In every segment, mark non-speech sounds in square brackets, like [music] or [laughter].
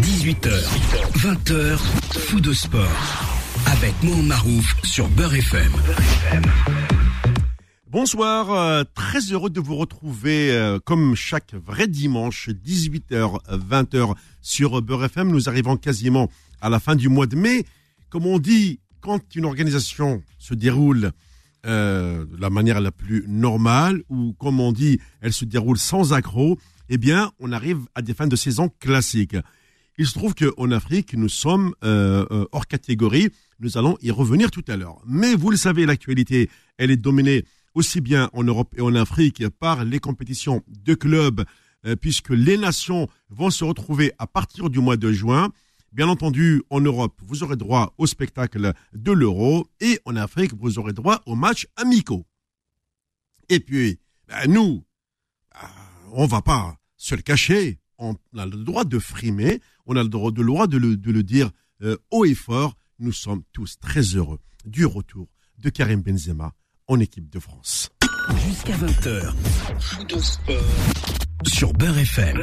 18h, 20h, fou de sport. Avec Mohamed Marouf sur Beurre FM. Bonsoir, euh, très heureux de vous retrouver euh, comme chaque vrai dimanche, 18h, 20h sur Beurre FM. Nous arrivons quasiment à la fin du mois de mai. Comme on dit, quand une organisation se déroule euh, de la manière la plus normale, ou comme on dit, elle se déroule sans accroc, eh bien, on arrive à des fins de saison classiques. Il se trouve qu'en Afrique, nous sommes euh, euh, hors catégorie. Nous allons y revenir tout à l'heure. Mais vous le savez, l'actualité, elle est dominée aussi bien en Europe et en Afrique par les compétitions de clubs, euh, puisque les nations vont se retrouver à partir du mois de juin. Bien entendu, en Europe, vous aurez droit au spectacle de l'Euro et en Afrique, vous aurez droit aux matchs amicaux. Et puis, ben, nous, ben, on va pas se le cacher. On a le droit de frimer, on a le droit de, le, droit de le, de le dire euh, haut et fort. Nous sommes tous très heureux du retour de Karim Benzema en équipe de France. Jusqu'à 20h, fou de sport sur Beurre FM.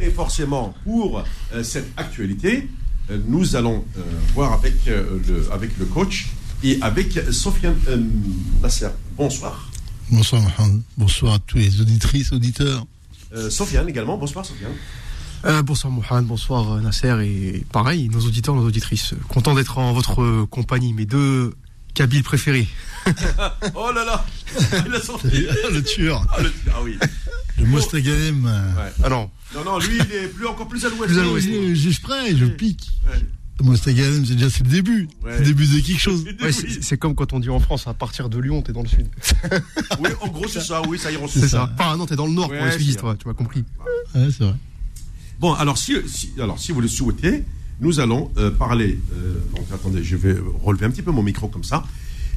Et forcément, pour euh, cette actualité, euh, nous allons euh, voir avec, euh, le, avec le coach et avec Sofiane euh, Nasser. Bonsoir. Bonsoir Mohamed. Bonsoir à tous les auditrices, auditeurs. Euh, Sofiane également. Bonsoir Sofiane. Euh, bonsoir Mohamed, bonsoir euh, Nasser et pareil, nos auditeurs, nos auditrices. Content d'être en votre euh, compagnie, mes deux Kabyles préférés. [laughs] Oh là là [laughs] Il a sorti. le tueur. Ah, le- ah oui. Le Mostagalem. Ouais. Ah non, Non, non, lui, il est plus, encore plus à l'ouest. Plus à l'ouest. Je, je, je pique. Ouais. C'est déjà c'est le début. Ouais. C'est le début de quelque [laughs] chose. Ouais, c'est c'est comme quand on dit en France, à partir de Lyon, t'es dans le sud. Oui, en gros, c'est ça, oui, ça ira C'est ça. Enfin, non, t'es dans le nord Ouais, pour les sudistes, tu m'as compris. Ouais, c'est vrai. Bon, alors si, si- alors, si vous le souhaitez, nous allons euh, parler. euh, donc, attendez, je vais relever un petit peu mon micro comme ça.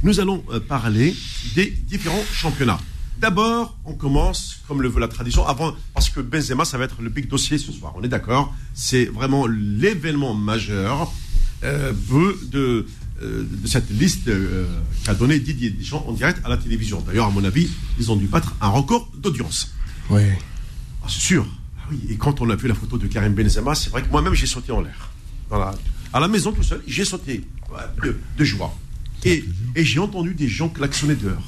Nous allons euh, parler des différents championnats. D'abord, on commence comme le veut la tradition, avant, parce que Benzema, ça va être le big dossier ce soir. On est d'accord C'est vraiment l'événement majeur de, cette liste qu'a donné Didier Deschamps en direct à la télévision. D'ailleurs, à mon avis, ils ont dû battre un record d'audience. Ouais. Ah, c'est sûr. Ah oui, et quand on a vu la photo de Karim Benzema, c'est vrai que moi-même j'ai sauté en l'air. À la maison tout seul, j'ai sauté de, de joie. Et, et j'ai entendu des gens klaxonner dehors.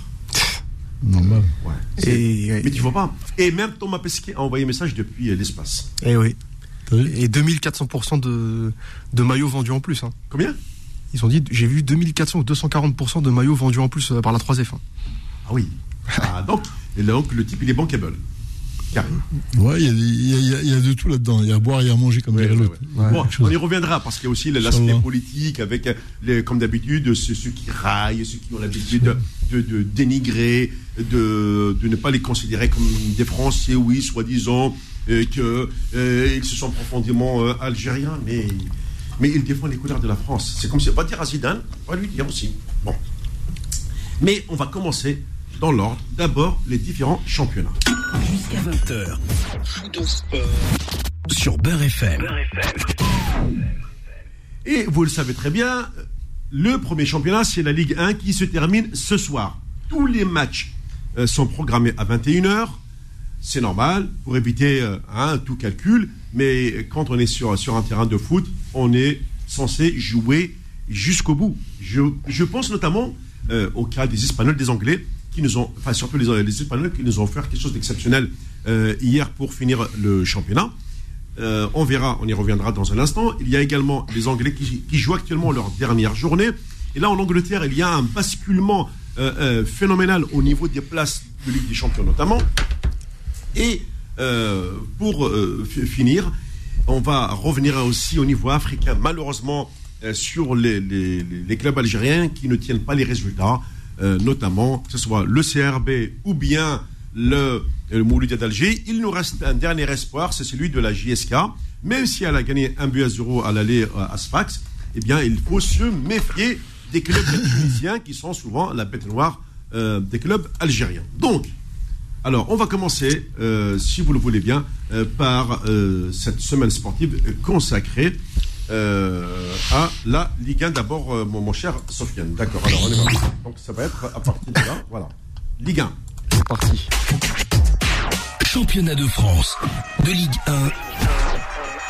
Normal. Ouais. Et, Mais tu vois pas. Et même Thomas Pesquet a envoyé un message depuis euh, l'espace. et oui. T'as vu Et 2400% de, de maillots vendus en plus. hein. Combien? Ils ont dit, j'ai vu 2400 ou 240% de maillots vendus en plus euh, par la 3F. hein. Ah oui. Ah, donc, et donc le type il est bankable. Karim. Ouais, il y, a y y de tout là-dedans. Il y a à boire, a à manger, comme dirait ouais, l'autre. Bon, on y reviendra parce qu'il y a aussi l'aspect politique avec, euh, les, comme d'habitude, ceux, ceux qui raillent, ceux qui ont l'habitude de, de- de dénigrer, de, de ne pas les considérer comme des Français, oui, soi-disant, euh, que euh, ils se sont profondément euh, algériens, mais, mais ils défendent les couleurs de la France. C'est comme si on va dire à Zidane, on va lui dire aussi. Bon. Mais on va commencer dans l'ordre. D'abord, les différents championnats. Jusqu'à 20h, fou de sport sur Beurre FM. Et vous le savez très bien, le premier championnat, c'est la Ligue 1 qui se termine ce soir. Tous les matchs euh, sont programmés à 21h. C'est normal pour éviter hein, tout calcul. Mais quand on est sur, sur un terrain de foot, on est censé jouer jusqu'au bout. Je, je pense notamment euh, au cas des Espagnols, des Anglais, qui nous ont, enfin surtout les, Espagnols, qui nous ont offert quelque chose d'exceptionnel euh, hier pour finir le championnat. Euh, on verra, on y reviendra dans un instant. Il y a également les Anglais qui, jouent actuellement leur dernière journée. Et là, en Angleterre, il y a un basculement euh, phénoménal au niveau des places de Ligue des Champions notamment. Et pour fi- finir, on va revenir aussi au niveau africain, malheureusement, sur les clubs algériens qui ne tiennent pas les résultats, euh, notamment que ce soit le CRB ou bien le, le Mouloudia d'Alger. Il nous reste un dernier espoir, c'est celui de la JSK. Même si elle a gagné un but à zéro à l'aller euh, à Sfax, eh bien, il faut se méfier des clubs tunisiens qui sont souvent la bête noire euh, des clubs algériens. Donc, alors, on va commencer, euh, si vous le voulez bien, euh, par euh, cette semaine sportive consacrée euh, à la Ligue 1. D'abord, euh, mon, mon cher Sofiane. D'accord, alors on est parti. Donc, ça va être à partir de là. Voilà. Ligue 1. C'est parti. Championnat de France de Ligue 1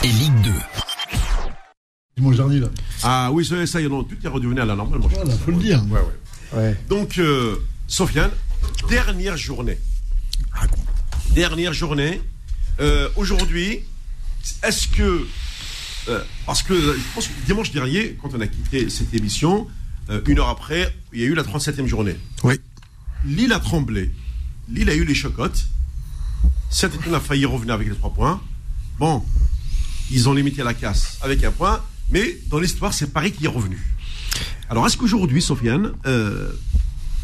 et Ligue 2. Dimanche dernier, là. Ah oui, ça, ça y est, non, tout est redevenu à la normale. mon cher. Voilà, faut le dire. Ouais, ouais. Ouais. Donc, euh, Sofiane, dernière journée. Dernière journée. Euh, Aujourd'hui, est-ce que. Euh, parce que je pense que dimanche dernier, quand on a quitté cette émission, euh, une heure après, il y a eu la 37e journée. Oui. Lille a tremblé. Lille a eu les chocottes. Saint-Etienne a failli revenir avec les trois points. Bon, ils ont limité la casse avec un point, mais dans l'histoire, c'est Paris qui est revenu. Alors, est-ce qu'aujourd'hui, Sofiane, euh,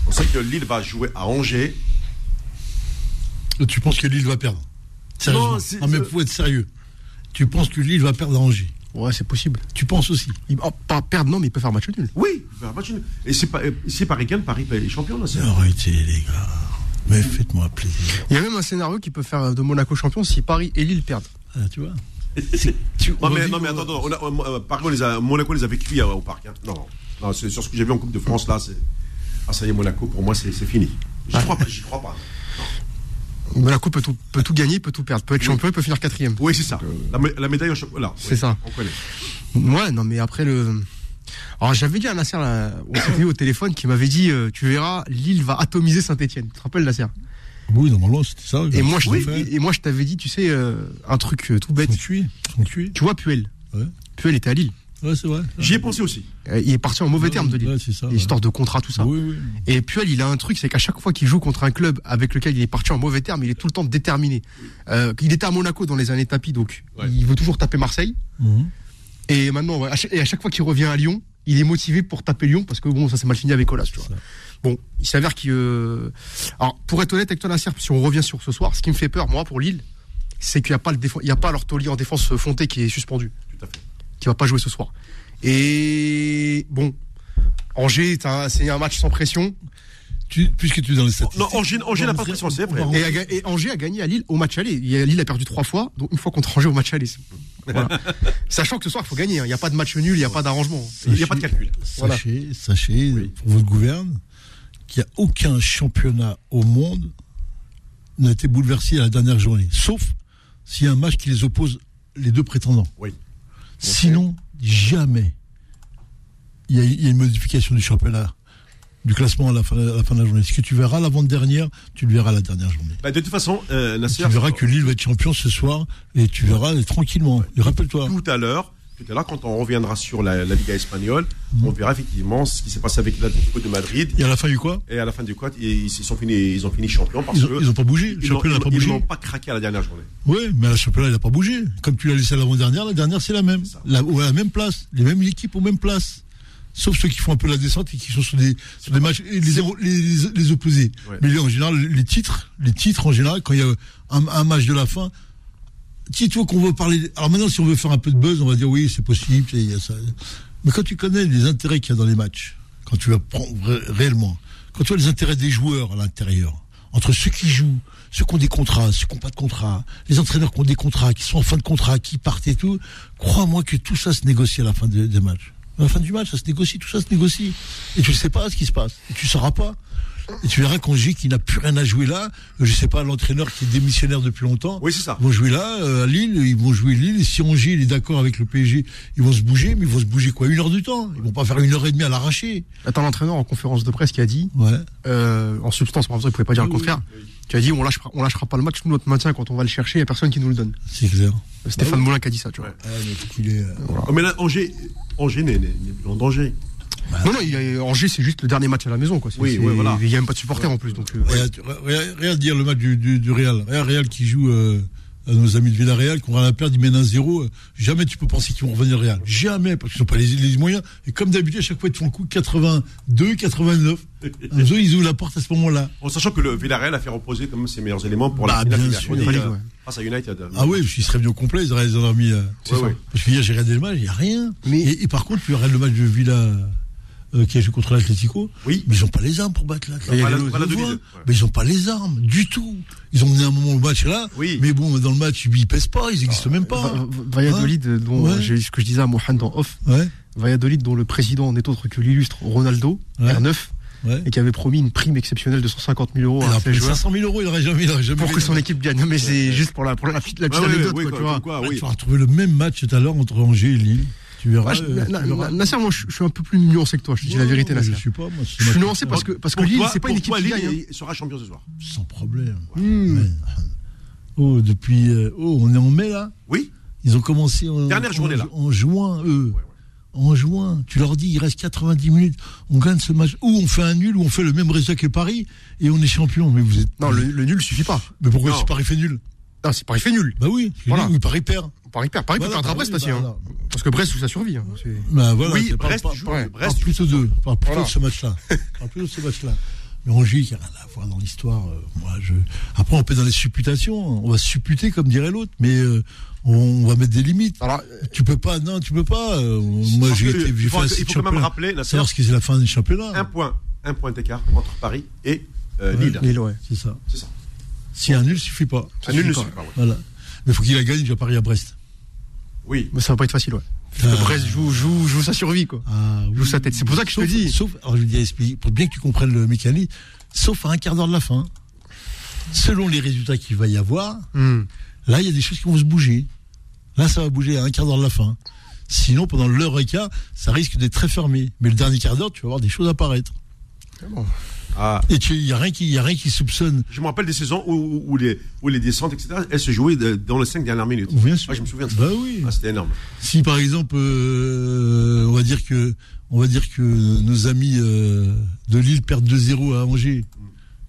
on sait que Lille va jouer à Angers? Tu penses que Lille va perdre? Sérieusement. Non, c'est- Ah, mais faut être sérieux. Tu penses que Lille va perdre à Angers Ouais, c'est possible. Tu penses aussi Il, oh, pas perdre, non, mais il peut faire match nul. Oui, il va faire un match nul. Et c'est pas, euh, c'est Paris gagne, Paris est champion, là. c'est- Arrêtez, les gars. Mais faites-moi plaisir. Il y a même un scénario qui peut faire de Monaco champion si Paris et Lille perdent. Ah, tu vois [laughs] Tu- Non, on mais, non, attends, on a- on- euh, Paris, on les a, Monaco les avait cuits au parc. hein. Non, non, non, c'est sur ce que j'ai vu en Coupe de France, là, c'est. Ah, ça y est, Monaco, pour moi, c'est c'est fini. J'y crois pas, j'y crois pas. Monaco peut tout, peut tout gagner, peut tout perdre. Peut être champion, il peut finir quatrième. Oui, c'est ça. La, mé- la médaille au chocolat. C'est ça. On connaît. Ouais, non, mais après le. Alors j'avais dit à Nasser, là, on s'était eu au téléphone, qui m'avait dit, euh, tu verras, Lille va atomiser Saint-Etienne. Tu te rappelles Nasser? Oui, normalement, c'était ça. Et moi, je oui, t'avais- et moi, je t'avais dit, tu sais, euh, un truc euh, tout Ils bête. sont tués. Ils sont tués. Tu vois, Puel. Ouais. Puel était à Lille. Ouais, c'est vrai. J'y ai pensé aussi. Euh, Il est parti en mauvais terme de Lille. Ouais, c'est ça. ouais. Histoire de contrat, tout ça. Oui, oui. Et Puel, il a un truc, c'est qu'à chaque fois qu'il joue contre un club avec lequel il est parti en mauvais terme, il est tout le temps déterminé. Euh, il était à Monaco dans les années tapis, donc Ouais. il veut toujours taper Marseille. Mhm. Et maintenant, à chaque, et à chaque fois qu'il revient à Lyon, il est motivé pour taper Lyon parce que bon, ça s'est mal fini avec Colas, tu vois. Ça. Bon, il s'avère qu'il. euh, Alors, pour être honnête avec toi, Nasser, si on revient sur ce soir, ce qui me fait peur, moi, pour Lille, c'est qu'il n'y a pas le il y a pas leur taulier en défense Fonté qui est suspendu, Tout à fait. Qui va pas jouer ce soir. Et bon, Angers, c'est un match sans pression. Tu- puisque tu es dans les statistiques. Non, Angers, Angers n'a pas de pression, c'est vrai. Et, et Angers a gagné à Lille au match aller. A- Lille a perdu trois fois, donc une fois contre Angers au match aller. [laughs] Voilà. Sachant que ce soir, il faut gagner. hein. Il n'y a pas de match nul, il n'y a pas d'arrangement. Il n'y a pas de calcul. Voilà. Sachez, sachez, pour votre gouverne, qu'il n'y a aucun championnat au monde n'a été bouleversé à la dernière journée. Sauf s'il y a un match qui les oppose les deux prétendants. Oui. Sinon, jamais il y, a, il y a une modification du championnat, du classement à la fin, à la fin de la journée. Ce que tu verras l'avant-dernière, tu le verras la dernière journée. Bah, de toute façon, euh, Nasser, Tu verras que Lille va être champion ce soir et tu verras tranquillement. Et rappelle-toi. tout à l'heure, tout à l'heure, quand on reviendra sur la, la Liga espagnole, on verra effectivement ce qui s'est passé avec l'Atlético de Madrid. Et à la fin du quoi? Et à la fin du quad, ils, ils sont finis, ils ont fini champions parce Ils que ont- ils ont pas bougé. Le ils n'ont- championnat n'a pas ils bougé. n'ont pas craqué à la dernière journée. Oui, mais le championnat, il n'a pas bougé. Comme tu l'as laissé à l'avant-dernière, la dernière, c'est la même. La, ou à la même place. Les mêmes équipes aux mêmes places. Sauf ceux qui font un peu la descente et qui sont sur des, sur des matchs, et les, les, les- les opposés. Ouais. Mais en général, les titres, les titres, en général, quand il y a un, un match de la fin, si tu vois qu'on veut parler. Alors maintenant, si on veut faire un peu de buzz, on va dire oui, c'est possible, y a ça. Mais quand tu connais les intérêts qu'il y a dans les matchs, quand tu prendre ré- réellement, quand tu vois les intérêts des joueurs à l'intérieur, entre ceux qui jouent, ceux qui ont des contrats, ceux qui n'ont pas de contrat, les entraîneurs qui ont des contrats, qui sont en fin de contrat, qui partent et tout, crois-moi que tout ça se négocie à la fin de- des matchs. À la fin du match, ça se négocie, tout ça se négocie. Et tu ne sais pas ce qui se passe. Et tu ne sauras pas. Et tu verras qu'Angers, qui n'a plus rien à jouer là, euh, je sais pas, l'entraîneur qui est démissionnaire depuis longtemps, Oui, c'est ça. ils vont jouer là, euh, à Lille, ils vont jouer Lille, et si Angers il est d'accord avec le PSG, ils vont se bouger, mais ils vont se bouger quoi Une heure du temps? Ils vont pas faire une heure et demie à l'arraché. Attends, l'entraîneur en conférence de presse qui a dit, Ouais. euh, en substance, par exemple, il pouvait pas dire le contraire, qui a dit on lâchera, on lâchera pas le match, nous notre maintien quand on va le chercher, il y a personne qui nous le donne. C'est clair. Stéphane Moulin qui a dit ça, tu vois. Ouais. Ah, mais qu'il est, euh, Oh, mais là, Angers, Angers n'est n'est- n'est plus en danger. Non, non, il y a- Angers, c'est juste le dernier match à la maison, quoi. Oui, oui, voilà. Il y a même pas de supporters en plus, donc. euh, regarde dire le match du, du, du Real. Qui joue euh, à nos amis de Villarreal, qu'on va la perdre, ils mènent 1-0. euh, Jamais tu peux penser qu'ils vont revenir Real. Jamais, parce qu'ils n'ont pas les, les moyens. Et comme d'habitude, à chaque fois, ils te font le coup 82, 89. Un jour, ils ouvrent la porte à ce moment-là. En sachant que le Villarreal a fait reposer ses meilleurs éléments pour Bah, la finale bien sûr. mercredi, Ouais. face à United. Ah oui, parce qu'ils seraient venus au complet, ils auraient, mis. euh, Ouais, ouais. Parce que hier, j'ai regardé le match, il n'y a rien. Mais- Et, et par contre, tu regardes le match de Villa euh, qui a joué contre l'Atlético. Oui. Mais ils n'ont pas les armes pour battre l'Atlético. Ouais. Mais ils n'ont pas les armes du tout. Ils ont mené un moment le match là. Oui. Mais bon, dans le match, ils pèsent pas, ils n'existent même pas. Va- Va- Valladolid, dont Ouais. j'ai ce que je disais à Mohan dans off, Ouais. Valladolid dont le président n'est autre que l'illustre Ronaldo, Ouais. R9, Ouais. et qui avait promis une prime exceptionnelle de 150 000 euros à ses joueurs 500 000 euros, il aurait jamais, il aurait jamais pour que son équipe gagne. Non, mais c'est juste pour la, pour la, petite- la petite Ouais, anecdote, oui, quoi, quoi, tu vois. comme quoi, Ouais, oui. Tu vas retrouver le même match tout à l'heure entre Angers et Lille. Tu verras. Ah, je- euh, Na- tu verras. Na- Nasser, moi, je je suis un peu plus nuancé que toi. Je te dis la vérité, Nasser. Je suis pas, moi. Je suis nuancé parce que, parce que Lille, c'est pas une équipe qui gagne. hein. il sera champion ce soir. Sans problème. Hmm. Oh, depuis. euh, Oh, on est en mai là Oui, Ils ont commencé en, Dernière en- journée, là. en juin, eux. En juin, tu leur dis, il reste 90 minutes, on gagne ce match, ou on fait un nul, ou on fait le même résultat que Paris, et on est champion. Mais vous êtes. Non, le, le nul suffit pas. Mais pourquoi Non. si Paris fait nul? Non, c'est Paris fait nul. Bah oui, Voilà. oui, Paris perd. Paris perd. Paris peut perdre à bah Brest aussi. bah hein. Parce que Brest, ça survit. hein. Bah voilà, oui, Brest pas- joue. joue. plutôt d'eux, parle Voilà. de ce match-là. parle plutôt de ce match-là. Mais Angers, il n'y a rien à voir dans l'histoire. euh, moi, je... Après, on peut être dans les supputations. On va supputer, comme dirait l'autre, mais euh, on, on va mettre des limites. Alors, euh, Tu peux pas, non, tu peux pas. euh, moi, j'ai que été, il faut, il faut quand même rappeler, savoir ce que c'est la fin du championnat. un point, un point d'écart entre Paris et euh, Ouais. Lille. Lille, ouais. C'est ça. C'est ça. Si un nul suffit pas. Un nul ne suffit pas. ouais. Voilà. Mais il faut qu'il la gagne, il va Paris à Brest. Oui. Mais ça va pas être facile, ouais. Ah. Brest joue, joue, joue sa survie, quoi. Ah, Joue sa tête. C'est pour ça que je te dis. Sauf, alors je explique, pour bien que tu comprennes le mécanisme, sauf à un quart d'heure de la fin. Selon les résultats qu'il va y avoir, Hmm. là, il y a des choses qui vont se bouger. Là, ça va bouger à un quart d'heure de la fin. Sinon, pendant l'heure et quart, ça risque d'être très fermé. Mais le dernier quart d'heure, tu vas voir des choses apparaître. Bon. Ah, Et tu- il n'y a, rien qui- y a rien qui soupçonne. je me rappelle des saisons où, les, où les descentes, etc., elles se jouaient de- dans les cinq dernières minutes. Bien sûr. Ah, je me souviens de ça. Bah oui. Ah, C'était énorme. Si par exemple, euh, on va dire que, on va dire que nos amis euh, de Lille perdent 2-0 à Angers,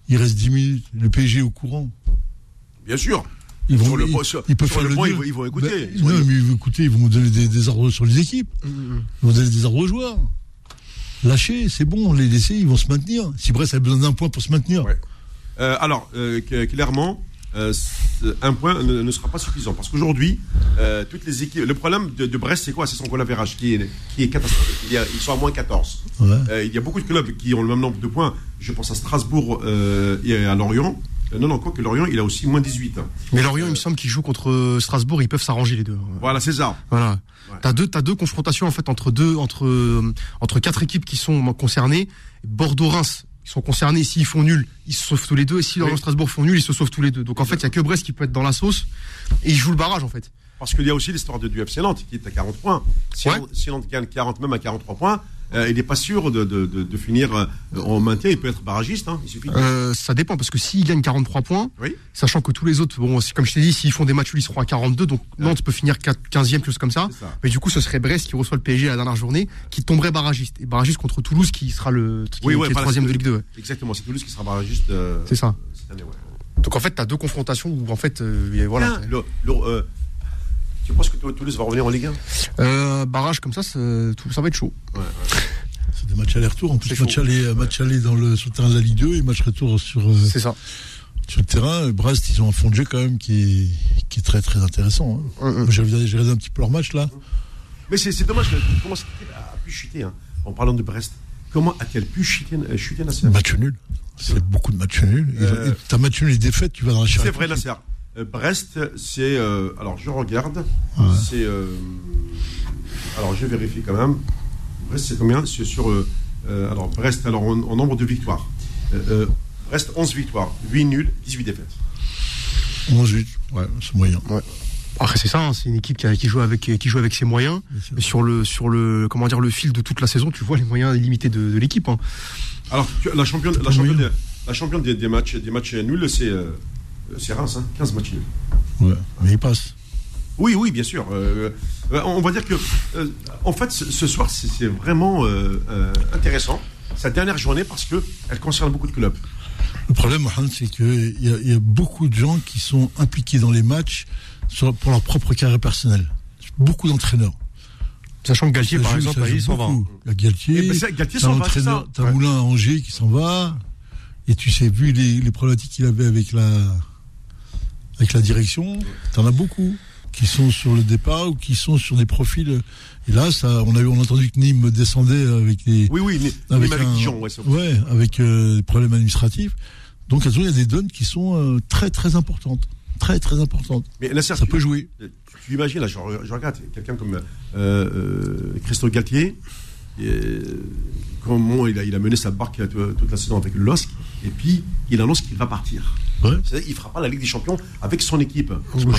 il reste 10 minutes, le PSG est au courant. Bien sûr. Ils Sur vont, le ils, point- sur- ils peuvent sur faire le point, ils vont- ils vont écouter. Ils vont non, dire- mais ils vont écouter, ils vont donner des, des ordres sur les équipes. Hmm. Ils vont donner des ordres aux joueurs. Lâchez, c'est bon, les laisser, ils vont se maintenir. Si Brest a besoin d'un point pour se maintenir. Ouais. Euh, alors, euh, clairement, euh, un point ne, ne sera pas suffisant. Parce qu'aujourd'hui, euh, toutes les équipes. Le problème de, de Brest, c'est quoi? C'est son goal average qui est, qui est catastrophique. Il y a- ils sont à moins 14. Ouais. Euh, il y a beaucoup de clubs qui ont le même nombre de points. Je pense à Strasbourg et à Lorient. Euh, non, non, quoi que Lorient, il a aussi moins 18. hein. Mais Lorient, il me semble qu'ils jouent contre Strasbourg, ils peuvent s'arranger les deux. Voilà, César. Voilà. Ouais. T'as deux, t'as deux confrontations en fait entre deux, entre euh, entre quatre équipes qui sont concernées. Bordeaux-Reims, ils sont concernés. S'ils font nul, ils se sauvent tous les deux. Et si Lorient-Strasbourg font nul, ils se sauvent tous les deux. Donc en fait, il y a que Brest qui peut être dans la sauce et ils jouent le barrage en fait. Parce qu'il y a aussi l'histoire de, du FC Nantes qui est à 40 points. Si, Ouais. Si Nantes gagne 40, même à 43 points, euh, il n'est pas sûr de, de, de, de finir euh, en maintien. Il peut être barragiste. hein. Il suffit. de- Euh, ça dépend parce que s'ils gagnent 43 points, Oui. sachant que tous les autres, bon, comme je t'ai dit, s'ils font des matchs, nuls, ils seront à 42. Donc Nantes peut finir 4 15e, quelque chose comme ça. Mais du coup, ce serait Brest qui reçoit le PSG à la dernière journée, qui tomberait barragiste. Et barragiste contre Toulouse, qui sera le qui, Oui, qui ouais, est voilà, troisième c'est- de Ligue 2. ouais. Exactement. C'est Toulouse qui sera barragiste. C'est ça. cette année, ouais. Donc en fait, t'as deux confrontations où en fait, euh, et voilà. Tiens, le- le- euh, tu penses que Toulouse va revenir en Ligue 1 Euh, barrage comme ça, ça, tout- ça va être chaud. C'est des matchs aller-retour. En plus, C'est match chaud. aller, euh, match aller dans le, sur le terrain de la Ligue 2 et match retour sur, euh, C'est ça. sur le terrain. Brest, ils ont un fond de jeu quand même qui est, qui est très très intéressant. hein. Hum. Moi, J'ai regardé, un petit peu leur match là. Mais c'est c'est dommage. Comment cette équipe a pu chuter hein, En parlant de Brest, comment a-t-elle pu chuter, euh, chuter Nasser? Match nul. C'est beaucoup de matchs nuls. Euh, T'as match nul et défaite, tu vas dans la C'est charrette. vrai, Nasser. Euh, Brest, c'est. euh, alors, je regarde. Ouais. C'est. euh, alors, je vérifie quand même. Brest, c'est combien? C'est sur. euh, alors, Brest, alors, en, en nombre de victoires. Euh, euh, Brest, 11 victoires, 8 nuls, 18 défaites. 11 8. Ouais, c'est moyen. Après c'est ça, hein, c'est une équipe qui, joue avec qui joue avec ses moyens. Sur le sur le comment dire le fil de toute la saison, tu vois les moyens illimités de, de l'équipe. hein. Alors, tu- la championne, la des, la championne des, des matchs, des matchs nuls, c'est euh, c'est Reims, hein, 15 matchs nuls. Ouais. Mais il passe. Oui, oui, bien sûr. Euh, euh, on va dire que, euh, en fait, ce, ce soir, c'est vraiment euh, euh, intéressant. Sa dernière journée parce que elle concerne beaucoup de clubs. Le problème, Mohamed, c'est qu'il y, a- il y a beaucoup de gens qui sont impliqués dans les matchs sur- pour leur propre carrière personnelle. Beaucoup d'entraîneurs. Sachant que Galtier Ça par joue- exemple, il s'en va. Il y a Galtier, Et ben, t'as Ouais. Moulin à Angers qui s'en va. Et tu sais, vu les, les problématiques qu'il avait avec la, avec la direction, t'en as beaucoup qui sont sur le départ ou qui sont sur des profils. Et là, ça, on a, eu- on a entendu que Nîmes descendait avec les, Oui, oui, mais avec, un- Dijon, ouais, avec euh, des problèmes administratifs. Donc, il y a des donnes qui sont euh, très, très importantes. Très, très importantes. Mais Nasser, Ça tu, peut jouer. tu imagines, là, je, je regarde quelqu'un comme euh, Christophe Galtier, euh, comment il a, il a mené sa barque euh, toute la saison avec le LOSC, et puis il annonce qu'il va partir. Ouais. Il fera pas la Ligue des Champions avec son équipe. Vous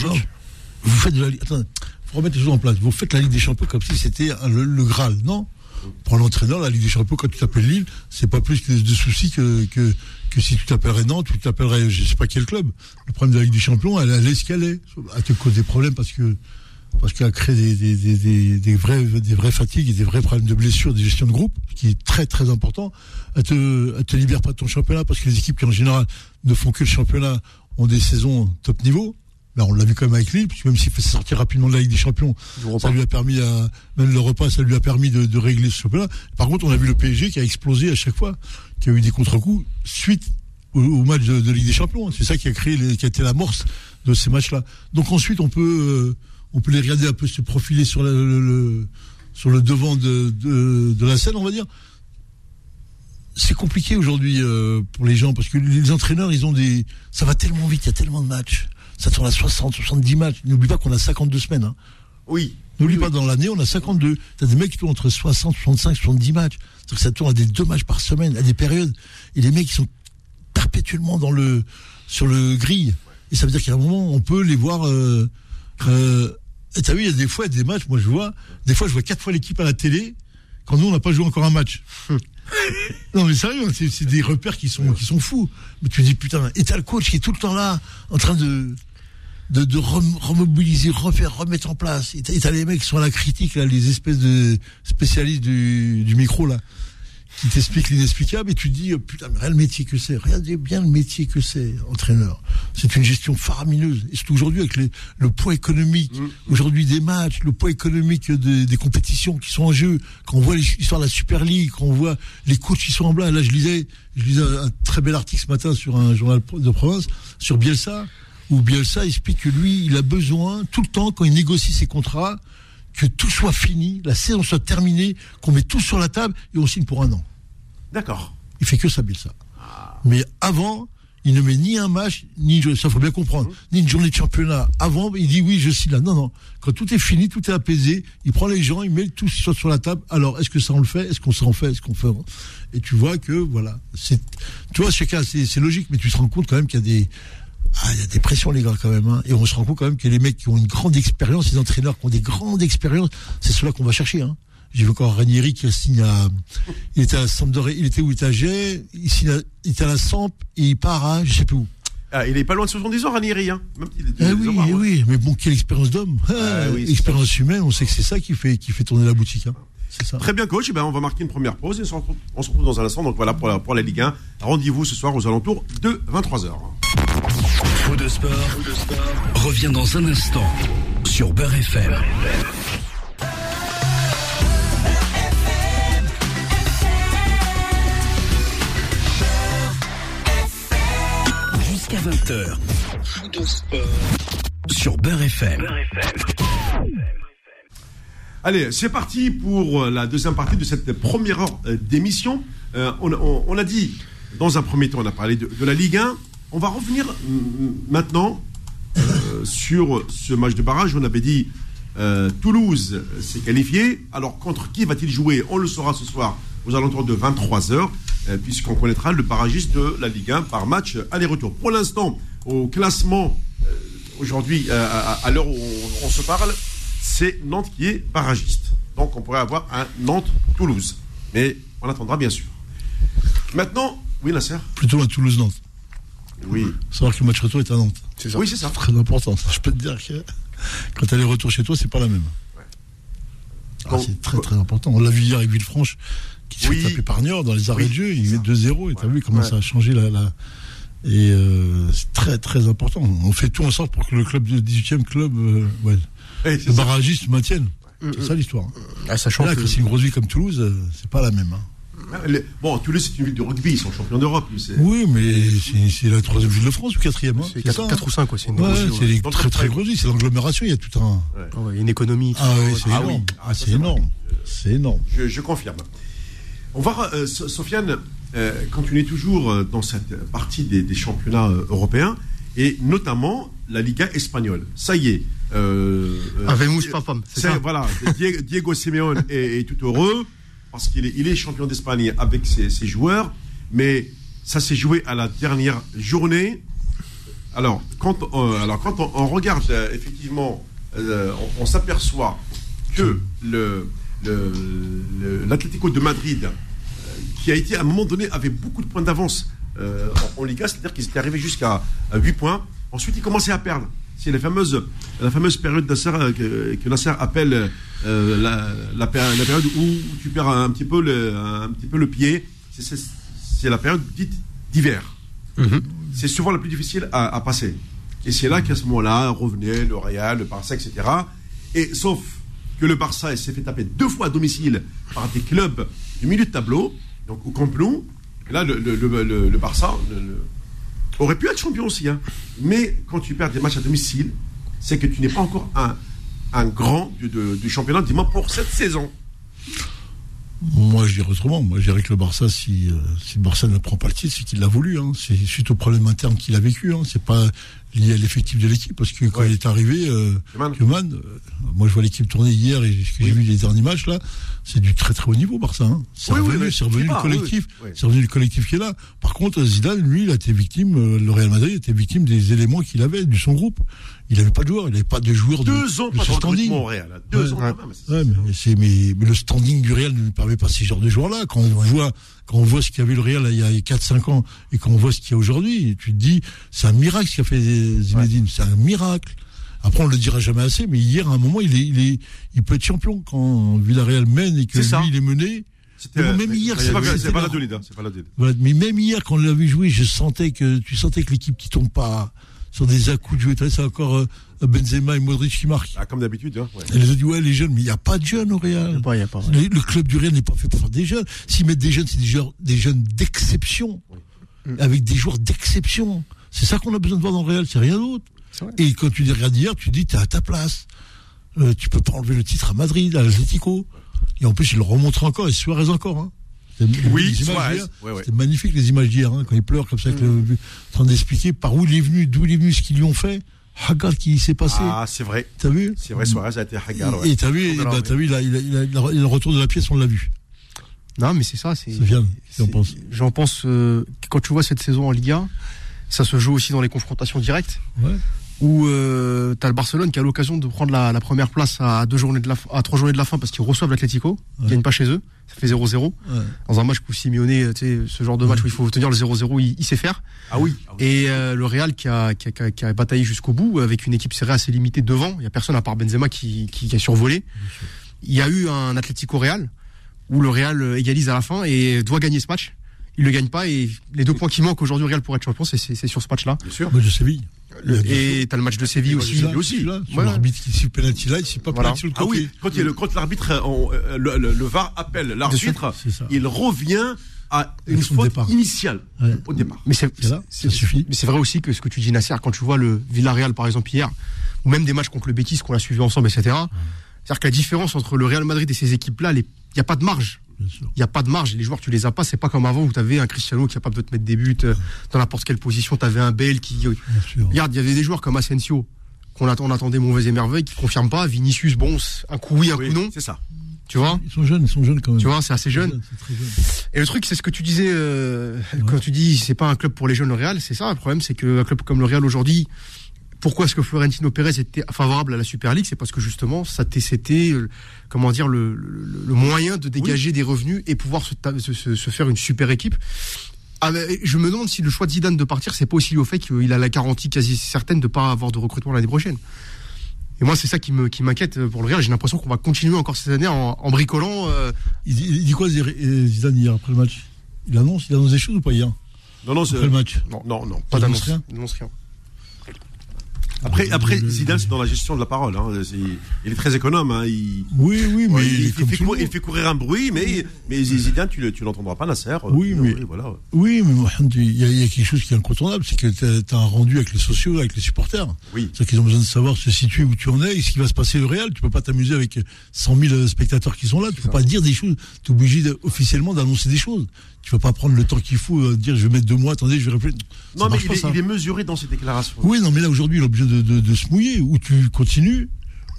Vous faites de la Ligue. Attends, faut remettre les choses en place. Vous faites la Ligue des Champions comme si c'était le, le Graal, non? Pour l'entraîneur, la Ligue des Champions, quand tu t'appelles Lille, c'est pas plus de soucis que, que, que si tu t'appellerais Nantes tu t'appellerais je sais pas quel club. Le problème de la Ligue des Champions, elle, elle est ce qu'elle est. Elle te cause des problèmes parce que parce qu'elle crée des, des, des, des, des vrais, des vraies fatigues et des vrais problèmes de blessures, de gestion de groupe, ce qui est très très important. Elle te, elle te libère pas de ton championnat parce que les équipes qui en général ne font que le championnat ont des saisons top niveau. Là, on l'a vu quand même avec Lille, puisque même s'il fait sortir rapidement de la Ligue des Champions, ça lui a permis à, même le repas, ça lui a permis de, de régler ce championnat. Par contre, on a vu le PSG qui a explosé à chaque fois, qui a eu des contre-coups suite au, au match de, de Ligue des Champions. C'est ça qui a créé, les- qui a été l'amorce de ces matchs-là. Donc ensuite, on peut, euh, on peut les regarder un peu se profiler sur le, le- le- sur le devant de, de, de la scène, on va dire. C'est compliqué aujourd'hui euh, pour les gens parce que les entraîneurs, ils ont des, ça va tellement vite, il y a tellement de matchs. Ça tourne à 60, 70 matchs. N'oublie pas qu'on a 52 semaines. Hein. Oui. N'oublie Oui, pas, oui. dans l'année, on a 52. T'as des mecs qui tournent entre 60, 65, 70 matchs. C'est-à-dire que ça tourne à des deux matchs par semaine, à des périodes. Et les mecs, ils sont perpétuellement dans le, sur le grille. Et ça veut dire qu'à un moment, on peut les voir, euh, euh, et t'as vu, il y a des fois, des matchs, moi je vois, des fois je vois quatre fois l'équipe à la télé, quand nous on n'a pas joué encore un match. [laughs] non mais sérieux, c'est des repères qui sont, qui sont fous. Mais tu te dis putain, et t'as le coach qui est tout le temps là, en train de, de, de rem- remobiliser, refaire, remettre en place. Et t'as- et t'as les mecs qui sont à la critique, là, les espèces de spécialistes du, du micro, là, qui t'expliquent l'inexplicable, et tu dis, oh, putain, mais regarde le métier que c'est. Regardez bien le métier que c'est, entraîneur. C'est une gestion faramineuse. Et surtout aujourd'hui, avec les- le poids économique, aujourd'hui des matchs, le poids économique des, des compétitions qui sont en jeu, quand on voit l'histoire de la Super League, quand on voit les coachs qui sont en blanc. Là, je lisais, je lisais un très bel article ce matin sur un journal de province, sur Bielsa, où Bielsa explique que lui, il a besoin, tout le temps, quand il négocie ses contrats, que tout soit fini, la saison soit terminée, qu'on met tout sur la table et on signe pour un an. D'accord. Il fait que ça, Bielsa. Mais avant, il ne met ni un match, ni une journée, ça faut bien comprendre, ni une journée de championnat. Avant, il dit oui, je signe là. Non, non. Quand tout est fini, tout est apaisé, il prend les gens, il met tout soit sur la table. Alors, est-ce que ça on le fait? Est-ce qu'on s'en fait? Est-ce qu'on fait Et tu vois que, voilà, c'est, tu vois, chacun, c'est c'est logique, mais tu te rends compte quand même qu'il y a des, ah, il y a des pressions, les gars, quand même. Hein. Et on se rend compte quand même que les mecs qui ont une grande expérience, les entraîneurs qui ont des grandes expériences, c'est ceux-là qu'on va chercher. Hein. J'ai vu encore Ranieri qui signe à. Il était à Sampdoria, il était où? Il était à il, signe à- il était à la Samp, et il part à je sais plus où. Ah, il est pas loin de 70 ans, Ranieri. Hein. Même est- Eh oui, eh ouais. oui, mais bon, quelle expérience d'homme Ah, oui, [laughs] Expérience humaine, on sait que c'est ça qui fait, qui fait tourner la boutique. Hein. Ça. Très bien, coach. Eh ben, on va marquer une première pause et on se retrouve, on se retrouve dans un instant. Donc voilà pour la, pour la Ligue 1. Rendez-vous ce soir aux alentours de 23h. Faux de sport, revient dans un instant sur Beurre FM. Jusqu'à 20h. Faux de sport sur Beurre FM. Allez, c'est parti pour la deuxième partie de cette première heure euh, d'émission. Euh, on, a dit, dans un premier temps, on a parlé de la Ligue 1. On va revenir mm, maintenant euh, sur ce match de barrage. On avait dit euh, Toulouse s'est qualifié. Alors, contre qui va-t-il jouer? On le saura ce soir aux alentours de 23h, puisqu'on connaîtra le barragiste de la Ligue 1 par match aller-retour. Pour l'instant, au classement, euh, aujourd'hui, euh, à, l'heure où on, se parle, c'est Nantes qui est barragiste. Donc, on pourrait avoir un Nantes-Toulouse. Mais on attendra, bien sûr. Maintenant, oui, Nasser? Plutôt à Toulouse-Nantes. Oui. Savoir que le match retour est à Nantes. C'est ça. Oui, c'est ça. Très important. Je peux te dire que quand elle est retour chez toi, c'est pas la même. Ah, Bon, c'est très très important. On l'a vu hier avec Villefranche, qui se Oui. fait taper par Niort dans les arrêts Oui, de jeu. Il met ça. 2-0 et t'as Ouais. vu comment Ouais. ça a changé la. la... Et euh, c'est très très important. On fait tout en sorte pour que le club du 18e club, euh, ouais, Eh, le ça. barragiste maintienne. C'est ça l'histoire. Ah, Là, que c'est une grosse ville comme Toulouse, euh, c'est pas la même. hein. Les- Bon, Toulouse, c'est une ville de rugby. Ils sont champions d'Europe. Oui, mais c'est la troisième ville de France ou quatrième. Hein, c'est c'est ça, 4, hein. ou 5, quoi. C'est une, Ouais, grosse ville, c'est ouais. les Donc, très très très- grosses villes. C'est l'agglomération. Il y a tout un. Ouais, une économie. tout Ah c'est Ah énorme. oui. Ah, c'est énorme. C'est énorme. Je, je confirme. On va, euh, So- Sofiane, euh, continuer toujours euh, dans cette partie des, des championnats euh, européens et notamment la Liga espagnole. Ça y est. Euh, euh, papam, c'est c'est- ça? Voilà, Die- Diego Simeone est, est tout heureux. Parce qu'il est, champion d'Espagne avec ses, joueurs, mais ça s'est joué à la dernière journée. Alors, quand, on- alors, quand on, regarde euh, effectivement, euh, on, s'aperçoit que le, l'Atlético de Madrid, euh, qui a été à un moment donné, avait beaucoup de points d'avance euh, en, Liga, c'est-à-dire qu'ils étaient arrivés jusqu'à à 8 points. Ensuite, ils commençaient à perdre. C'est la fameuse, la fameuse période Nasser, que, que Nasser appelle euh, la, la, péri- la période où tu perds un petit peu le, un petit peu le pied. C'est- la période dite d'hiver c'est souvent la plus difficile à, à passer. Et c'est là qu'à ce moment-là, revenait le Real, le Barça, etc. Et sauf que le Barça s'est fait taper deux fois à domicile par des clubs du milieu de tableau, donc au Camp Nou. Et là, le, le- le- Barça aurait pu être champion aussi. hein. Mais quand tu perds des matchs à domicile, c'est que tu n'es pas encore un, grand du championnat, du moins pour cette saison. Moi, je dirais autrement. Moi, je dirais que le Barça, si, euh, si le Barça ne prend pas le titre, c'est qu'il l'a voulu. Hein. C'est suite au problème interne qu'il a vécu. Hein. C'est pas lié à l'effectif de l'équipe. Parce que quand Ouais. il est arrivé, euh. Keman, euh, moi, je vois l'équipe tourner hier et ce que j'ai vu les derniers matchs, là, c'est du très très haut niveau, Barça. Hein. C'est Oui, revenu, c'est revenu le collectif. C'est revenu le collectif qui est là. Par contre, Zidane, lui, il a été victime, euh, le Real Madrid était victime des éléments qu'il avait, de son groupe. Il n'avait pas de joueurs, il n'avait pas de joueurs de, Deux ans de pas ce standing. recrutement au Real. Deux Ouais. ans quand même. c'est- Ouais, mais, c'est, mais, mais le standing du Real ne nous permet pas ces genres de joueurs-là. Quand on voit, quand on voit ce qu'il y avait le Real là, il y a 4-5 ans et qu'on voit ce qu'il y a aujourd'hui, tu te dis, c'est un miracle ce qu'a fait Zinedine. C'est un miracle. Après, on le dira jamais assez, mais hier, à un moment, il est, il est, il peut être champion quand Villarreal mène et que lui, il est mené. C'était- Mais bon, même hier, c'est pas, pas la-. Voilà. Mais même hier, quand on l'a vu jouer, je sentais que, tu sentais que l'équipe qui tombe pas sur des à-coups de jouer, c'est encore euh, Benzema et Modric qui marquent. Ah, comme d'habitude. Hein, ouais. Et les autres disent, ouais, les jeunes, mais il n'y a pas de jeunes au Real. Y a pas, y a pas, ouais. Le, le club du Real n'est pas fait pour faire des jeunes. S'ils mettent des jeunes, c'est des, joueurs- des jeunes d'exception. Avec des joueurs d'exception. C'est ça qu'on a besoin de voir dans le Real, c'est rien d'autre. Et quand tu les regardes hier, tu dis, t'es à ta place. Euh, tu peux pas enlever le titre à Madrid, à l'Atlético. Et en plus, il le remontre encore, et Suarez encore. Hein. Oui, Suarez, d'hier, ouais, ouais. C'était magnifique les images d'hier, hein, quand il pleure comme ça, avec le- en train d'expliquer par où il est venu, d'où il est venu, ce qu'ils lui ont fait. Regarde ce qui s'est passé. Ah, c'est vrai. T'as vu? C'est vrai, Suarez a été hagar. ouais. Et t'as vu, bah, vu, il a, il a- il a- il a- il a le retour de la pièce, on l'a vu. Non, mais c'est ça. C'est. C'est- j'en pense. J'en pense. euh, que quand tu vois cette saison en Liga, ça se joue aussi dans les confrontations directes. Ouais. Où euh, tu as le Barcelone qui a l'occasion de prendre la, la première place à deux journées de la fin- à trois journées de la fin parce qu'ils reçoivent l'Atlético, ils Ouais. gagnent pas chez eux, ça fait 0-0. Ouais. Dans un match où Simeone, tu sais, ce genre de match où il faut tenir le 0-0, il, il sait faire. Ah oui. ah oui. Et euh, le Real qui a, qui, a, qui a- qui a bataillé jusqu'au bout avec une équipe serrée assez limitée devant, il y a personne à part Benzema qui, qui, qui a survolé. Il y a eu un Atlético Real où le Real égalise à la fin et doit gagner ce match. Il le gagne pas et les deux points qui manquent aujourd'hui au Real pour être champion, c'est- c'est c'est sur ce match-là. Bien sûr. Moi, de Séville. Le- Et t'as le match de Séville aussi. Là, aussi. Voilà. l'arbitre qui siffle penalty là, il siffle pas Voilà. penalty sur le Ah côté. oui, quand, il y a le- quand l'arbitre, euh, euh, le, le- le VAR appelle l'arbitre, il revient à une faute départ. initiale Ouais. au départ. Mais c'est suffit. Mais c'est vrai aussi que ce que tu dis Nasser, quand tu vois le Villarreal par exemple hier, ou même des matchs contre le Betis qu'on a suivi ensemble, etc. C'est-à-dire que la différence entre le Real Madrid et ces équipes-là, il n'y a pas de marge. Il n'y a pas de marge. Les joueurs, tu les as pas. C'est pas comme avant où tu avais un Cristiano qui est capable de te mettre des buts euh, dans n'importe quelle position. Tu avais un Bale qui. Bien sûr. Regarde, il y avait des joueurs comme Asensio qu'on attend, on attendait mauvais et merveille qui confirment pas. Vinicius, bon, un coup oui, un Oui, coup non. c'est ça. Tu vois? Ils sont jeunes, ils sont jeunes quand même. Tu vois, c'est assez jeune. Et le truc, c'est ce que tu disais euh, quand tu dis c'est pas un club pour les jeunes le Real, c'est ça. Le problème, c'est qu'un club comme le Real aujourd'hui, pourquoi est-ce que Florentino Pérez était favorable à la Super League? C'est parce que justement, c'était euh, comment dire le, le- le moyen de dégager des revenus et pouvoir se, faire une super équipe. Ah, je me demande si le choix de Zidane de partir, c'est pas aussi lié au fait qu'il a la garantie quasi certaine de pas avoir de recrutement l'année prochaine. Et moi, c'est ça qui me qui m'inquiète pour le Real. J'ai l'impression qu'on va continuer encore cette année en, en bricolant. euh, Il dit, il dit quoi euh, Zidane hier après le match? Il annonce, il annonce des choses ou pas hier? Non, non, c'est- Après le match non, non, non. pas d'annonce. Il annonce rien. Après, après Zidane, c'est dans la gestion de la parole. Hein. Il est très économe. Hein. Il, Oui, oui, mais il, fait courir, il monde. fait courir un bruit, mais, mais Zidane, tu, tu l'entendras pas, Nasser. Oui, mais- voilà. Oui, mais Mohamed, il y, a- il y a quelque chose qui est incontournable, c'est que tu as, un rendu avec les sociaux, avec les supporters. Oui. C'est qu'ils ont besoin de savoir se situer où tu en es et ce qui va se passer au Real. Tu peux pas t'amuser avec 100 000 spectateurs qui sont là. Tu peux pas dire des choses. Tu es obligé officiellement d'annoncer des choses. Tu vas pas prendre le temps qu'il faut, euh, dire je vais mettre deux mois, attendez, je vais réfléchir. Non, mais il pas, est, il est mesuré dans ses déclarations. Oui, non, mais là aujourd'hui, il est obligé de, de- de se mouiller. Ou tu continues,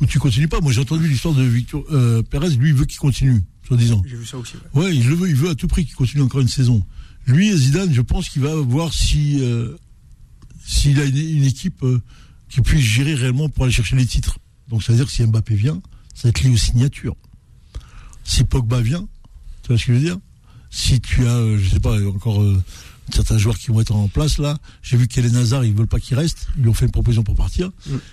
ou tu continues pas. Moi, j'ai entendu l'histoire de Victor euh, Pérez. Lui, il veut qu'il continue, soi-disant. J'ai vu ça aussi. ouais. Ouais, il le veut, il veut à tout prix qu'il continue encore une saison. Lui, Zidane, je pense qu'il va voir si euh, s'il a une, une équipe euh, qui puisse gérer réellement pour aller chercher les titres. Donc, ça veut dire que si Mbappé vient, ça va être lié aux signatures. Si Pogba vient, tu vois ce que je veux dire? Si tu as, euh, je sais pas, encore euh, certains joueurs qui vont être en place là. J'ai vu qu'Elen Hazard, ils veulent pas qu'il reste. Ils lui ont fait une proposition pour partir.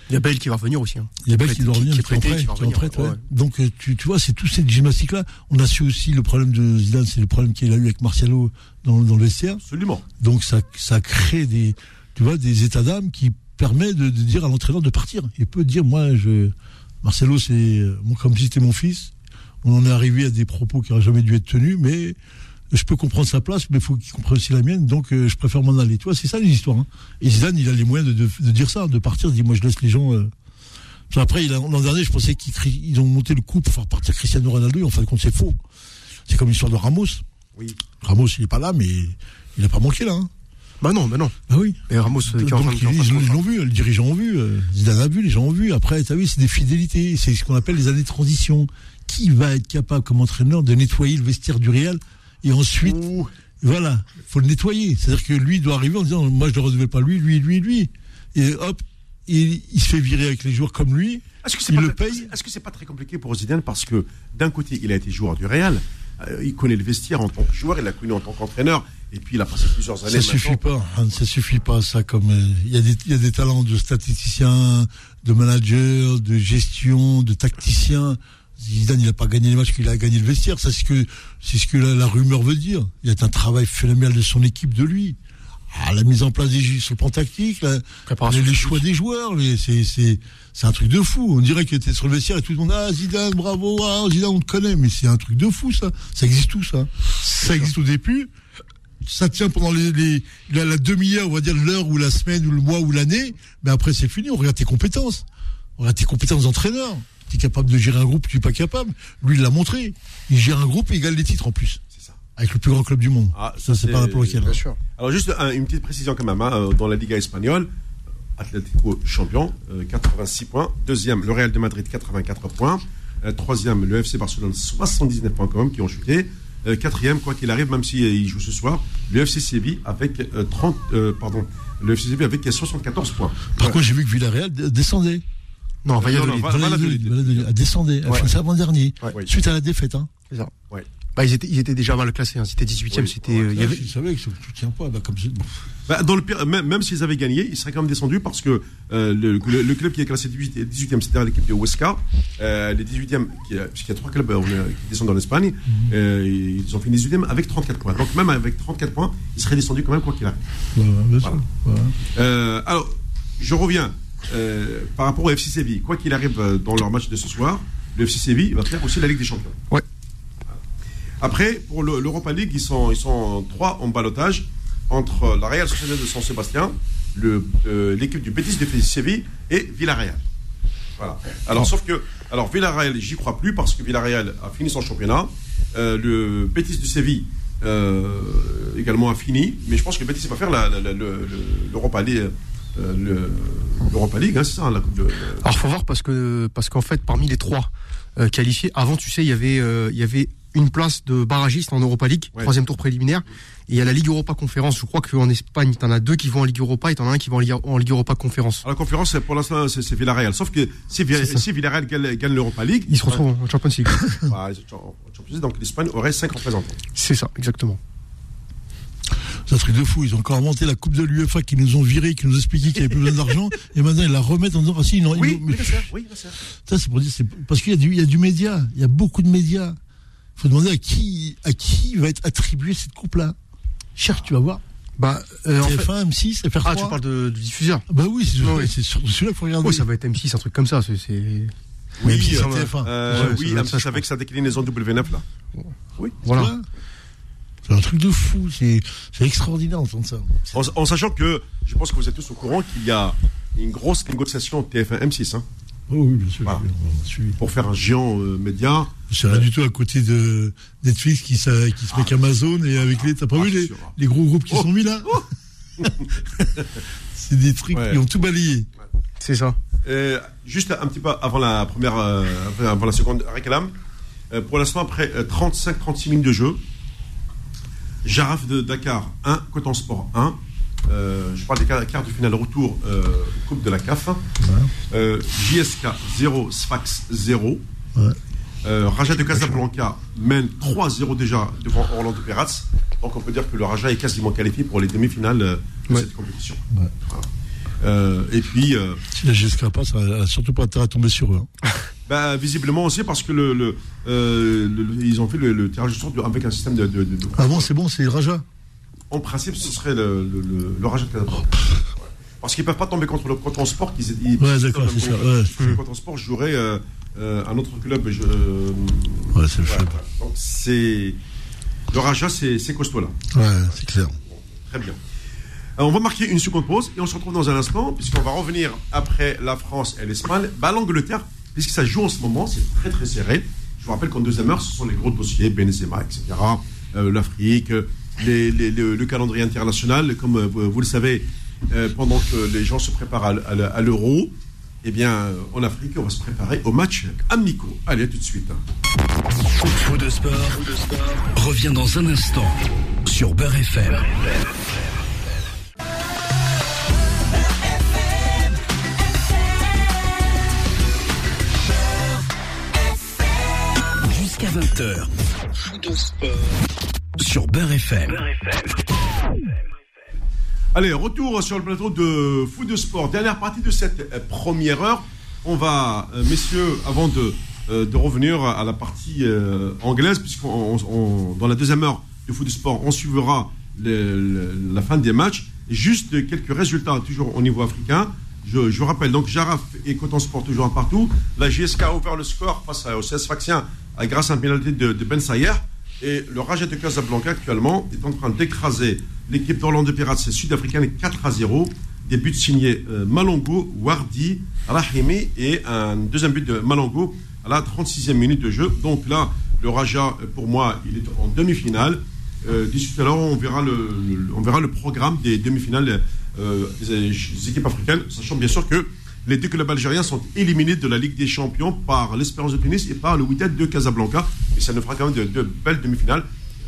Il y a Bale qui va revenir aussi. hein. Il y a Prêté- qui doit qui- revenir, qui est qui prêté, prêt, qui va qui est en revenir, prêt, ouais. ouais. Donc euh, tu, tu vois, c'est toute cette gymnastique-là. On a su aussi le problème de Zidane, c'est le problème qu'il a eu avec Martialo dans, dans le vestiaire. Absolument. Donc ça, ça crée des, tu vois, des états d'âme qui permet de, de dire à l'entraîneur de partir. Il peut dire, moi, je, Marcelo, c'est mon- comme si c'était mon fils. On en est arrivé à des propos qui n'auraient jamais dû être tenus, mais je peux comprendre sa place, mais il faut qu'il comprenne aussi la mienne, donc euh, je préfère m'en aller. Tu vois, c'est ça les histoires. hein. Et Zidane, il a les moyens de, de, de dire ça, de partir, de dire, moi, je laisse les gens. euh. Parce qu'Après, il a- l'an dernier, je pensais qu'ils ont monté le coup pour faire partir Cristiano Ronaldo, et en fin de compte, c'est faux. C'est comme l'histoire de Ramos. Oui. Ramos, il n'est pas là, mais il n'a pas manqué là. Hein. Bah non, bah non. Bah oui. Et Ramos euh, qui Donc, ils l'ont vu, les dirigeants ont vu, euh, Zidane a vu, les gens ont vu. Après, t'as vu, c'est des fidélités, c'est ce qu'on appelle les années de transition. Qui va être capable, comme entraîneur, de nettoyer le vestiaire du Real et ensuite, Ouh. voilà, faut le nettoyer. C'est-à-dire que lui doit arriver en disant, moi je ne renouvelle pas lui, lui, lui, lui. Et hop, il, il se fait virer avec les joueurs comme lui. Est-ce que c'est pas, le très- paye Est-ce que c'est pas très compliqué pour Zidane parce que d'un côté il a été joueur du Real, euh, il connaît le vestiaire en tant que joueur, il l'a connu en tant qu'entraîneur, et puis il a passé plusieurs années. Ça suffit pas, hein, ça suffit pas ça comme euh, il y a des il y a des talents de statisticiens, de manager, de gestion, de tacticien. Zidane il a pas gagné les matchs qu'il a gagné le vestiaire, ça c'est ce que c'est ce que la, la rumeur veut dire. Il y a un travail phénoménal de son équipe de lui. Ah, la mise en place des jeux sur le plan tactique, la- les, choix des joueurs, les- c'est c'est c'est un truc de fou. On dirait qu'il était sur le vestiaire et tout le monde ah Zidane bravo, ah, Zidane on te connaît, mais c'est un truc de fou ça. Ça existe tout ça. Ça existe au début ça tient pendant les, les- la, la demi-heure, on va dire l'heure ou la semaine ou le mois ou l'année, mais après c'est fini, on regarde tes compétences. On regarde tes compétences d'entraîneur. Tu es capable de gérer un groupe, tu n'es pas capable. Lui, il l'a montré. Il gère un groupe et il gagne les titres en plus. C'est ça. Avec le plus grand club du monde. Ah, ça, c'est pas n'importe lequel. bien sûr. Alors juste un- une petite précision quand même, hein, euh, dans la Liga espagnole, Atlético champion, euh, 86 points. Deuxième, le Real de Madrid, 84 points. Euh, troisième, le FC Barcelone, 79 points quand même, qui ont chuté. Euh, quatrième, quoi qu'il arrive, même s'il joue ce soir, le FC Séville avec euh, 30, euh, pardon, le FC Séville avec 74 points. Par contre, j'ai vu que Villarreal descendait. Non, Valladolid. non, Valladolid. Valladolid, Valladolid, a descendu, a Ouais. fait ça avant-dernier. Ouais. Suite à la défaite. Hein. C'est ça. Ouais. Bah, ils étaient, ils étaient déjà mal classés. Hein. C'était 18 e Oui, c'était. ouais, euh, il y avait... Je savais que tu tiens pas. Bah, comme. Bah, dans le pire, même, même s'ils avaient gagné, ils seraient quand même descendus parce que euh, le, le- le club qui est classé 18, 18e, c'était l'équipe de Huesca. Euh, les 18e, qui, euh, puisqu'il y a trois clubs euh, qui descendent en Espagne, euh, ils ont fini 18e avec 34 points. Donc même avec 34 points, ils seraient descendus quand même quoi qu'il arrive. Voilà. Euh, alors, je reviens euh, par rapport au FC Séville. Quoi qu'il arrive euh, dans leur match de ce soir, le FC Séville va faire aussi la Ligue des Champions. Ouais. Après, pour le- l'Europa League, ils sont, ils sont trois en balotage entre la Real Sociedad de San Sébastien, euh, l'équipe du Betis de Séville et Villarreal. Voilà. Alors, sauf que, alors Villarreal, j'y crois plus parce que Villarreal a fini son championnat. Euh, le Betis de Séville euh, également a fini, mais je pense que Betis va faire la- la- la- le- le- l'Europa League. euh, le- l'Europa League, hein, c'est ça, la coupe de. Alors faut voir parce que parce qu'en fait parmi les trois euh, qualifiés, avant tu sais il y avait euh, il y avait une place de barragiste en Europa League, Ouais. troisième tour préliminaire, et il y a la Ligue Europa Conférence. Je crois qu'en Espagne t'en as deux qui vont en Ligue Europa et t'en as un qui va en Ligue, en Ligue Europa Conférence. À la conférence, pour l'instant, c'est Villarreal. Sauf que si, Villarreal gagne, gagne l'Europa League, Ils se retrouvent en Champions League. [laughs] bah, Champions League, donc l'Espagne aurait 5 représentants. C'est ça, exactement. C'est un truc de fou. Ils ont encore inventé la Coupe de l'UEFA qui nous ont virés, qui nous ont expliqué qu'il n'y avait plus besoin d'argent. Et maintenant, ils la remettent en disant, ah si, non, Oui, ils- oui, mais- bien sûr, oui, bien sûr. ça, c'est pour dire, c'est parce qu'il y a du, il y a du média. Il y a beaucoup de médias. Il faut demander à qui, à qui va être attribuée cette coupe-là. Cherche, tu vas voir. Bah euh, en fait- TF1, M6, FR3. ah tu parles de, de diffuseur. Bah oui, c'est Oui. c'est surtout celui-là qu'il faut regarder. Oui ça va être M6 un truc comme ça. C'est Oui, M6, euh, ça va. TF1. Euh, Ouais, ça oui, doit être M6 ça, je avec sa déclinaison W9 là. Voilà. C'est un truc de fou. C'est c'est extraordinaire d'entendre ça. En, en sachant que, je pense que vous êtes tous au courant qu'il y a une grosse négociation TF1 M6 hein, Oh oui, bien sûr. Voilà. pour faire un géant euh, média. C'est rien du tout à côté de Netflix qui, s'a- qui se met avec Amazon et avec les. T'as pas Ah, vu c'est les, les gros groupes qui Oh. sont mis là [laughs] C'est des trucs Ouais. qui ont tout balayé. C'est ça. Euh, juste un petit peu avant la première, euh, avant la seconde réclame. Euh, pour l'instant, après 35-36 minutes de jeu, Jaraf de Dakar 1, Coton Sport 1. je parle des quarts du final retour Coupe de la CAF. JSK 0, Sfax 0. Raja de Casablanca mène 3-0 déjà devant Orlando Pirates. Donc on peut dire que le Raja est quasiment qualifié pour les demi-finales de cette compétition. Euh, et puis. Euh, si la GSK passe, ça n'a surtout pas intérêt à tomber sur eux. Hein. [laughs] Bah, visiblement aussi parce que le, euh, ils ont fait le, tirage de sort avec un système de. ah bon, c'est bon, c'est le Raja En principe, ce serait le, Raja de Casablanca. Parce qu'ils ne peuvent pas tomber contre le Coton Sport. Ils, ils, ouais, d'accord, c'est ça. Ouais. Le Coton Sport jouerait un autre club. Je, ouais, c'est le ouais, Donc, c'est. Le Raja, c'est costaud là. Ouais, c'est clair. très bien. Euh, on va marquer une seconde pause et on se retrouve dans un instant, puisqu'on va revenir après la France et l'Espagne. Bah, L'Angleterre, puisque ça joue en ce moment, c'est très très serré. Je vous rappelle qu'en deuxième heure, ce sont les gros dossiers, Benzema, etc., euh, l'Afrique, le, calendrier international. Comme euh, vous, le savez, pendant que les gens se préparent à, l'euro, eh bien, en Afrique, on va se préparer au match amicaux. Allez, à tout de suite. Faux de sport, revient dans un instant sur Beurre FM. jusqu'à 20h. Sur Beurre FM. Allez, retour sur le plateau de Foot de Sport. Dernière partie de cette euh, première heure. On va, euh, messieurs, avant de, euh, de revenir à la partie anglaise, puisqu'on dans la deuxième heure de Foot de Sport, on suivra la fin des matchs. Juste quelques résultats, toujours au niveau africain. Je, vous rappelle, donc Jaraf et Coton Sport toujours un partout. La GSK a ouvert le score face au CS Faxien grâce à un pénalité de, Ben Sayer. Et le Raja de Casablanca actuellement est en train d'écraser l'équipe d'Orlando Pirates sud-africaine 4 à 0. Des buts signés euh, Malongo, Wardi, Rahimi et un deuxième but de Malongo à la 36e minute de jeu. Donc là, le Raja, pour moi, il est en demi-finale. Euh, D'ici tout à l'heure, on, verra le, programme des demi-finales euh, des, équipes africaines, sachant bien sûr que les deux clubs algériens sont éliminés de la Ligue des Champions par l'Espérance de Tunis et par le Wydad de Casablanca. Et ça nous fera quand même de, belles demi-finales.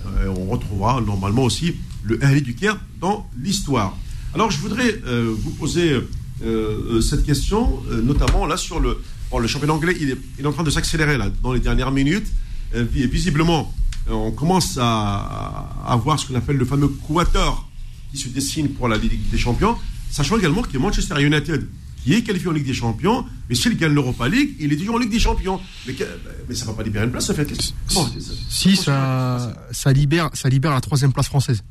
Euh, on retrouvera normalement aussi le Ahli du Caire dans l'histoire. Alors je voudrais euh, vous poser euh, cette question, notamment là sur le, le championnat anglais. Il est, en train de s'accélérer là dans les dernières minutes. visiblement, on commence à, à, voir ce qu'on appelle le fameux quator qui se dessine pour la Ligue des Champions, sachant également que Manchester United il est qualifié en Ligue des Champions, mais s'il gagne l'Europa League, il est toujours en Ligue des Champions. Mais, mais ça ne va pas libérer une place, ça fait. si, ça, ça, libère, ça libère la troisième place française.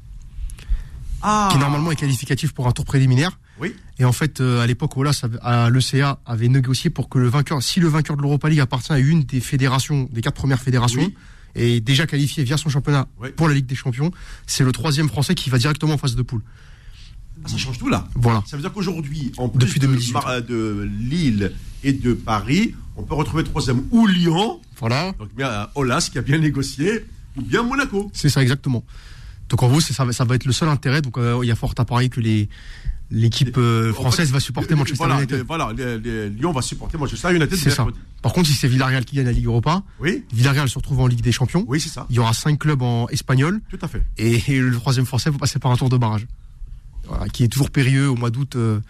Ah. Qui normalement est qualificatif pour un tour préliminaire. Oui. Et en fait, euh, à l'époque, l'ECA avait négocié pour que le vainqueur, si le vainqueur de l'Europa League appartient à une des fédérations, des quatre premières fédérations, et déjà qualifié via son championnat pour la Ligue des Champions, c'est le troisième français qui va directement en phase de poule. Ah, ça change tout là. Voilà. Ça veut dire qu'aujourd'hui, en plus Depuis de, de, Lille et de Paris, on peut retrouver troisième ou Lyon. Voilà. Donc bien Olas qui a bien négocié, ou bien Monaco. C'est ça exactement. Donc en gros, ça, ça va être le seul intérêt. Donc euh, il y a fort à parier que les l'équipe euh, française va supporter Manchester United. voilà, Lyon va supporter Manchester United. C'est ça. Par contre, si c'est Villarreal qui gagne la Ligue Europa, oui. Villarreal se retrouve en Ligue des Champions. Oui, c'est ça. Il y aura cinq clubs en espagnol. Tout à fait. Et, et le troisième français va passer par un tour de barrage qui est toujours périlleux au mois d'août. Euh.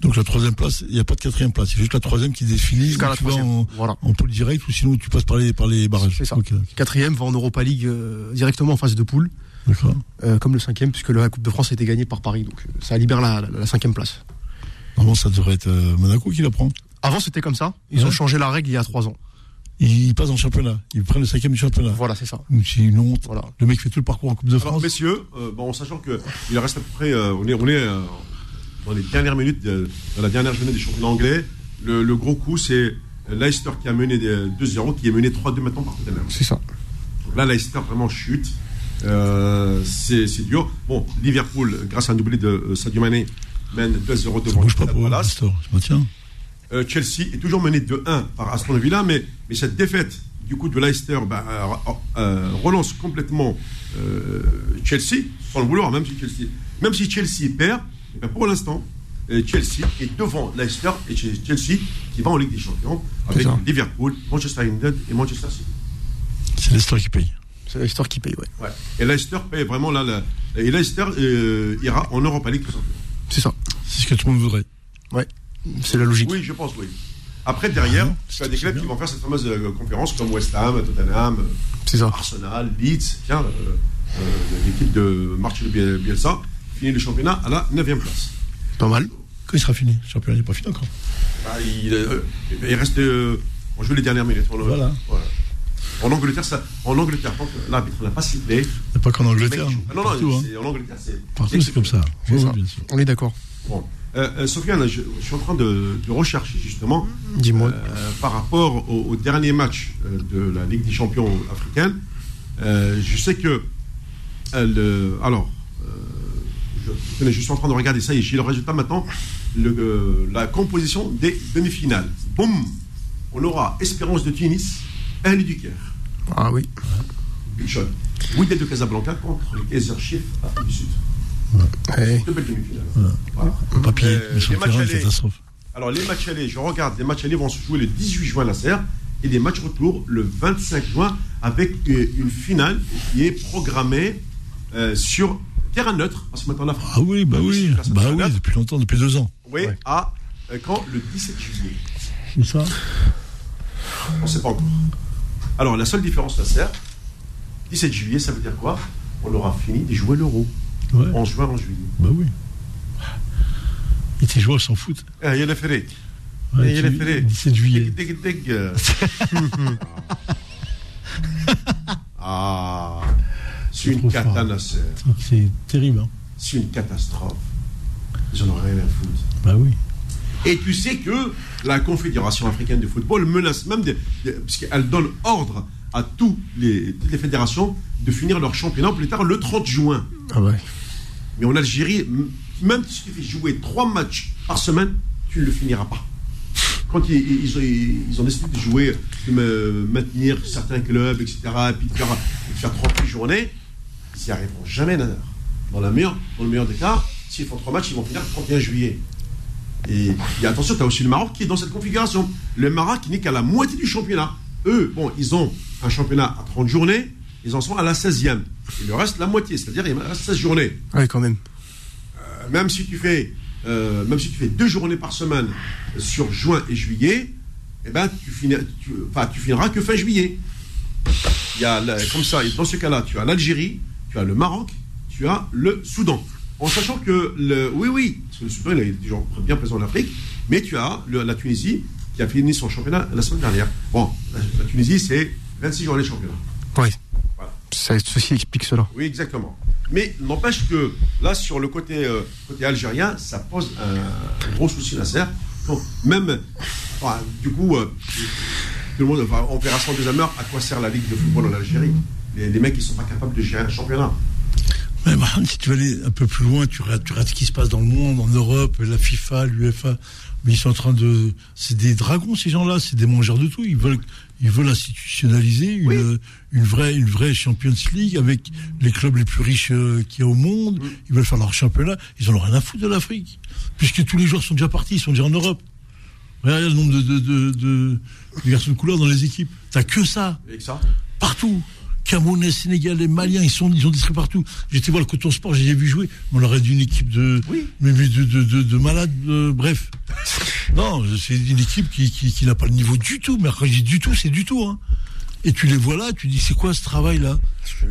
Donc la troisième place, il n'y a pas de quatrième place, c'est juste la troisième qui définit. Jusqu'à la troisième. En, voilà. en pôle direct ou sinon tu passes par les, par les barrages. C'est ça. Quatrième va en Europa League euh, directement en phase de poule. D'accord. Euh, comme le cinquième, puisque la Coupe de France a été gagnée par Paris, donc ça libère la, la, cinquième place. Normalement, ça devrait être Monaco qui la prend. Avant, c'était comme ça. Ils ont changé la règle il y a trois ans. Ils passent en championnat. Ils prennent le cinquième du championnat. Voilà, c'est ça. Sinon, voilà. le mec fait tout le parcours en Coupe de France. Alors, messieurs, bon, en sachant qu'il reste à peu près, on est, on est dans les dernières minutes de, la dernière journée des championnats anglais. Le, gros coup, c'est Leicester qui a mené 2-0, qui est mené 3-2 maintenant par Tottenham. C'est ça. Donc là, Leicester vraiment chute. Euh, c'est dur. Bon, Liverpool, grâce à un doublé de euh, Sadio Mané, mène 2-0 devant bouge pas pour Leicester, je me tiens. Euh, Chelsea est toujours mené 2-1 par Aston Villa, mais, mais cette défaite du coup de Leicester bah, relance complètement Chelsea, sans le vouloir, même si Chelsea, même si Chelsea perd, eh pour l'instant, euh, Chelsea est devant Leicester et Chelsea qui va en Ligue des Champions avec. Liverpool, Manchester United et Manchester City. C'est Leicester qui paye. C'est l'histoire qui paye, ouais. Ouais. Et Leicester paye vraiment là. et Leicester euh, ira en Europa League tout simplement. C'est ça. C'est ce que tout le monde voudrait. Ouais. C'est la logique. Oui, je pense, oui. Après, derrière, Ah, tu as c'est des clubs bien. qui vont faire cette fameuse euh, conférence comme West Ham, Tottenham, euh, ça. Arsenal, Leeds. Tiens, euh, euh, l'équipe de Marcelo Biel- Bielsa finit le championnat à la 9 place. Pas mal. Quand il sera fini Le championnat n'est pas fini encore. Bah, il, euh, il reste. euh, on joue les dernières minutes. On, Voilà. En Angleterre, ça, en Angleterre, l'arbitre n'a pas sifflé. Il n'y a pas qu'en Angleterre. ah non, Partout, non, hein. c'est- en Angleterre, c'est. Partout, c'est comme ça. C'est Oui, ça. oui, bien sûr. On est d'accord. Bon. Euh, euh, Sofiane, je, je suis en train de, de rechercher justement Dis-moi. euh, par rapport au, au dernier match euh, de la Ligue des champions africaine. je sais que. le- alors, je, je suis en train de regarder ça et j'ai le résultat maintenant. Le, la composition des demi-finales. Boum On aura Espérance de Tunis, El du Caire. Ah oui. Big shot. Wydad de Casablanca contre les Kaiser Chiefs, Afrique du Sud. Ouais. Deux belles demi-finales. Voilà. Papier, Euh, sur les le matchs terrain, allés. catastrophe. Alors, les matchs allés, je regarde, les matchs allés vont se jouer le 18 juin à la Serre et des matchs retour le 25 juin avec euh, une finale qui est programmée euh, sur terrain neutre. Maintenant, la France. Ah oui, bah la oui. À Bah oui, depuis longtemps, depuis deux ans. Oui, à euh, quand? Le 17 juillet. C'est ça On ne sait pas encore. Alors, la seule différence, la Serre, 17 juillet, ça veut dire quoi? On aura fini de jouer l'euro. Ouais. En juin, en juillet. Bah oui. Et tes joueurs s'en foutent. Ah, Il y a les ferrés. Ouais, il y a les tu- ferrés. 17 juillet. [laughs] Ah, c'est une trop fort. cata, Nasser. C'est terrible. Hein. C'est une catastrophe. Ils en ont rien à foutre. Bah oui. Et tu sais que la Confédération africaine de football menace même, de, de- parce qu'elle donne ordre à tous les, toutes les fédérations de finir leur championnat plus tard le 30 juin. Ah ouais. Mais en Algérie, même si tu fais jouer trois matchs par semaine, tu ne le finiras pas. Quand ils, ils- ils ont, ils ont décidé de jouer, de maintenir certains clubs, etc., et puis de faire, de faire 38 journées, ils n'y arriveront jamais d'ailleurs. Dans, la meilleure, dans le meilleur des cas, s'ils font trois matchs, ils vont finir le 31 juillet. Et, et attention, tu as aussi le Maroc qui est dans cette configuration. Le Maroc qui n'est qu'à la moitié du championnat. Eux, bon, ils ont un championnat à 30 journées, ils en sont à la 16e. Il leur reste la moitié, c'est-à-dire il reste 16 journées. Ouais, quand même. Euh, même si tu fais euh, même si tu fais deux journées par semaine sur juin et juillet, eh ben tu, finis, tu, enfin, tu finiras que fin juillet. Il y a comme ça, dans ce cas-là, tu as l'Algérie, tu as le Maroc, tu as le Soudan. En sachant que le, oui, oui, parce que le Soudan il est toujours bien présent en Afrique, mais tu as le- la Tunisie qui a fini son championnat la semaine dernière. Bon, la, la Tunisie c'est 26 journées de championnat. Ouais. Voilà. Ça, ceci explique cela. Oui, exactement. Mais n'empêche que là, sur le côté, euh, côté algérien, ça pose un, un gros souci Nasser. Donc, même, du coup, euh, tout le monde, enfin, on verra sans deux à quoi sert la Ligue de football en Algérie. Les, les mecs, ils sont pas capables de gérer un championnat. Mais Mohamed, [laughs] si tu veux aller un peu plus loin, tu regardes, tu regardes ce qui se passe dans le monde, en Europe, la FIFA, l'UEFA. Mais ils sont en train de. C'est des dragons, ces gens-là, c'est des mangeurs de tout. Ils veulent, ils veulent institutionnaliser une, Oui. une, vraie, une vraie Champions League avec les clubs les plus riches euh, qu'il y a au monde. Ils veulent faire leur championnat. Ils en ont rien à foutre de l'Afrique. Puisque tous les joueurs sont déjà partis, ils sont déjà en Europe. Regarde le nombre de, de, de, de- de garçons de couleur dans les équipes. T'as que ça Avec ça partout. Camerounais, Sénégalais, Maliens, ils sont, ils ont distribué partout. J'étais voir le Coton Sport, j'ai vu jouer. On aurait d'une équipe de, Oui. mais de, de, de, de malades, euh, bref. [laughs] non, c'est une équipe qui, qui, qui n'a pas le niveau du tout. Mais quand je dis du tout, c'est du tout. Hein. Et tu les vois là, tu dis, c'est quoi ce travail-là?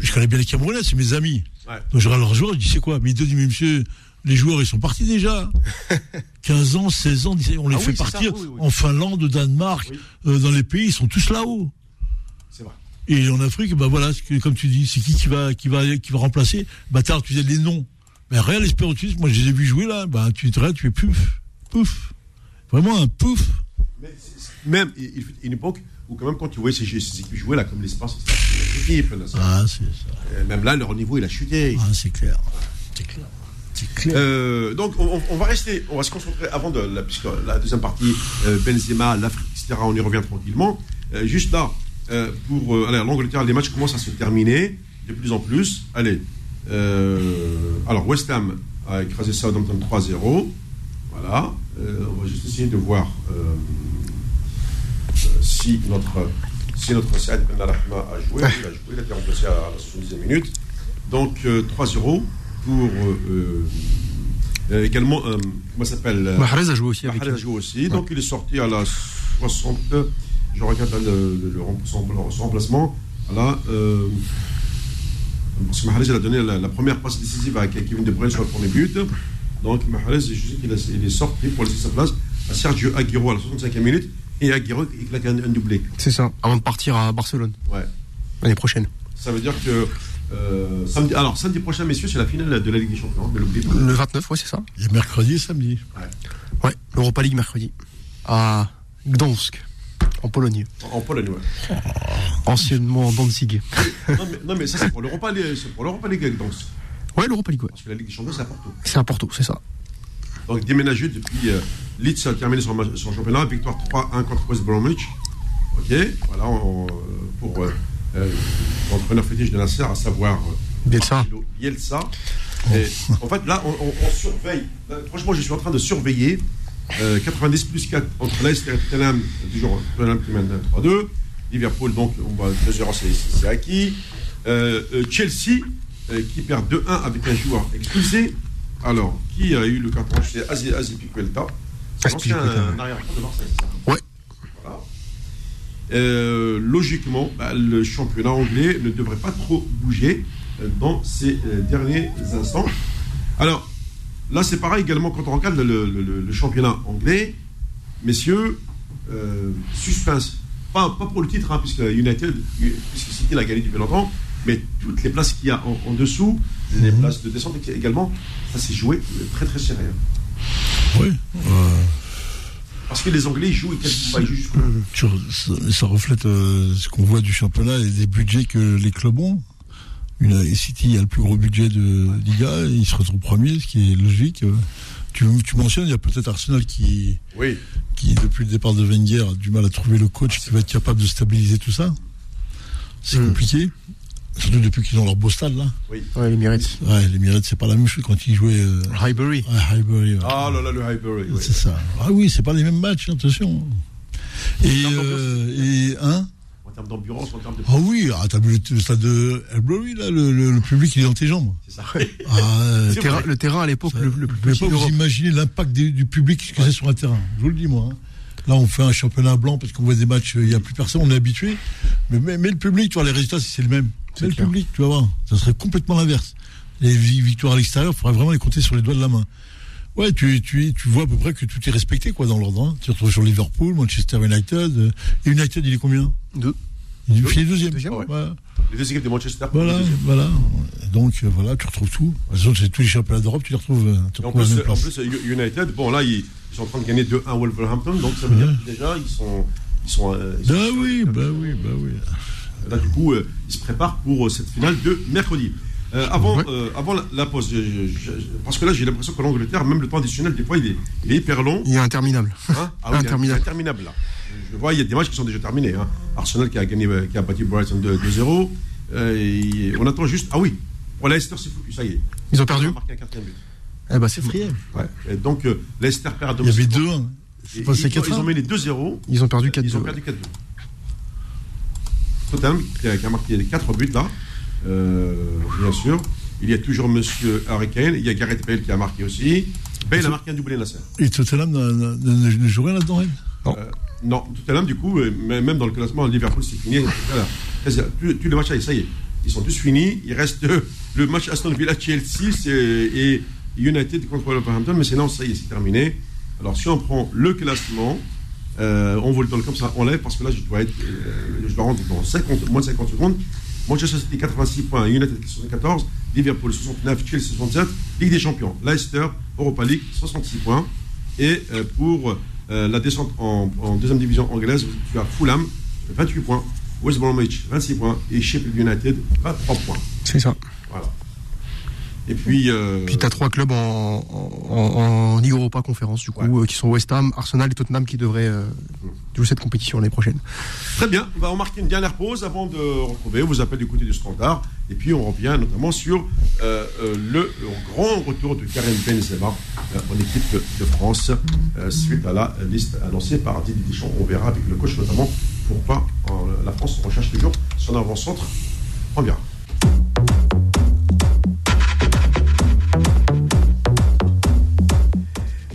Je connais bien les Camerounais, c'est mes amis. Ouais. Donc je regarde leurs joueurs, je dis, c'est quoi? Mais ils te disent, mais monsieur, les joueurs, ils sont partis déjà. [laughs] 15 ans, 16 ans, 17 on les Ah fait oui, c'est ça, partir oui, en Finlande, au Danemark, euh, dans les pays, ils sont tous là-haut. C'est vrai. Et en Afrique, bah voilà, comme tu dis, c'est qui qui va, qui va, qui va remplacer? Bah t'as, tu disais les noms. Ben Real Espérantus, moi je les ai vus jouer là, bah tu te tu es pouf, pouf. Vraiment un pouf. Mais même, il fut une époque où, quand même, quand tu voyais ces, ces équipes jouer, là, comme l'espace, c'était une équipe, Nasser. Ah, c'est ça. Et Même là, leur niveau, il a chuté. Ah, c'est clair. C'est clair. Euh, donc on, on- on va rester, on va se concentrer avant de la, puisque la deuxième partie, euh, Benzema, l'Afrique, etc. On y revient tranquillement. Euh, juste là, euh, pour euh, l'Angleterre, les matchs commencent à se terminer de plus en plus. Allez, euh, alors West Ham a écrasé Southampton 3-0. Voilà. Euh, on va juste essayer de voir euh, si notre si notre Saad Ben Rahma a joué. Il a joué, il a été remplacé à la 70e minute. Donc euh, 3-0 pour également, comment ça s'appelle Mahrez a joué aussi Mahrez a joué aussi. Donc il est sorti à la 60. Je regarde le, le- son, son remplacement. Voilà. Euh, parce que Mahrez il a donné la, la première passe décisive à Kevin De Bruyne sur le premier but. Donc Mahrez, je sais qu'il est sorti pour laisser sa place à Sergio Aguero à la 65e minute. Et Aguero, il claque un, un doublé. C'est ça. Avant de partir à Barcelone Ouais. l'année prochaine. Ça veut dire que euh, samedi, alors samedi prochain, messieurs, c'est la finale de la Ligue des Champions. Ne l'oubliez pas. Le 29, ouais, c'est ça. Il y a mercredi et samedi. Ouais, l'Europa League mercredi. À Gdansk, en Pologne. En, en Pologne, ouais. [laughs] Anciennement Danzig. non, mais, non, mais ça, c'est pour l'Europa League, League donc. Ouais, l'Europa League, ouais. Parce que la Ligue des Champions, c'est à Porto. C'est à Porto, c'est ça. Donc déménagé depuis euh, Leeds a terminé son, son championnat, victoire 3-1 contre West Bromwich. Ok, voilà, on- euh, pour euh, euh, l'entraîneur fétiche de Nasser, à savoir euh, Bielsa. Bielsa. Et, en fait, là, on, on- on surveille. Là, franchement, je suis en train de surveiller euh, 90 plus 4 entre Leicester et Tottenham, toujours Tottenham qui mène 3-2. Liverpool, donc, on va 2-0, c'est- acquis. Euh, euh, Chelsea, euh, qui perd 2-1 avec un joueur expulsé. Alors, qui a eu le carton C'est Azi- Azpilicueta, ouais. euh, arrière-plan de Marseille, Ouais. Voilà. Euh, logiquement, bah, le championnat anglais ne devrait pas trop bouger euh, dans ces euh, derniers instants. Alors, là, c'est pareil également quand on regarde le, le- le- le championnat anglais. Messieurs, euh, suspense. Pas, pas pour le titre, hein, puisque United, puisque City l'a gagné depuis longtemps, mais toutes les places qu'il y a en, en dessous, les places de descente également, ça s'est joué euh, très très serré. Oui. Parce que les Anglais ils jouent et quasiment pas, ils jouent ça, ça reflète euh, ce qu'on voit du championnat et des budgets que les clubs ont. Une, City a le plus gros budget de Liga, il se retrouve premier, ce qui est logique. Tu, tu mentionnes, il y a peut-être Arsenal qui, Oui. qui, depuis le départ de Wenger, a du mal à trouver le coach qui va être capable de stabiliser tout ça. C'est Hmm. compliqué. Surtout depuis qu'ils ont leur beau stade, là. Ouais, les mérites. Ouais, les Emirates, c'est pas la même chose quand ils jouaient euh, Highbury. à Highbury. ouais. Ah là là, le Highbury. oui. C'est ça. Ah oui, c'est pas les mêmes matchs, hein, attention. Et, euh, et hein En termes d'ambiance, en termes de. Ah oui, ah, t'as vu le, le stade de là, le, le- le public, il est dans tes jambes. C'est ça. Ah, [laughs] Le terrain, vrai. le terrain à l'époque, le, le plus vous pouvez petit pas vous imaginer l'impact du, du public, ce que c'est sur un terrain. Je vous le dis, moi. hein. Là, on fait un championnat blanc parce qu'on voit des matchs, euh, il n'y a plus personne, on est habitué. Mais, mais, mais le public, tu vois, les résultats, c'est le même. C'est Mais le clair. public, tu vas voir, ça serait complètement l'inverse. Les vi- victoires à l'extérieur, il faudrait vraiment les compter sur les doigts de la main. Ouais, tu, tu, tu vois à peu près que tout est respecté, quoi, dans l'ordre. hein. Tu retrouves sur Liverpool, Manchester United. euh, et United, il est combien? Deux. Il finit deuxième. Deuxième, ouais. Ouais. Les deux équipes de Manchester. Voilà, voilà. Donc, euh, voilà, tu retrouves tout. C'est tous les championnats d'Europe, tu les retrouves, euh, tu En plus, en United, bon là, ils, ils sont en train de gagner 2-1 Wolverhampton, donc ça veut dire que déjà, ils sont. Ils sont, euh, ils sont Bah sur- oui, bah oui, bah oui. Là, du coup, euh, ils se préparent pour cette finale de mercredi. Euh, avant, euh, avant la, la pause, je- je- je- parce que là, j'ai l'impression que l'Angleterre, même le temps additionnel, des fois, il est, il est hyper long. Il est interminable. Hein ah oui, [laughs] Interminable. interminable là. Je vois, il y a des matchs qui sont déjà terminés. Hein. Arsenal qui a gagné, euh, qui a battu Brighton 2 2-0. Euh, et on attend juste. Ah oui, pour Leicester, c'est foutu, ça y est. Ils ont perdu Ils ont marqué un quatrième but. Eh ben, c'est. Ouais. Et donc, Leicester perd à Il y avait domicile. deux, hein. Et ils, ils 4 ont mené 2-0. Ils ont perdu 4 Ils ont perdu 4-2. Tottenham qui a, qui a marqué 4 buts là, euh, bien sûr. Il y a toujours Monsieur Harry Kane. Il y a Gareth Bale qui a marqué aussi. Bale a marqué un doublé Nasser. Et Tottenham ne, ne, ne- ne joue rien là-dedans, elle? Euh, non, Tottenham, du coup, euh, même dans le classement, Liverpool, c'est fini. Voilà. Tous tous les matchs, ça y est. Ils sont tous finis. Il reste euh, le match Aston Villa-Chelsea et United contre Wolverhampton. Mais sinon, ça y est, c'est terminé. Alors, si on prend le classement, euh, on vous le donne comme ça, on lève parce que là, je dois, être, euh, je dois rendre dans 50, moins de 50 secondes. Manchester City 86 points, United 74, Liverpool 69, Chelsea 67, Ligue des Champions, Leicester, Europa League 66 points. Et euh, pour euh, la descente en, en deuxième division anglaise, tu as Fulham 28 points, West Bromwich 26 points et Sheffield United 23 points. C'est ça. Voilà. Et puis. euh, Puis t'as trois clubs en, en, en Europa Conférence, du coup, euh, qui sont West Ham, Arsenal et Tottenham qui devraient euh, jouer cette compétition l'année prochaine. Très bien, on va marquer une dernière pause avant de retrouver vos appels du côté du standard. Et puis on revient notamment sur euh, le, le grand retour de Karim Benzema en équipe de, France suite à la liste annoncée par Didier Deschamps. On verra avec le coach notamment pourquoi la France recherche toujours son avant-centre. On verra.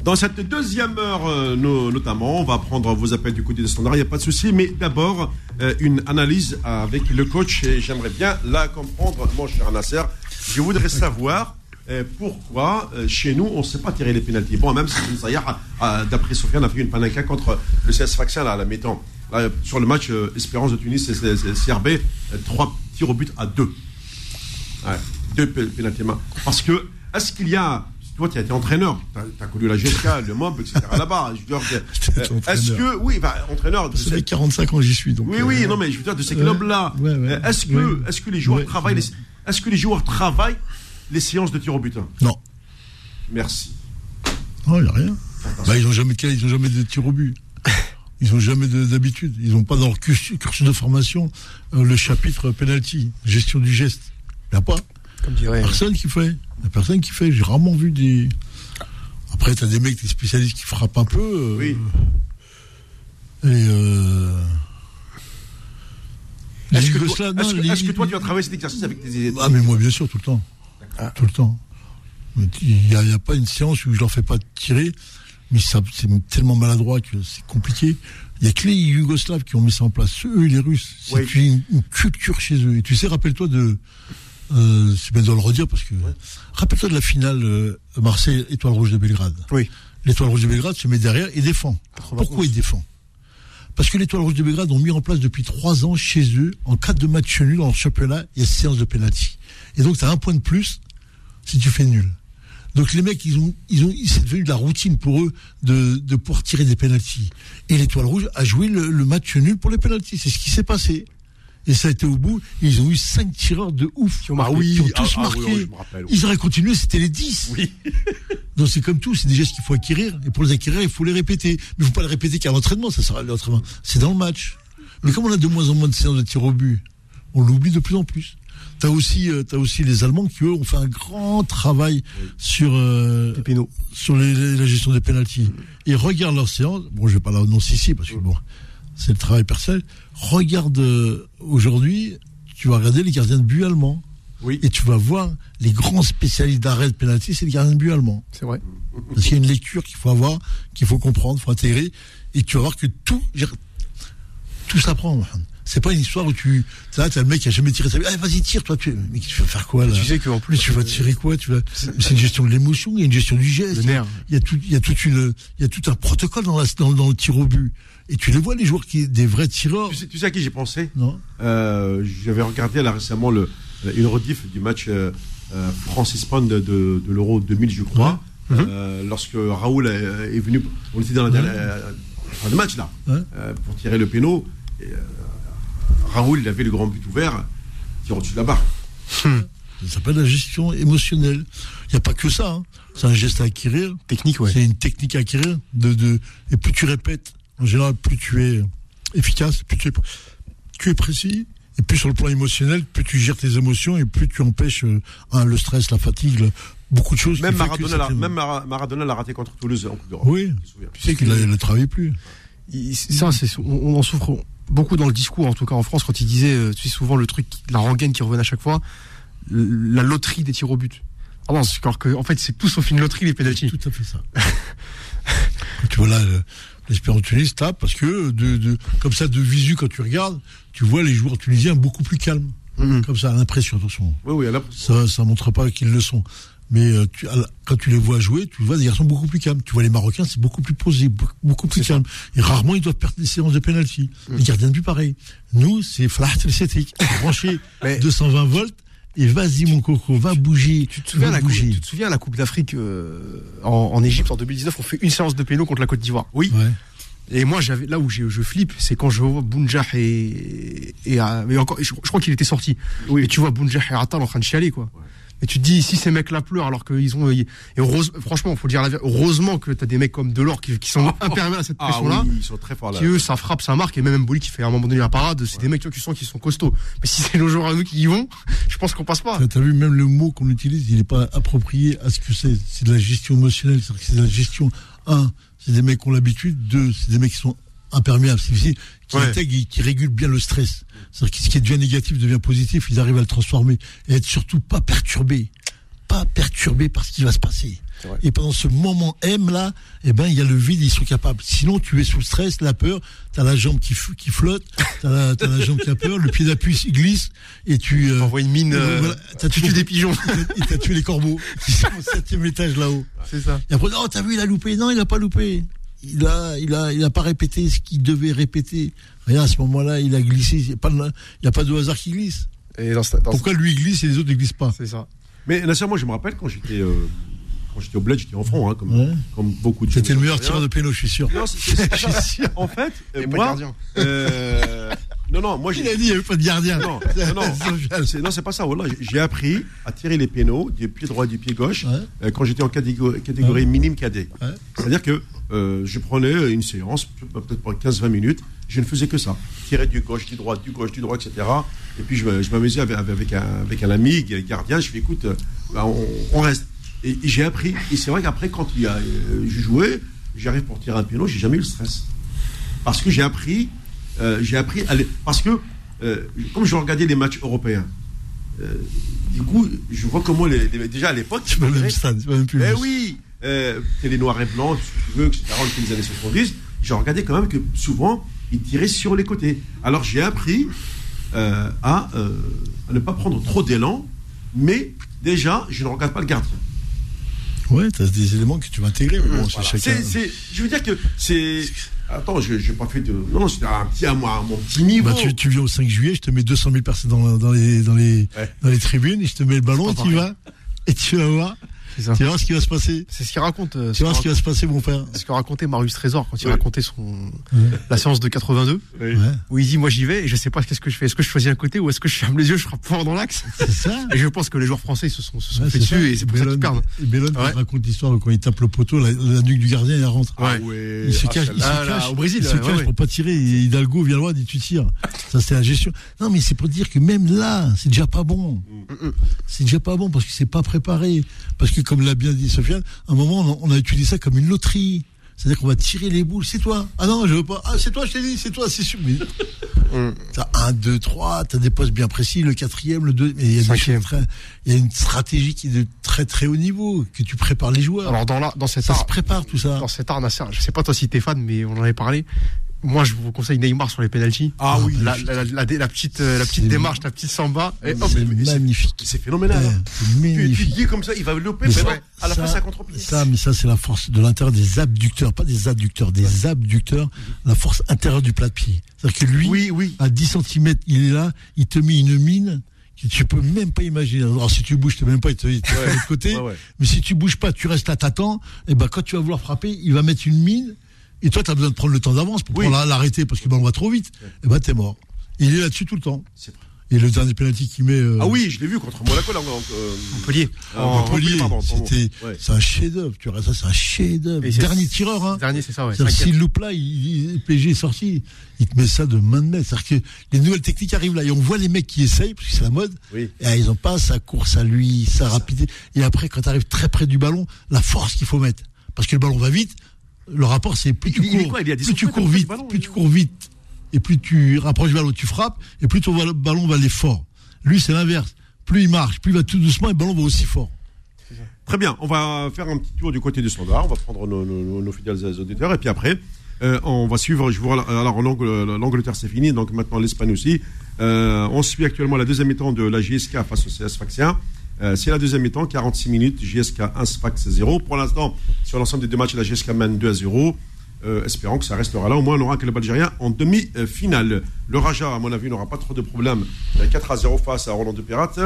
Dans cette deuxième heure, euh, no- notamment, on va prendre vos appels du côté des standards, il n'y a pas de souci, mais d'abord, euh, une analyse avec le coach, et j'aimerais bien la comprendre, mon cher Nasser. Je voudrais savoir euh, pourquoi, chez nous, on ne sait pas tirer les pénalties. Bon, même si d'après Sofiane, a fait une panenka contre le CS Sfaxien, là, à la sur le match Espérance de Tunis et CRB, trois tirs au but à deux. Ouais, deux pé- pénalties. Parce que, est-ce qu'il y a. Toi, tu as été entraîneur, tu as, connu la GSK, le MOB, etc. [laughs] là-bas. Je veux dire [laughs] euh. Est-ce que. Oui, bah, entraîneur. de Ça fait cette- 45 ans que j'y suis. Donc, oui, euh, oui, non, mais je veux dire, de ces clubs-là, ouais, ouais. euh, est-ce que, Ouais. est-ce que les joueurs travaillent, est-ce que les joueurs travaillent les séances de tir au but Non, Merci. non, il n'y a rien. Bah, ils n'ont jamais, de- ils jamais de tir au but. [laughs] Ils n'ont jamais de- d'habitude. Ils n'ont pas dans leur cursus, cursus de formation euh, le chapitre penalty, gestion du geste. Il n'y a pas. Comme dirait. Personne qui fait. Il n'y a personne qui fait. J'ai rarement vu des. Après, tu as des mecs, des spécialistes qui frappent un peu. euh, Oui. Et. Euh... les Est-ce que, Yougoslaves, toi, est-ce non, que- les- est-ce que toi, tu as travaillé cet exercice avec tes. Ah, mais moi, bien sûr, tout le temps. Tout le temps. Il n'y a, il y a pas une séance où je leur fais pas tirer, mais ça, c'est tellement maladroit que c'est compliqué. Il y a que les Yougoslaves qui ont mis ça en place, eux et les Russes. C'est Oui. une, une culture chez eux. Et tu sais, rappelle-toi de. Euh, c'est bien de le redire parce que. Rappelle-toi de la finale euh, Marseille-Étoile Rouge de Belgrade. Oui. L'étoile rouge de Belgrade se met derrière et défend. 91. Pourquoi il défend? Parce que l'étoile rouge de Belgrade ont mis en place depuis trois ans chez eux, en cas de match nul en championnat, il y a séance de penalty. Et donc tu as un point de plus si tu fais nul. Donc les mecs, ils ont, ils ont, c'est devenu de la routine pour eux de, de pouvoir tirer des penalties. Et l'étoile rouge a joué le, le match nul pour les penalties. C'est ce qui s'est passé. Et ça a été au bout. Ils ont eu cinq tireurs de ouf. Qui ont marqué. Qui ont Ah tous ah oui, marqué. oui, rappelle, oui. Ils auraient continué, c'était les 10. Oui. [laughs] Donc c'est comme tout, c'est des gestes qu'il faut acquérir. Et pour les acquérir, il faut les répéter. Mais il faut pas les répéter qu'à l'entraînement, ça sera l'entraînement. C'est dans le match. Mais comme on a de moins en moins de séances de tir au but, on l'oublie de plus en plus. T'as aussi, euh, t'as aussi les Allemands qui eux ont fait un grand travail sur euh, sur les- les- la gestion des pénalties. Ils regardent leurs séances. Bon, je vais pas la annoncer ici parce que bon, c'est le travail personnel. Regarde euh, aujourd'hui, tu vas regarder les gardiens de but allemands. Oui. Et tu vas voir les grands spécialistes d'arrêt de pénalty, c'est les gardiens de but allemands. C'est vrai. Parce qu'il y a une lecture qu'il faut avoir, qu'il faut comprendre, qu'il faut intégrer. Et tu vas voir que tout, tout s'apprend. C'est pas une histoire où tu, là, t'as le mec qui a jamais tiré sa vie. Allez, vas-y, tire, toi, tu, mais tu vas faire quoi, là? Tu sais qu'en plus, Mais tu vas euh, tirer quoi? Tu vas, c'est une gestion de l'émotion, il y a une gestion du geste. Il y a tout, il y a toute une, il y a tout un protocole dans la, dans, dans le tir au but. Et tu les vois, les joueurs qui, des vrais tireurs. Tu sais, tu sais à qui j'ai pensé? Non? Euh, J'avais regardé là récemment le, une rediff du match euh, euh, France-Espagne de, de, de l'Euro 2000, je crois. Euh, lorsque Raoul est, est venu, on était dans la dernière euh, fin de match là, Ouais. euh, pour tirer le péno. Et, euh, Raoul, il avait le grand but ouvert, tire au-dessus de la barre. Ça s'appelle la gestion émotionnelle. Il n'y a pas que ça. hein. C'est un geste à acquérir. Technique, ouais. C'est une technique à acquérir. De, de, et plus tu répètes, en général, plus tu es efficace, plus tu es, tu es précis. Et plus sur le plan émotionnel, plus tu gères tes émotions et plus tu empêches euh, un, le stress, la fatigue, le- beaucoup de choses. Même qui Maradona, l'a, fait- même Mara- Maradona l'a raté contre Toulouse en Coupe d'Europe. Oui. Tu sais qu'il ne travaille plus. Il- ça, on, on en souffre beaucoup dans le discours, en tout cas en France, quand il disait, euh, tu sais, souvent le truc, la rengaine qui revenait à chaque fois, la loterie des tirs au but. Ah non, alors que, en fait, c'est tout sauf une loterie, les pénaltys. Tout à fait ça. [laughs] Tu vois là, le- l'Espérance Tunis tape parce que de, de, comme ça, de visu, quand tu regardes, tu vois les joueurs tunisiens beaucoup plus calmes. Mhm. Comme ça, à l'impression, attention. Oui, oui, là, Ça ça montre pas qu'ils le sont. Mais euh, tu, quand tu les vois jouer, tu vois des garçons beaucoup plus calmes. Tu vois les Marocains, c'est beaucoup plus posé, beaucoup, plus calme. Et rarement ils doivent perdre des séances de penalty. Mm. Les gardiens de but, pareil. Nous, c'est flash esthétique. Branché [laughs] Mais- 220 volts et vas-y mon coco, va bouger. Tu te souviens, la coupe, bouger. tu te souviens la Coupe d'Afrique euh, en, Égypte en 2019, on fait une séance de péno contre la Côte d'Ivoire. oui. Ouais. Et moi, j'avais là où j'ai- je flippe, c'est quand je vois Bounjah et, et, encore, je, je crois qu'il était sorti. Oui. Et tu vois Bounjah et Attal en train de chialer, quoi. Et tu te dis, si ces mecs-là pleurent alors qu'ils ont. Et heureuse, franchement, faut dire la vérité, heureusement que t'as des mecs comme Delors qui, qui sont imperméables à cette Ah pression-là. oui, ils sont très forts là. Qui eux, ça frappe, ça marque, et même Mboli qui fait à un moment donné la parade, c'est des mecs tu vois, qui sens qu'ils sont costauds. Mais si c'est nos joueurs à nous qui y vont, [laughs] je pense qu'on passe pas. T'as- vu, même le mot qu'on utilise, il n'est pas approprié à ce que c'est. C'est de la gestion émotionnelle, c'est-à-dire que c'est de la gestion. Un, c'est des mecs qui ont l'habitude. Deux, c'est des mecs qui sont imperméables, c'est qui Ouais. intègrent, et qui régulent bien le stress. C'est-à-dire que ce qui devient négatif devient positif, ils arrivent à le transformer et être surtout pas perturbés. Pas perturbés par ce qui va se passer. Et pendant ce moment M là, eh ben, il y a le vide, ils sont capables. Sinon, tu es sous le stress, la peur, t'as la jambe qui, flotte, t'as la, jambe qui a peur, le pied d'appui il glisse, et tu, euh, Envoie une mine, euh, voilà, tu tué des pigeons. [laughs] et t'as tué les corbeaux qui sont au septième étage là-haut. c'est ça. Et après, oh, t'as vu, il a loupé. Non, il a pas loupé. Il a, il a, il a pas répété ce qu'il devait répéter. Rien, à ce moment-là, il a glissé. Il n'y a, pas de- il y a pas de hasard qui glisse. Et dans, ce- dans ce- Pourquoi lui il glisse et les autres ne glissent pas? C'est ça. Mais Nasser, moi je me rappelle quand j'étais euh, quand j'étais au bled, j'étais en front, hein, comme, Ouais. comme beaucoup de C'était le meilleur tireur de péno, je suis sûr. Non, c'est- c'est- c'est [laughs] pas ça. En fait, euh, Et pas de moi, gardien. euh, non, non, moi Il j'ai a dit, il n'y avait pas de gardien. Non, [laughs] non, non. C'est- pas ça. Voilà, j'ai- appris à tirer les pénaux du pied droit et du pied gauche Ouais. euh, quand j'étais en catégorie, catégorie minime cadet. Ouais. C'est-à-dire que euh, je prenais une séance, peut-être pour 15-20 minutes, je ne faisais que ça. Tirer du gauche, du droit, du gauche, du droit, etc. Et puis je, m'amusais avec, avec un, avec un ami, gardien, je fais écoute, euh, bah, on, on reste. Et, et j'ai appris. Et c'est vrai qu'après, quand il y a, euh, je jouais, j'arrive pour tirer un pénal, j'ai jamais eu le stress. Parce que j'ai appris, euh, j'ai appris à les- parce que euh, comme je regardais les matchs européens, euh, du coup, je vois comment les, les- déjà à l'époque, C'est pas le même stade, c'est pas même plus eh oui, télé noir et blanc, tu veux, etc. Les années 70. J'ai regardé quand même que souvent, ils tiraient sur les côtés. Alors j'ai appris à, à ne pas prendre trop d'élan, mais déjà, je ne regarde pas le gardien. Ouais, t'as des éléments que tu vas intégrer. mais bon, c'est Voilà. chacun. C'est- c'est- je veux dire que c'est. Attends, je n'ai pas fait de. Non, non, c'était un petit à moi, à mon petit niveau. Bah, tu, tu viens au 5 juillet, je te mets 200 000 personnes dans, dans, les, dans, les, Ouais. dans les tribunes, et je te mets le ballon, et tu vas. Et tu vas voir. C'est ça. Tu voir ce qui va se passer. C'est ce qu'il raconte. euh, Tu voir ce qui va se passer, mon frère. ce que racontait Marius Trésor quand il racontait son la séance de 82 Oui. Ouais, où il dit moi j'y vais et je sais pas qu'est-ce que je fais est-ce que je choisis un côté ou est-ce que je ferme les yeux je frappe fort dans l'axe? C'est ça. et je pense que les joueurs français se sont, se sont Ouais, fait ça. dessus et c'est pour ça qu'ils Bellone- perdent Bellone, Ouais. raconte l'histoire, quand il tape le poteau, la, la nuque du gardien, il rentre. Ah Ouais. ouais. Il se Ah, cache, il se. Ah, là, cache, au Brésil, il se cache pour pas tirer. Et Hidalgo vient loin, dit tu tires. Ça, c'est la gestion. Non, mais c'est pour dire que même là, c'est déjà pas bon. C'est déjà pas bon parce que c'est pas préparé. Parce que, comme l'a bien dit Sofiane, à un moment, on a, utilisé ça comme une loterie. C'est-à-dire qu'on va tirer les boules. C'est toi. Ah non, je veux pas. Ah, c'est toi, je t'ai dit, c'est toi, c'est sûr. Mais t'as un, deux, trois, t'as des postes bien précis, le quatrième, le deux. Mais il y a des Cinquième. choses très- il y a une stratégie qui est de très très haut niveau, que tu prépares les joueurs. alors dans la dans cet ça se prépare tout ça. dans cet art Nasser je sais pas toi si t'es fan mais on en avait parlé moi je vous conseille Neymar sur les penalties Ah oui. la, la, la, la- la petite euh, la petite C'est- démarche la petite samba et C'est mais c'est- magnifique. C'est phénoménal. Ouais, hein. tu magnifique. dis comme ça, il va louper, Mais mais ça- à la fin, ça contre-pied. Ça, mais ça, c'est la force de l'intérieur des abducteurs, pas des adducteurs, des abducteurs, la force intérieure du plat de pied. C'est-à-dire que lui, Oui, oui. à 10 cm, il est là, il te met une mine que tu peux même pas imaginer. Alors, si tu bouges, tu même pas, il te, il fait de l'autre côté. Ouais, ouais. Mais si tu bouges pas, tu restes là, t'attends, et ben, quand tu vas vouloir frapper, il va mettre une mine, et toi, tu as besoin de prendre le temps d'avance pour Oui. l'arrêter parce que le ballon va trop vite. Et ben, t'es mort. Il est là-dessus tout le temps. C'est vrai. Et le dernier penalty qu'il met, euh, Ah oui, je l'ai vu contre Monaco. Là, en- euh, Montpellier Ah, En- Montpellier, Ouais. c'est un chef-d'œuvre. Tu vois, ça, c'est un chef-d'œuvre. Dernier tireur, hein. dernier c'est ça ouais. S'il loupe là, il, il- PG est sorti. Il te met ça de main de maître. C'est-à-dire que les nouvelles techniques arrivent là et on voit les mecs qui essayent, parce que c'est la mode. Oui. Et ils ont pas sa course à lui, sa rapidité. Et après, quand tu arrives très près du ballon, la force qu'il faut mettre. Parce que le ballon va vite. Le rapport, c'est plus tu il est cours, quoi Il est à 10 plus tu cours vite, plus tu cours vite, et plus tu rapproches du ballon, tu frappes, et plus ton ballon va aller fort. Lui, c'est l'inverse. Plus il marche, plus il va tout doucement, et le ballon va aussi fort. Très bien, on va faire un petit tour du côté du standard, on va prendre nos, nos- nos- nos fidèles auditeurs, et puis après, euh, on va suivre, je vois, alors l'Ang- l'Angleterre c'est fini, donc maintenant l'Espagne aussi. Euh, on suit actuellement la deuxième mi-temps de la JSK face au CS. Euh, c'est la deuxième mi-temps, 46 minutes, JSK 1, Sfax 0. Pour l'instant, sur l'ensemble des deux matchs, la JSK mène 2 à 0. Euh, espérons que ça restera là. Au moins, on aura que le Algérien en demi-finale. Le Raja, à mon avis, n'aura pas trop de problèmes. Euh, 4 à 0 face à Roland de Pirate.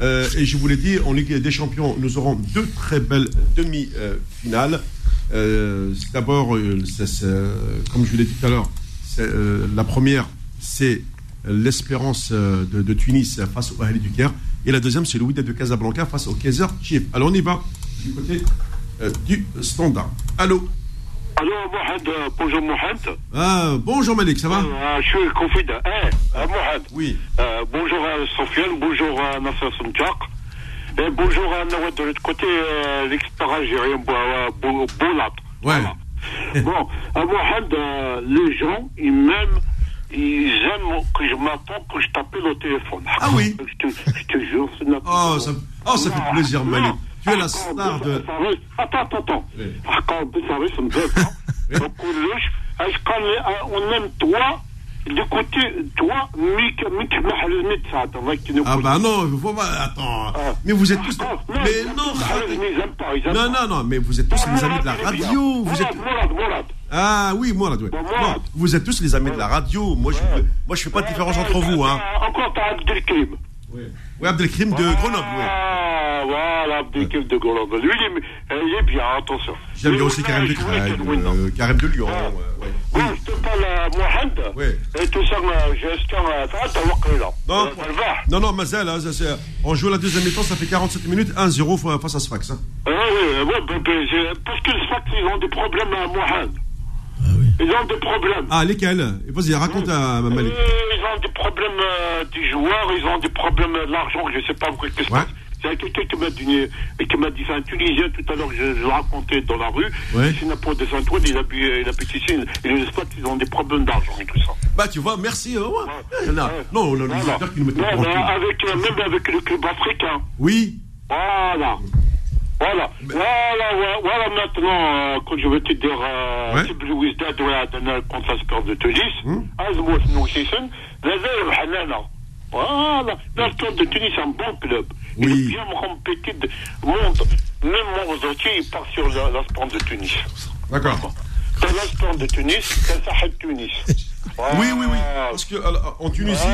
Euh, et je vous l'ai dit, en Ligue des Champions, nous aurons deux très belles demi-finales. Euh, D'abord, euh, euh, comme je vous l'ai dit tout à l'heure, euh, la première, c'est l'Espérance euh, de, de Tunis face au Ahli du Caire. Et la deuxième, c'est le Wydad de Casablanca face au Kaiser Chief. Alors on y va du côté euh, du standard. Allô Allô, Mohamed, euh, bonjour Mohamed. ah, Bonjour Malik, ça va Euh, je suis confident. Eh, Mohamed. Oui. Euh, bonjour à Sofiane, bonjour à Nasser Soumtchak. Et bonjour à Nawad de l'autre côté, l'expert algérien Bo- Bo- Boulat. Ouais. Bon, à Mohamed, les gens, ils m'aiment, ils aiment que je m'attends, que je t'appelle au téléphone. Ah oui. Je te, je te jure, c'est. Oh, ça, oh, ça fait plaisir, Non, Malik. Tu es la star de. Attends, attends, attends. Oui. On aime toi d'écouter toi, Mick, Mick Mahalmit, ça, attends, Ah bah non, il faut pas. Attends. Ah. Mais vous êtes tous. Ah, Mais ils non, pas, aiment Non, pas. non, non, mais vous êtes tous les amis de la radio. Vous êtes. Ah oui, moi là, ouais. Non, vous êtes tous les amis de la radio. Moi, je, moi, je fais pas de différence entre vous, hein. Ah, Encore, t'as Abdelkrim. Oui, Abdelkrim de Grenoble, oui. Ah, voilà, Abdelkrim de Grenoble. Lui, il est, il est bien, attention. J'aime bien aussi Karim de non. euh, Karim de Lyon. Ah. ouais. Bon, je te parle à Mohamed. Oui. Et tout ça, euh, j'espère, euh, t'as voir là. Non, Euh, non, non, Mazel, hein, on joue la deuxième mi-temps, ça fait 47 minutes, 1-0 fa- face à Sfax. Hein. Ah oui, ouais, ben, ben, j'ai- parce que fact, ils ont des problèmes à Mohamed. Ah oui. Ils ont des problèmes. Ah, lesquels? Vas-y, raconte à Malik. Euh, ils ont des problèmes euh, des joueurs, ils ont des problèmes de l'argent, je sais pas qu'est-ce que Ouais. C'est quelqu'un qui m'a dit, et qui m'a dit, c'est un Tunisien tout à l'heure, je, je le racontais dans la rue. Ouais. C'est n'importe de Saint-Ouen, il habite, il habite ici, et les spots, ils ont des problèmes d'argent et tout ça. Bah, tu vois, merci. euh, ouais. Ouais. Non, non, on a le Voilà. qui nous met Non, au mais courant. avec, euh, même avec le club africain. Oui. Voilà. Voilà. Voilà, voilà, voilà maintenant, euh, quand je veux te dire, euh, la Sport de Tunis, Hmm. Azmout Noussisson, Nazar Hanana. Voilà. La Sport de Tunis, c'est un bon club. Il Oui. est bien compétit de monde. Même il part sur la, la Sport de Tunis. D'accord. T'as la Sport de Tunis, t'as Sahel Tunis. [laughs] Oui, oui, oui. Parce que alors, en Tunisie,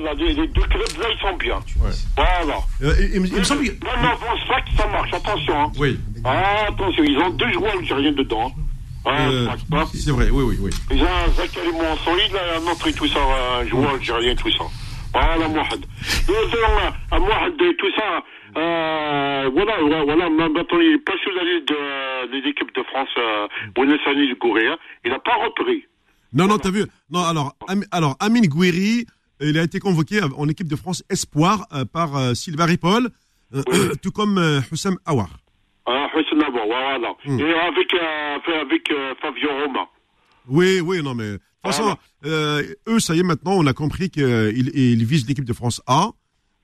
Voilà, les, les deux clubs là, ils sont bien. Ouais. Voilà. euh, il me- il me semble. Non, non, c'est pas que ça marche, attention. Hein. Oui. Ah, attention, ils ont deux joueurs algériens dedans. Ah, Euh, c'est pas- c'est vrai, oui, oui, oui. Ils ont un Zachary Mansouri, là, un autre et tout ça, un joueur algérien, tout ça. Voilà, Mohamed. Nous avons à Mohamed et tout ça. Euh, voilà, voilà, voilà, maintenant, il est pas sur la liste de, des équipes de France, euh, Buenos Aires du Corée. Il n'a pas repris. Non, non, t'as vu. Non, alors, Am- alors Amine Gouiri, il a été convoqué en équipe de France Espoir euh, par euh, Sylvain Ripoll, euh, tout comme Hussam Awar. Ah, Hussein Abou, voilà. Hmm. Et avec, euh, avec euh, Fabio Roma. Oui, oui, non, mais de toute façon, euh, eux, ça y est, maintenant, on a compris qu'ils ils visent l'équipe de France A.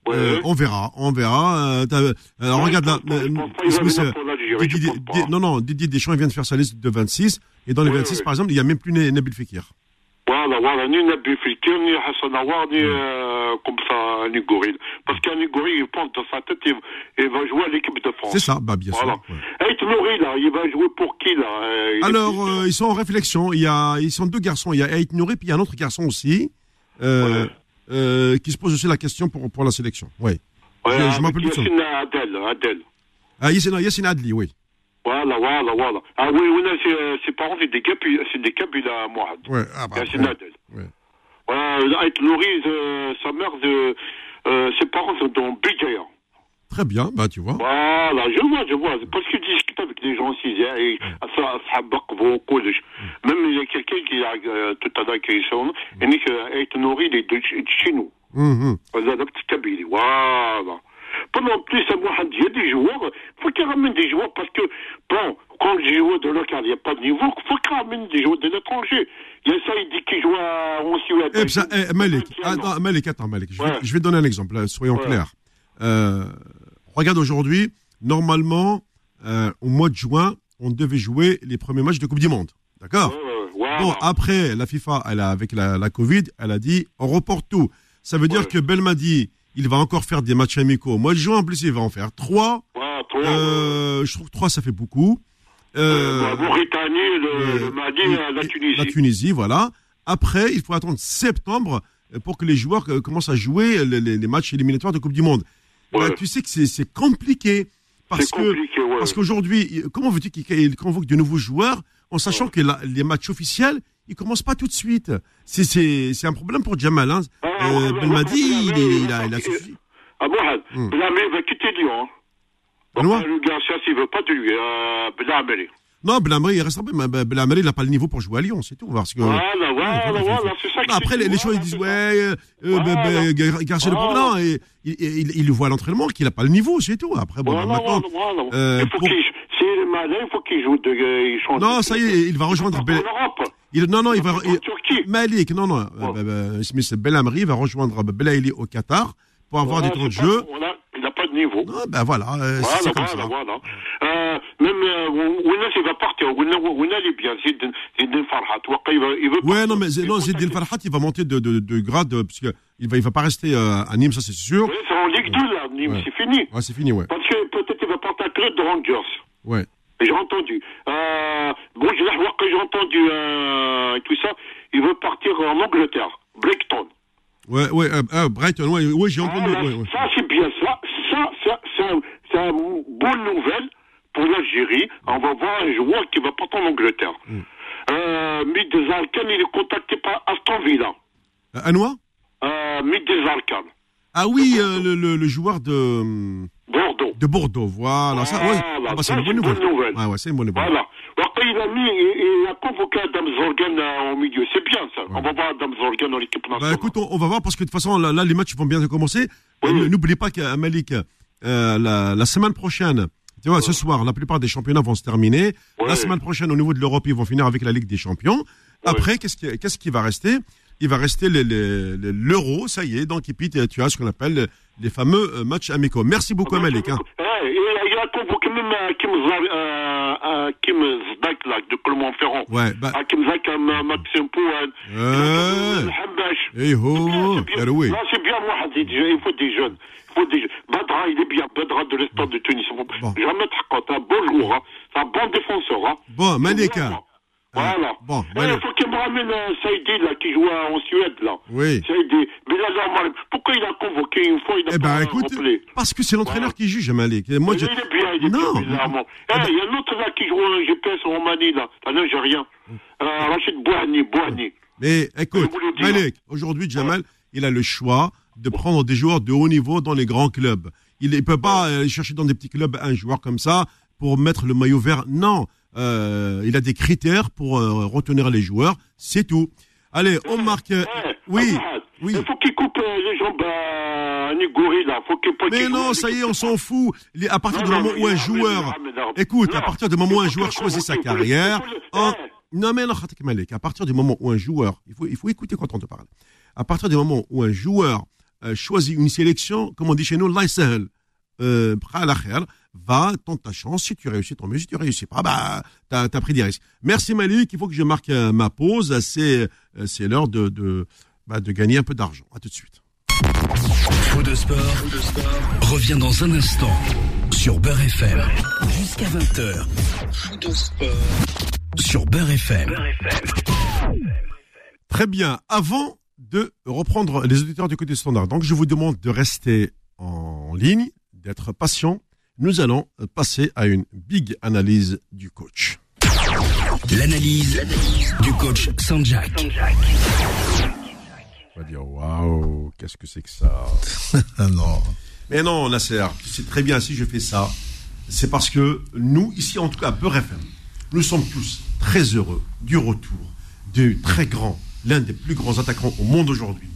Ouais. Euh, on verra, on verra. Euh, alors, Ouais, regarde là. non, non, Didier Deschamps, il vient de faire sa liste de 26. Et dans les Oui, 26, oui. par exemple, il n'y a même plus Nabil Fekir. Voilà, voilà, ni Nabi Fekir, ni Hassan Awar, ni euh, comme ça, ni. Parce qu'un Goril, il pense dans sa tête, il, il va jouer à l'équipe de France. C'est ça, bah, bien Voilà. sûr. ouais. Hey, Nouri, là, il va jouer pour qui, là euh, il Alors, euh, ils sont en réflexion. Il y a, ils sont deux garçons. Il y a Aït Nouri, puis il y a un autre garçon aussi, euh, Ouais. qui se pose aussi la question pour, pour la sélection. Oui. Ouais, je- je m'appelle Adel, Adel. Ah, Yassine, Yassine Adli, oui. Voilà, voilà, voilà. Ah oui, oui, euh, ses parents, c'est des Kabila, c'est des Kabila, Mohamed. Ah bah, ouais. C'est Nadel. Ouais. Voilà, euh, avec Laurie, euh, sa mère, de, ses parents sont dans Bidjaya. Très bien, bah tu vois. Voilà, je vois, je vois. Parce que je discute avec des gens ici, hein, et ça, ça au collège. Mm. Même il y a quelqu'un qui a tout à l'heure qui mm. est et qui est nourri des Chinos. Voilà, pendant plus, à moi, il y a des joueurs, il faut qu'ils ramènent des joueurs parce que, bon, quand les joueurs de local, il n'y a pas de niveau, il faut qu'ils ramènent des joueurs de l'étranger. Il y a ça, il dit qu'il joue à, on s'y ça, eh, Malik, attends, Malik, attends, Malik, je, vais, je vais donner un exemple, euh, soyons Ouais. clairs. Euh, regarde aujourd'hui, normalement, euh, au mois de juin, on devait jouer les premiers matchs de Coupe du Monde. D'accord. Bon, après, la FIFA, elle a, avec la, la Covid, elle a dit, on reporte tout. Ça veut dire que Belmadi, il va encore faire des matchs amicaux. Au mois de juin, en plus, il va en faire trois. Toi, Euh, je trouve que trois, ça fait beaucoup. euh, la Mauritanie, le, euh, le Mali, et- la Tunisie. La Tunisie, voilà. Après, il faut attendre septembre pour que les joueurs commencent à jouer les, les- les matchs éliminatoires de Coupe du Monde. Ouais. Bah, tu sais que c'est- compliqué. Parce C'est que ouais. parce qu'aujourd'hui, comment veux-tu qu'il convoque de nouveaux joueurs en sachant que la- les matchs officiels, il commence pas tout de suite. C'est un problème pour Jamal. Hein. Ah, Euh, Belmadi, il, il a il a suffi. Ah, Hmm. Belhamri va quitter Lyon. hein. Benoît Le Garcia, s'il veut pas de lui, euh, Belhamri. Non, Belhamri, il restera pas. mais Belhamri, il n'a pas le niveau pour jouer à Lyon, c'est tout. Parce que Voilà, voilà, voilà, c'est ça que après, les, gens, ils disent, ouais, euh, euh, bah, bah, Garcia le non, et il, il, il le voit à l'entraînement qu'il n'a pas le niveau, c'est tout. Après, bon, maintenant, il faut qu'il, malin, il faut qu'il joue il. Non, ça y est, il va rejoindre En Europe. Il, non, non, il va, En il-. Malik, non, non, euh, Belhamri va rejoindre Belaïli au Qatar pour avoir Voilà, des temps de jeu. Voilà, il n'a pas de niveau. Non, ben voilà, euh, Voilà, c'est comme voilà, ça. voilà. Euh, même Ounas, il va partir. Il est bien. Zidane Farhat. Il, veut Ouais, non, mais non, s'inquiéter. Farhat, il va monter de, de, de grade, parce que il va, il va pas rester à Nîmes, ça c'est sûr. C'est en Ligue 2, là, Nîmes, Ouais. c'est fini. Ouais, c'est fini, ouais. Parce que peut-être il va partir à club de Rangers. Ouais. J'ai entendu. Euh, bon, je l'ai que j'ai entendu euh, tout ça. Il veut partir en Angleterre. Brighton. Ouais, ouais, euh, euh, Brighton, ouais, ouais, j'ai entendu. Ah, là, ouais, ouais. Ça, c'est bien. Ça, ça, ça c'est un- c'est une bonne nouvelle pour l'Algérie. On va voir un joueur qui va partir en Angleterre. Mm. Euh, Mid Zalkan, il est contacté par Aston Villa. Euh, Anoua Euh, Zalkan. Ah oui, euh, le, le, le joueur de, hum, Bordeaux. de Bordeaux, voilà. ouais. Ah bah, c'est une bonne nouvelle. nouvelle. Ouais, c'est une bonne nouvelle. Voilà. Alors, quand il a mis, il, a convoqué Adam Zorgan euh, au milieu. C'est bien, ça. On va voir Adam Zorgan dans l'équipe nationale. Bah écoute, on, on va voir parce que de toute façon, là, là, les matchs vont bien commencer. Oui, Euh, oui. N'oublie pas qu'à Malik, euh, la, la semaine prochaine, tu vois, ce soir, la plupart des championnats vont se terminer. La semaine prochaine, au niveau de l'Europe, ils vont finir avec la Ligue des Champions. Après, qu'est-ce qui, va rester? Il va rester l'Euro, ça y est. Donc, et puis, tu tu as ce qu'on appelle les fameux euh, matchs amicaux. Merci beaucoup, Ah, Malik. Hein. Eh, euh, Kim, Zar, euh, euh, Kim Zdak, là, de Clermont-Ferrand. Ouais, bah, Ah, Kim Zdak, euh, Maxime Pouane. Euh. Eh oh, C'est bien, alors oui. Là, c'est bien, moi, il faut des jeunes. Il faut des jeunes. Badra, il est bien. Badra de l'Estade de Tunis. Jamais Trakot, un bon joueur. C'est un bon défenseur. Hein. Bon, Malik. Voilà. Bon, Eh, il faut qu'il me ramène Saïdi, là, qui joue en Suède, là. Oui. Saïdi. Mais là, là, pourquoi il a convoqué une fois, il a Eh pas ben, écoute, rappelé parce que c'est l'entraîneur Voilà. qui juge, Malik. Et Moi, il je... est bien, il est Non. bien, bizarrement. Eh, il y a un autre là qui joue en GPS en Roumanie, là. Un Algérien. Euh, Rachid Bouhani, Bouhani. Mais écoute. Malik, aujourd'hui, Jamal, il a le choix de prendre des joueurs de haut niveau dans les grands clubs. Il ne peut pas aller chercher dans des petits clubs un joueur comme ça pour mettre le maillot vert. Non, euh, il a des critères pour euh, retenir les joueurs. C'est tout. Allez, on marque. euh, Eh, oui, Abdelhad, oui. Il faut qu'il coupe les jambes à Nigori, là. Faut qu'il faut Mais non, ça y est, on s'en fout. À partir du moment où un joueur, écoute, à partir du moment où un joueur choisit sa carrière, en- non mais à partir du moment où un joueur, il faut, il faut écouter quand on te parle. À partir du moment où un joueur choisit une sélection, comme on dit chez nous, l'Aïsahel, euh, va, tente ta chance, si tu réussis, tant mieux, si tu réussis pas, bah, t'as, as pris des risques. Merci Malik, il faut que je marque euh, ma pause, c'est, euh, c'est l'heure de, de, bah, de gagner un peu d'argent. À tout de suite. Faux de sport, revient dans un instant sur Beurre FM. Jusqu'à 20h. Faux de sport sur Beurre FM. Très bien. Avant de reprendre les auditeurs du côté standard, donc je vous demande de rester en ligne, d'être patient. Nous allons passer à une big analyse du coach. L'analyse du coach Sanjak. On va dire waouh, qu'est-ce que c'est que ça? [laughs] Non. Mais non, Nasser, tu sais très bien si je fais ça, c'est parce que nous, ici en tout cas à Beurre FM, nous sommes tous très heureux du retour du très grand, l'un des plus grands attaquants au monde aujourd'hui,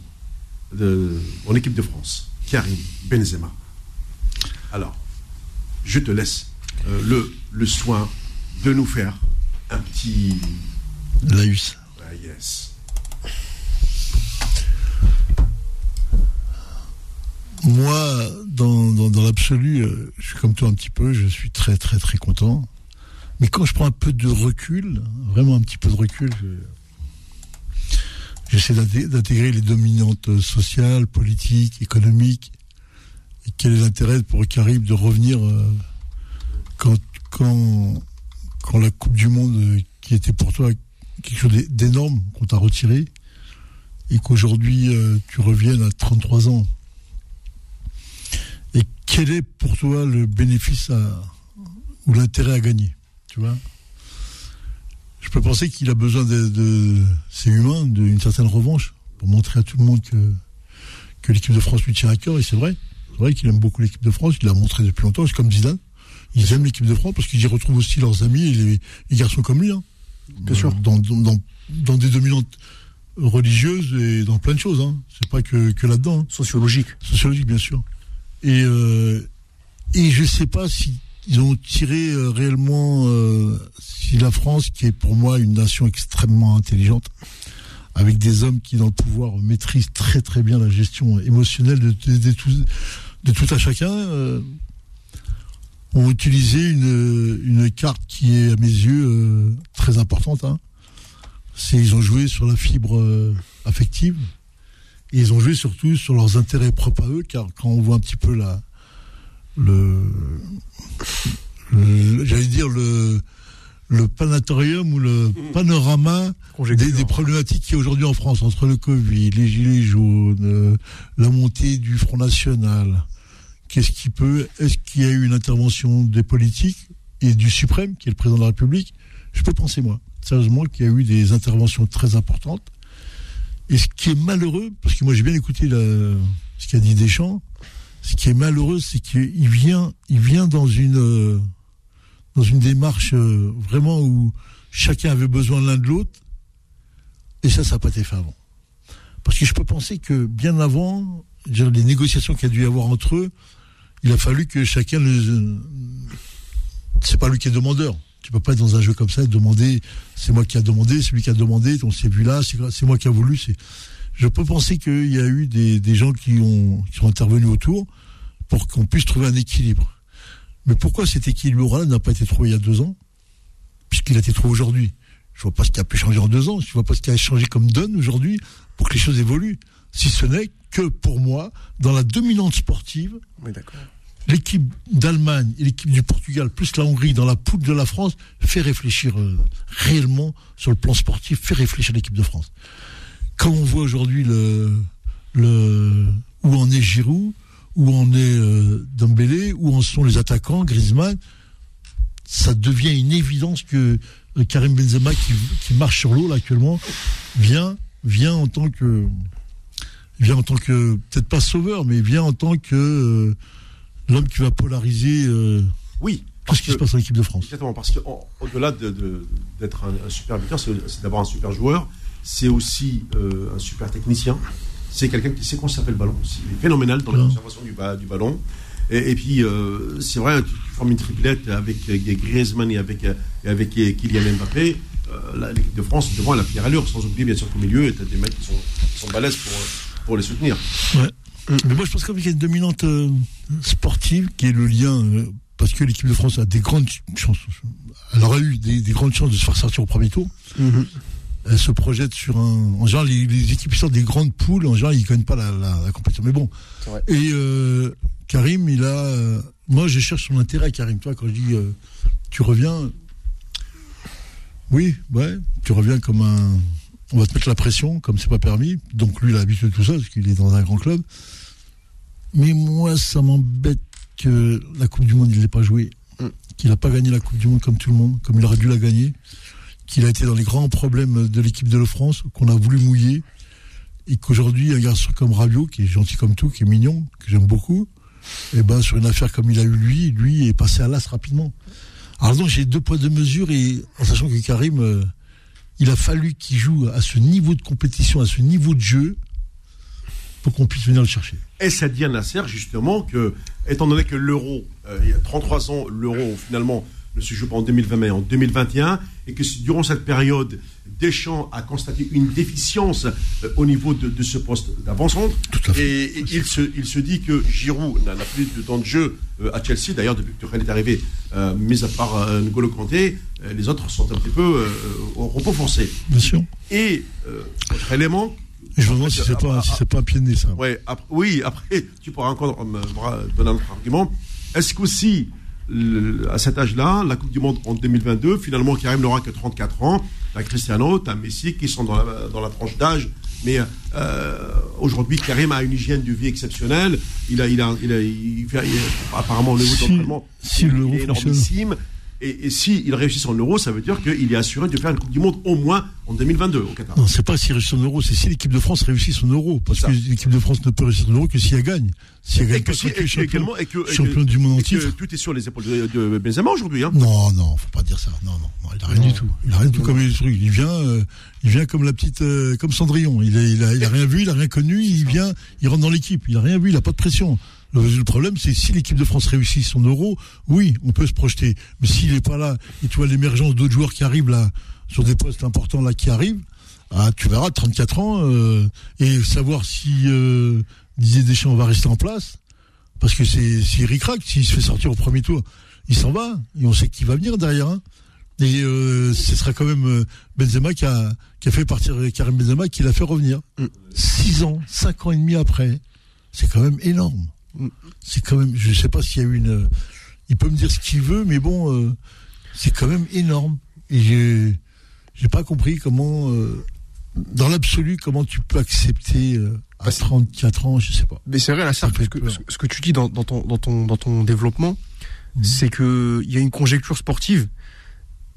de, en équipe de France, Karim Benzema. Alors, je te laisse euh, le, le soin de nous faire un petit... Laïus. Ah, yes. Moi, dans, dans, dans l'absolu, euh, je suis comme toi un petit peu, je suis très très très content. Mais quand je prends un peu de recul, vraiment un petit peu de recul, je- j'essaie d'inté- d'intégrer les dominantes sociales, politiques, économiques. Quel est l'intérêt pour Karim de revenir euh, quand, quand, quand la Coupe du Monde, euh, qui était pour toi quelque chose d'é- d'énorme, qu'on t'a retiré, et qu'aujourd'hui euh, tu reviennes à 33 ans? Et quel est pour toi le bénéfice à, ou l'intérêt à gagner Tu vois? Je peux penser qu'il a besoin de, de c'est humain, d'une certaine revanche pour montrer à tout le monde que que l'équipe de France lui tient à cœur et c'est vrai. C'est vrai qu'il aime beaucoup l'équipe de France, il l'a montré depuis longtemps, c'est comme Zidane. Ils aiment l'équipe de France parce qu'ils y retrouvent aussi leurs amis et les, les garçons comme lui. Hein. Bien sûr. Dans, dans, dans, dans des dominantes religieuses et dans plein de choses. Hein. C'est pas que, que là-dedans. hein. Sociologique. Sociologique, bien sûr. Et, euh, et je sais pas si ils ont tiré euh, réellement euh, si la France, qui est pour moi une nation extrêmement intelligente, avec des hommes qui dans le pouvoir maîtrisent très très bien la gestion émotionnelle de, tout, de tout à chacun, euh, ont utilisé une, carte qui est à mes yeux euh, très importante. Hein. C'est ils ont joué sur la fibre euh, affective et ils ont joué surtout sur leurs intérêts propres à eux, car quand on voit un petit peu la le- j'allais dire le le panatorium ou le panorama Conjecture. des, des problématiques qu'il y a aujourd'hui en France entre le Covid, les gilets jaunes, euh, la montée du Front National. Qu'est-ce qui peut Est-ce qu'il y a eu une intervention des politiques et du suprême, qui est le président de la République? Je peux penser moi, sérieusement, qu'il y a eu des interventions très importantes. Et ce qui est malheureux, parce que moi j'ai bien écouté la- ce qu'a dit Deschamps, ce qui est malheureux, c'est qu'il vient, il vient dans une euh, dans une démarche euh, vraiment où chacun avait besoin l'un de l'autre, et ça, ça n'a pas été fait avant. Parce que je peux penser que bien avant, les négociations qu'il y a dû y avoir entre eux, il a fallu que chacun le. C'est pas lui qui est demandeur. Tu peux pas être dans un jeu comme ça et demander. C'est moi qui a demandé, c'est lui qui a demandé. On s'est vu là, c'est moi qui a voulu. Je peux penser qu'il y a eu des, des gens qui ont qui sont intervenus autour pour qu'on puisse trouver un équilibre. Mais pourquoi cet équilibre-là n'a pas été trouvé il y a deux ans, puisqu'il a été trouvé aujourd'hui Je vois pas ce qui a pu changer en deux ans. Je vois pas ce qui a changé comme donne aujourd'hui pour que les choses évoluent. Si ce n'est que pour moi, dans la dominante sportive, Oui, l'équipe d'Allemagne et l'équipe du Portugal, plus la Hongrie dans la poule de la France, fait réfléchir euh, réellement sur le plan sportif, fait réfléchir l'équipe de France. Quand on voit aujourd'hui le, le, où en est Giroud, où en est euh, Dembélé, où en sont les attaquants, Griezmann, ça devient une évidence que euh, Karim Benzema, qui, qui marche sur l'eau là actuellement, vient, vient en tant que, vient en tant que, peut-être pas sauveur, mais vient en tant que euh, l'homme qui va polariser euh, Oui. tout ce qui se passe dans l'équipe de France. Exactement, parce qu'au-delà de, de- d'être un, un super buteur, c'est d'abord un super joueur, c'est aussi euh, un super technicien, c'est quelqu'un qui sait conserver le ballon aussi. Il est phénoménal dans la Ouais. conservation du, ba- du ballon. Et, et puis, euh, c'est vrai, tu, tu formes une triplette avec Griezmann et avec, euh, et avec euh, Kylian Mbappé. Euh, L'équipe de France, devant, elle a pierre à l'heure, sans oublier bien sûr qu'au milieu, tu as des mecs qui sont, qui sont balèzes pour, pour les soutenir. Mais moi, je pense qu'il y a une dominante euh, sportive qui est le lien, euh, parce que l'équipe de France a des grandes chances, elle aurait eu des, des grandes chances de se faire sortir au premier tour. Elle se projette sur un. En général, les, les équipes qui sortent des grandes poules, en général, ils ne gagnent pas la, la- la compétition. Mais bon. Et euh, Karim, il a. euh, moi, je cherche son intérêt à Karim. Toi, quand je dis euh, tu reviens. Oui, ouais, tu reviens comme un. On va te mettre la pression, comme c'est pas permis. Donc lui, il a l'habitude de tout ça, parce qu'il est dans un grand club. Mais moi, ça m'embête que la Coupe du Monde, il l'ait pas jouée. Mm. Qu'il n'a pas gagné la Coupe du Monde comme tout le monde, comme il aurait dû la gagner. Qu'il a été dans les grands problèmes de l'équipe de la France, qu'on a voulu mouiller. Et qu'aujourd'hui, un garçon comme Rabiot, qui est gentil comme tout, qui est mignon, que j'aime beaucoup, et ben, sur une affaire comme il a eu lui, lui est passé à l'as rapidement. Alors donc, j'ai deux poids, deux mesures, et en sachant que Karim, euh, il a fallu qu'il joue à ce niveau de compétition, à ce niveau de jeu, pour qu'on puisse venir le chercher. Et ça dit à Nasser, justement, que, étant donné que l'euro, euh, il y a 33 ans, l'euro, finalement, ne se joue pas en 2020, mais en 2021, et que durant cette période, Deschamps a constaté une déficience euh, au niveau de, de ce poste d'avant-centre, et, et il, se, il se dit que Giroud n'a plus de temps de jeu euh, à Chelsea, d'ailleurs, depuis que Tuchel est arrivé, euh, mis à part euh, N'Golo Kanté, les autres sont un petit peu au repos forcé. Bien sûr. Et, autre élément, je me demande si c'est pas, si c'est pas un pied de nez, ça. Ouais, ap- oui, après, tu pourras encore me me donner un autre argument. Est-ce qu'aussi, le- à cet âge-là, la Coupe du Monde en 2022, finalement, Karim n'aura que 34 ans, t'as Cristiano, t'as Messi qui sont dans la, dans la tranche d'âge, mais euh, aujourd'hui, Karim a une hygiène de vie exceptionnelle. Il a, il a, il a, il fait, il- apparemment, au niveau Si- d'entraînement, si est fonctionne. énormissime. Et, et s'il réussit son euro, ça veut dire qu'il est assuré de faire une Coupe du Monde au moins en 2022 au Qatar. Non, c'est pas s'il réussit son euro, c'est si l'équipe de France réussit son euro. Parce que l'équipe de France ne peut réussir son euro que si elle gagne. Si elle gagne Et que, si- et champion, également, et que, et champion que- du monde en titre. tout est sur les épaules de, de Benzema aujourd'hui. Hein. Non, non, faut pas dire ça. Non, non, non il a rien du tout. Il a rien du tout comme les trucs. Il vient, euh, il vient comme la petite, euh, comme Cendrillon. Il a, il a, il a rien vu, il a rien connu. Il vient, il rentre dans l'équipe. Il a rien vu, il a pas de pression. Le, problème, c'est si l'équipe de France réussit son euro, oui, on peut se projeter. Mais s'il est pas là, et tu vois l'émergence d'autres joueurs qui arrivent là, sur des postes importants là, qui arrivent, ah, tu verras, 34 ans, euh, et savoir si euh, Didier Deschamps va rester en place, parce que c'est c'est ric-rac, s'il se fait sortir au premier tour, il s'en va, et on sait qui va venir derrière. Hein. Et euh, ce sera quand même euh, Benzema qui a, qui a fait partir Karim Benzema, qui l'a fait revenir. Mm. Six ans, cinq ans et demi après, c'est quand même énorme. C'est quand même, je sais pas s'il y a eu une... Il peut me dire ce qu'il veut, mais bon, euh, c'est quand même énorme. Et j'ai j'ai pas compris comment, euh, dans l'absolu, comment tu peux accepter euh, à Bah, c'est- 34 ans, je sais pas. Mais c'est vrai, la que peur. ce que tu dis dans, dans ton, dans, ton, dans ton développement, Mhm. c'est que il y a une conjecture sportive.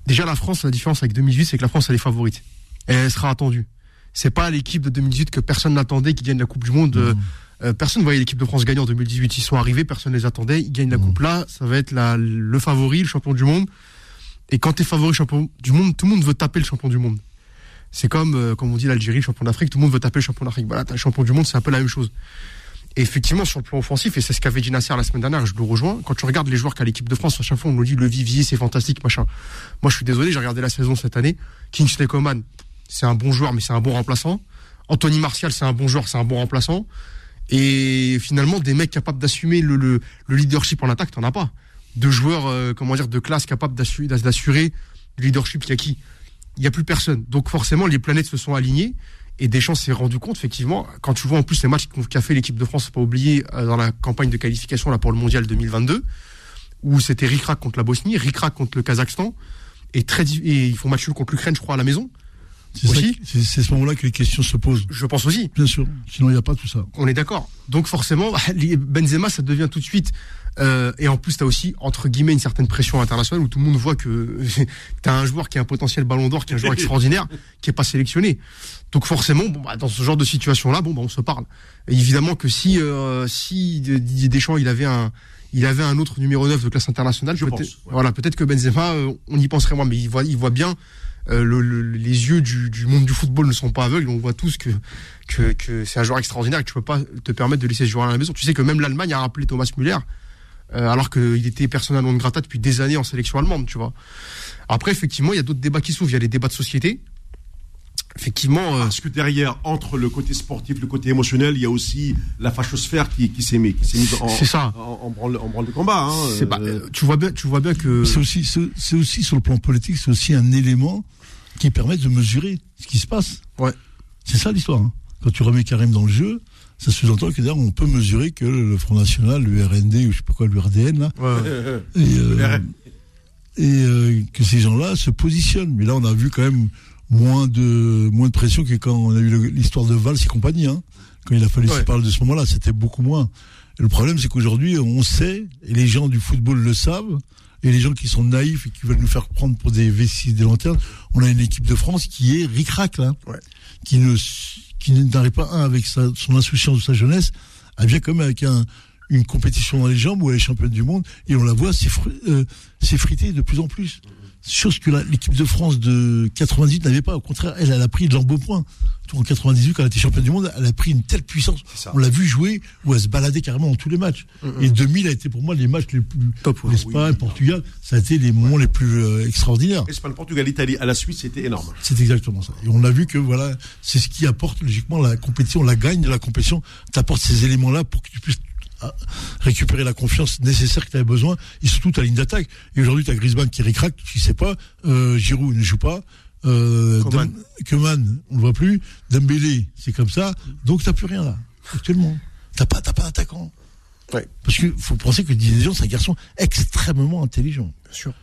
Déjà, la France, la différence avec 2018, c'est que la France, elle est favorite. Et elle sera attendue. C'est pas l'équipe de 2018 que personne n'attendait qui gagne la Coupe du Monde. Mhm. Euh, personne ne voyait l'équipe de France gagner en 2018. Ils sont arrivés, personne ne les attendait. Ils gagnent la Mhm. Coupe là. Ça va être la, le favori, le champion du monde. Et quand t'es favori champion du monde, tout le monde veut taper le champion du monde. C'est comme, euh, comme on dit l'Algérie, champion d'Afrique, tout le monde veut taper le champion d'Afrique. Voilà, t'as le champion du monde, c'est un peu la même chose. Et effectivement, sur le plan offensif, et c'est ce qu'avait dit Nasser la semaine dernière, je le rejoins, quand tu regardes les joueurs qu'a l'équipe de France, à chaque fois on nous dit le vivier, c'est fantastique, machin. Moi je suis désolé, j'ai regardé la saison cette année. Kingsley Coman, c'est un bon joueur, mais c'est un bon remplaçant. Anthony Martial, c'est un bon joueur, c'est un bon remplaçant. Et finalement, des mecs capables d'assumer le, le, le leadership en attaque, t'en as pas. De joueurs, euh, comment dire, de classe capables d'assu- d'assurer le leadership, il y a qui? Il y a plus personne. Donc forcément, les planètes se sont alignées. Et Deschamps s'est rendu compte, effectivement, quand tu vois en plus les matchs qu'a fait l'équipe de France, pas oublier, euh, dans la campagne de qualification là pour le mondial 2022, où c'était Ricrac contre la Bosnie, Ricrac contre le Kazakhstan, et, très, et ils font match nul contre l'Ukraine, je crois, à la maison. C'est ce moment-là que les questions se posent. Je pense aussi. Bien sûr. Sinon, il n'y a pas tout ça. On est d'accord. Donc forcément, [laughs] Benzema, ça devient tout de suite. euh, et en plus, tu as aussi, entre guillemets, une certaine pression internationale où tout le monde voit que [laughs] tu as un joueur qui a un potentiel ballon d'or, qui est un joueur [laughs] extraordinaire, qui est pas sélectionné. Donc forcément, bon, bah, dans ce genre de situation-là, bon, bah, on se parle. Et évidemment que si, euh, si Didier Deschamps, il avait un, il avait un autre numéro 9 de classe internationale, Je peut-être, pense, ouais. voilà, peut-être que Benzema, euh, on y penserait moins, mais il voit, il voit bien. Euh, le- le- les yeux du, monde du football ne sont pas aveugles. On voit tous que, que, c'est un joueur extraordinaire que tu peux pas te permettre de laisser ce joueur à la maison. Tu sais que même l'Allemagne a rappelé Thomas Müller, euh, alors qu'il était personnellement de grata depuis des années en sélection allemande, tu vois. Après, effectivement, il y a d'autres débats qui s'ouvrent. Il y a les débats de société. Effectivement, euh, Parce que derrière, entre le côté sportif, le côté émotionnel, il y a aussi la fachosphère qui, qui s'est mise, qui s'est mise en, ça. en, en branle, en branle de combat. Hein, pas- euh, tu vois bien, tu vois bien que C'est aussi, c'est c'est aussi sur le plan politique, c'est aussi un élément qui permet de mesurer ce qui se passe. Ouais. C'est ça l'histoire. hein. Quand tu remets Karim dans le jeu, ça sous-entend que d'ailleurs on peut mesurer que le Front National, le RND ou je sais pas quoi, le RDN là, Ouais. et, euh, Le RN. et euh, que ces gens-là se positionnent. Mais là, on a vu quand même moins de moins de pression que quand on a eu l'histoire de Valls et compagnie. Hein. Quand il a fallu se parler de ce moment-là, c'était beaucoup moins. Et le problème, c'est qu'aujourd'hui, on sait, et les gens du football le savent, et les gens qui sont naïfs et qui veulent nous faire prendre pour des vessies, des lanternes, on a une équipe de France qui est ric-rac, là. Ouais. Qui ne qui n'arrive pas, un, avec sa, son insouciance de sa jeunesse, elle vient quand même avec un, une compétition dans les jambes où elle est championne du monde, et on la voit euh, s'effriter de plus en plus. Chose que l'équipe de France de 98 n'avait pas. Au contraire, elle, elle a pris de l'embaupoint. En 98, quand elle était championne du monde, elle a pris une telle puissance. On l'a vu jouer où elle se baladait carrément dans tous les matchs. Et 2000 a été pour moi les matchs les plus. Top, ouais. L'Espagne, Portugal, ça a été les moments les plus euh, extraordinaires. Espagne, Portugal, Italie, à la Suisse, c'était énorme. C'est exactement ça. Et on a vu que voilà, c'est ce qui apporte logiquement la compétition, la gagne de la compétition. T'apportes ces éléments-là pour que tu puisses récupérer la confiance nécessaire que tu avais besoin, et surtout ta ligne d'attaque. Et aujourd'hui, tu as Griezmann qui récracte, tu sais pas, euh, Giroud ne joue pas, euh, Coman. Coman, on le voit plus, Dembélé, c'est comme ça, donc t'as plus rien là, actuellement. T'as pas, t'as pas d'attaquant. Ouais. Parce qu'il faut penser que Didier Deschamps, c'est un garçon extrêmement intelligent bien sûr.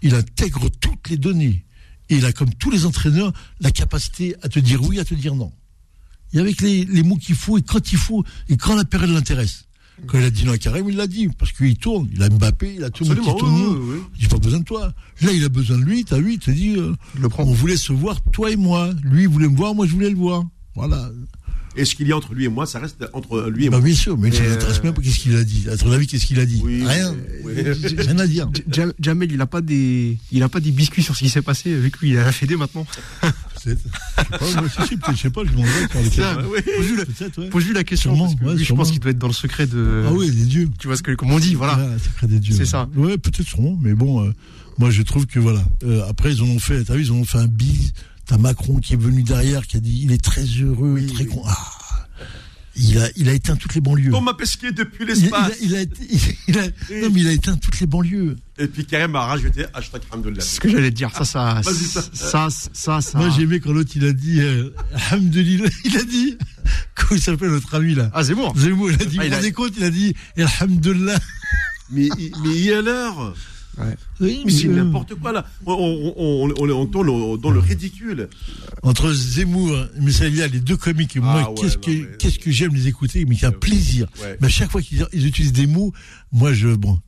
il intègre toutes les données. Et il a, comme tous les entraîneurs, la capacité à te dire oui, à te dire non. Et avec les, les mots qu'il faut, et quand il faut, et quand la période l'intéresse. Quand il a dit non à Karim, il l'a dit. Parce qu'il tourne. Il a Mbappé, il a tout le monde oui, oui, oui. J'ai pas besoin de toi. Là, il a besoin de lui. T'as vu, il te dit, euh, on voulait se voir, toi et moi. Lui, il voulait me voir, moi, je voulais le voir. Voilà. Et ce qu'il y a entre lui et moi, ça reste entre lui et Bah, moi. bien sûr, mais ça Et, m'intéresse même pas qu'est-ce qu'il a dit. À ton avis, qu'est-ce qu'il a dit Oui, Rien. oui. [laughs] Rien à dire. Ja- Jamel, il a pas des, il a pas des biscuits sur ce qui s'est passé, vu qu'il a la Fédé maintenant. [laughs] Peut-être. Je sais pas, moi, si, si, peut-être, je sais pas, je oui. Pose-lui la, ouais. question, Sûrement, parce que ouais, lui, je pense qu'il doit être dans le secret de, Ah oui, les dieux. tu vois ce que, comme on dit, voilà. Ouais, secret des dieux. C'est ça. Ouais, peut-être sûrement, mais bon, euh, moi je trouve que voilà. Euh, après, ils en ont fait, t'as vu, ils en ont fait un bis. T'as Macron qui est venu derrière, qui a dit il est très heureux, très con. Ah, il a, il a éteint toutes les banlieues. Thomas Pesquet depuis Il, il a, l'espace. il a été- il a- non, mais il a éteint toutes les banlieues. Et puis Karim a rajouté hashtag Alhamdoulilah. C'est ce que j'allais dire. Ça, ça, Vas-y, ça. ça, ça, ça. Moi, j'ai aimé quand l'autre, il a dit, euh, Alhamdulillah, [laughs] il a dit, comment il s'appelle notre ami là? Ah, Zemmour. Zemmour, il a dit, Ah, vous il vous a- rendez compte, il a dit, Alhamdulillah. Mais, mais il y a l'heure. Oui, Mais c'est n'importe quoi là. On, on, on, tourne dans le ridicule. Entre Zemmour et Messalia, les deux comiques, et moi, Ah ouais, qu'est-ce que, mais- qu'est-ce que j'aime les écouter, mais c'est un plaisir. Ouais. Mais à chaque fois qu'ils ils utilisent des mots, moi, je, bon,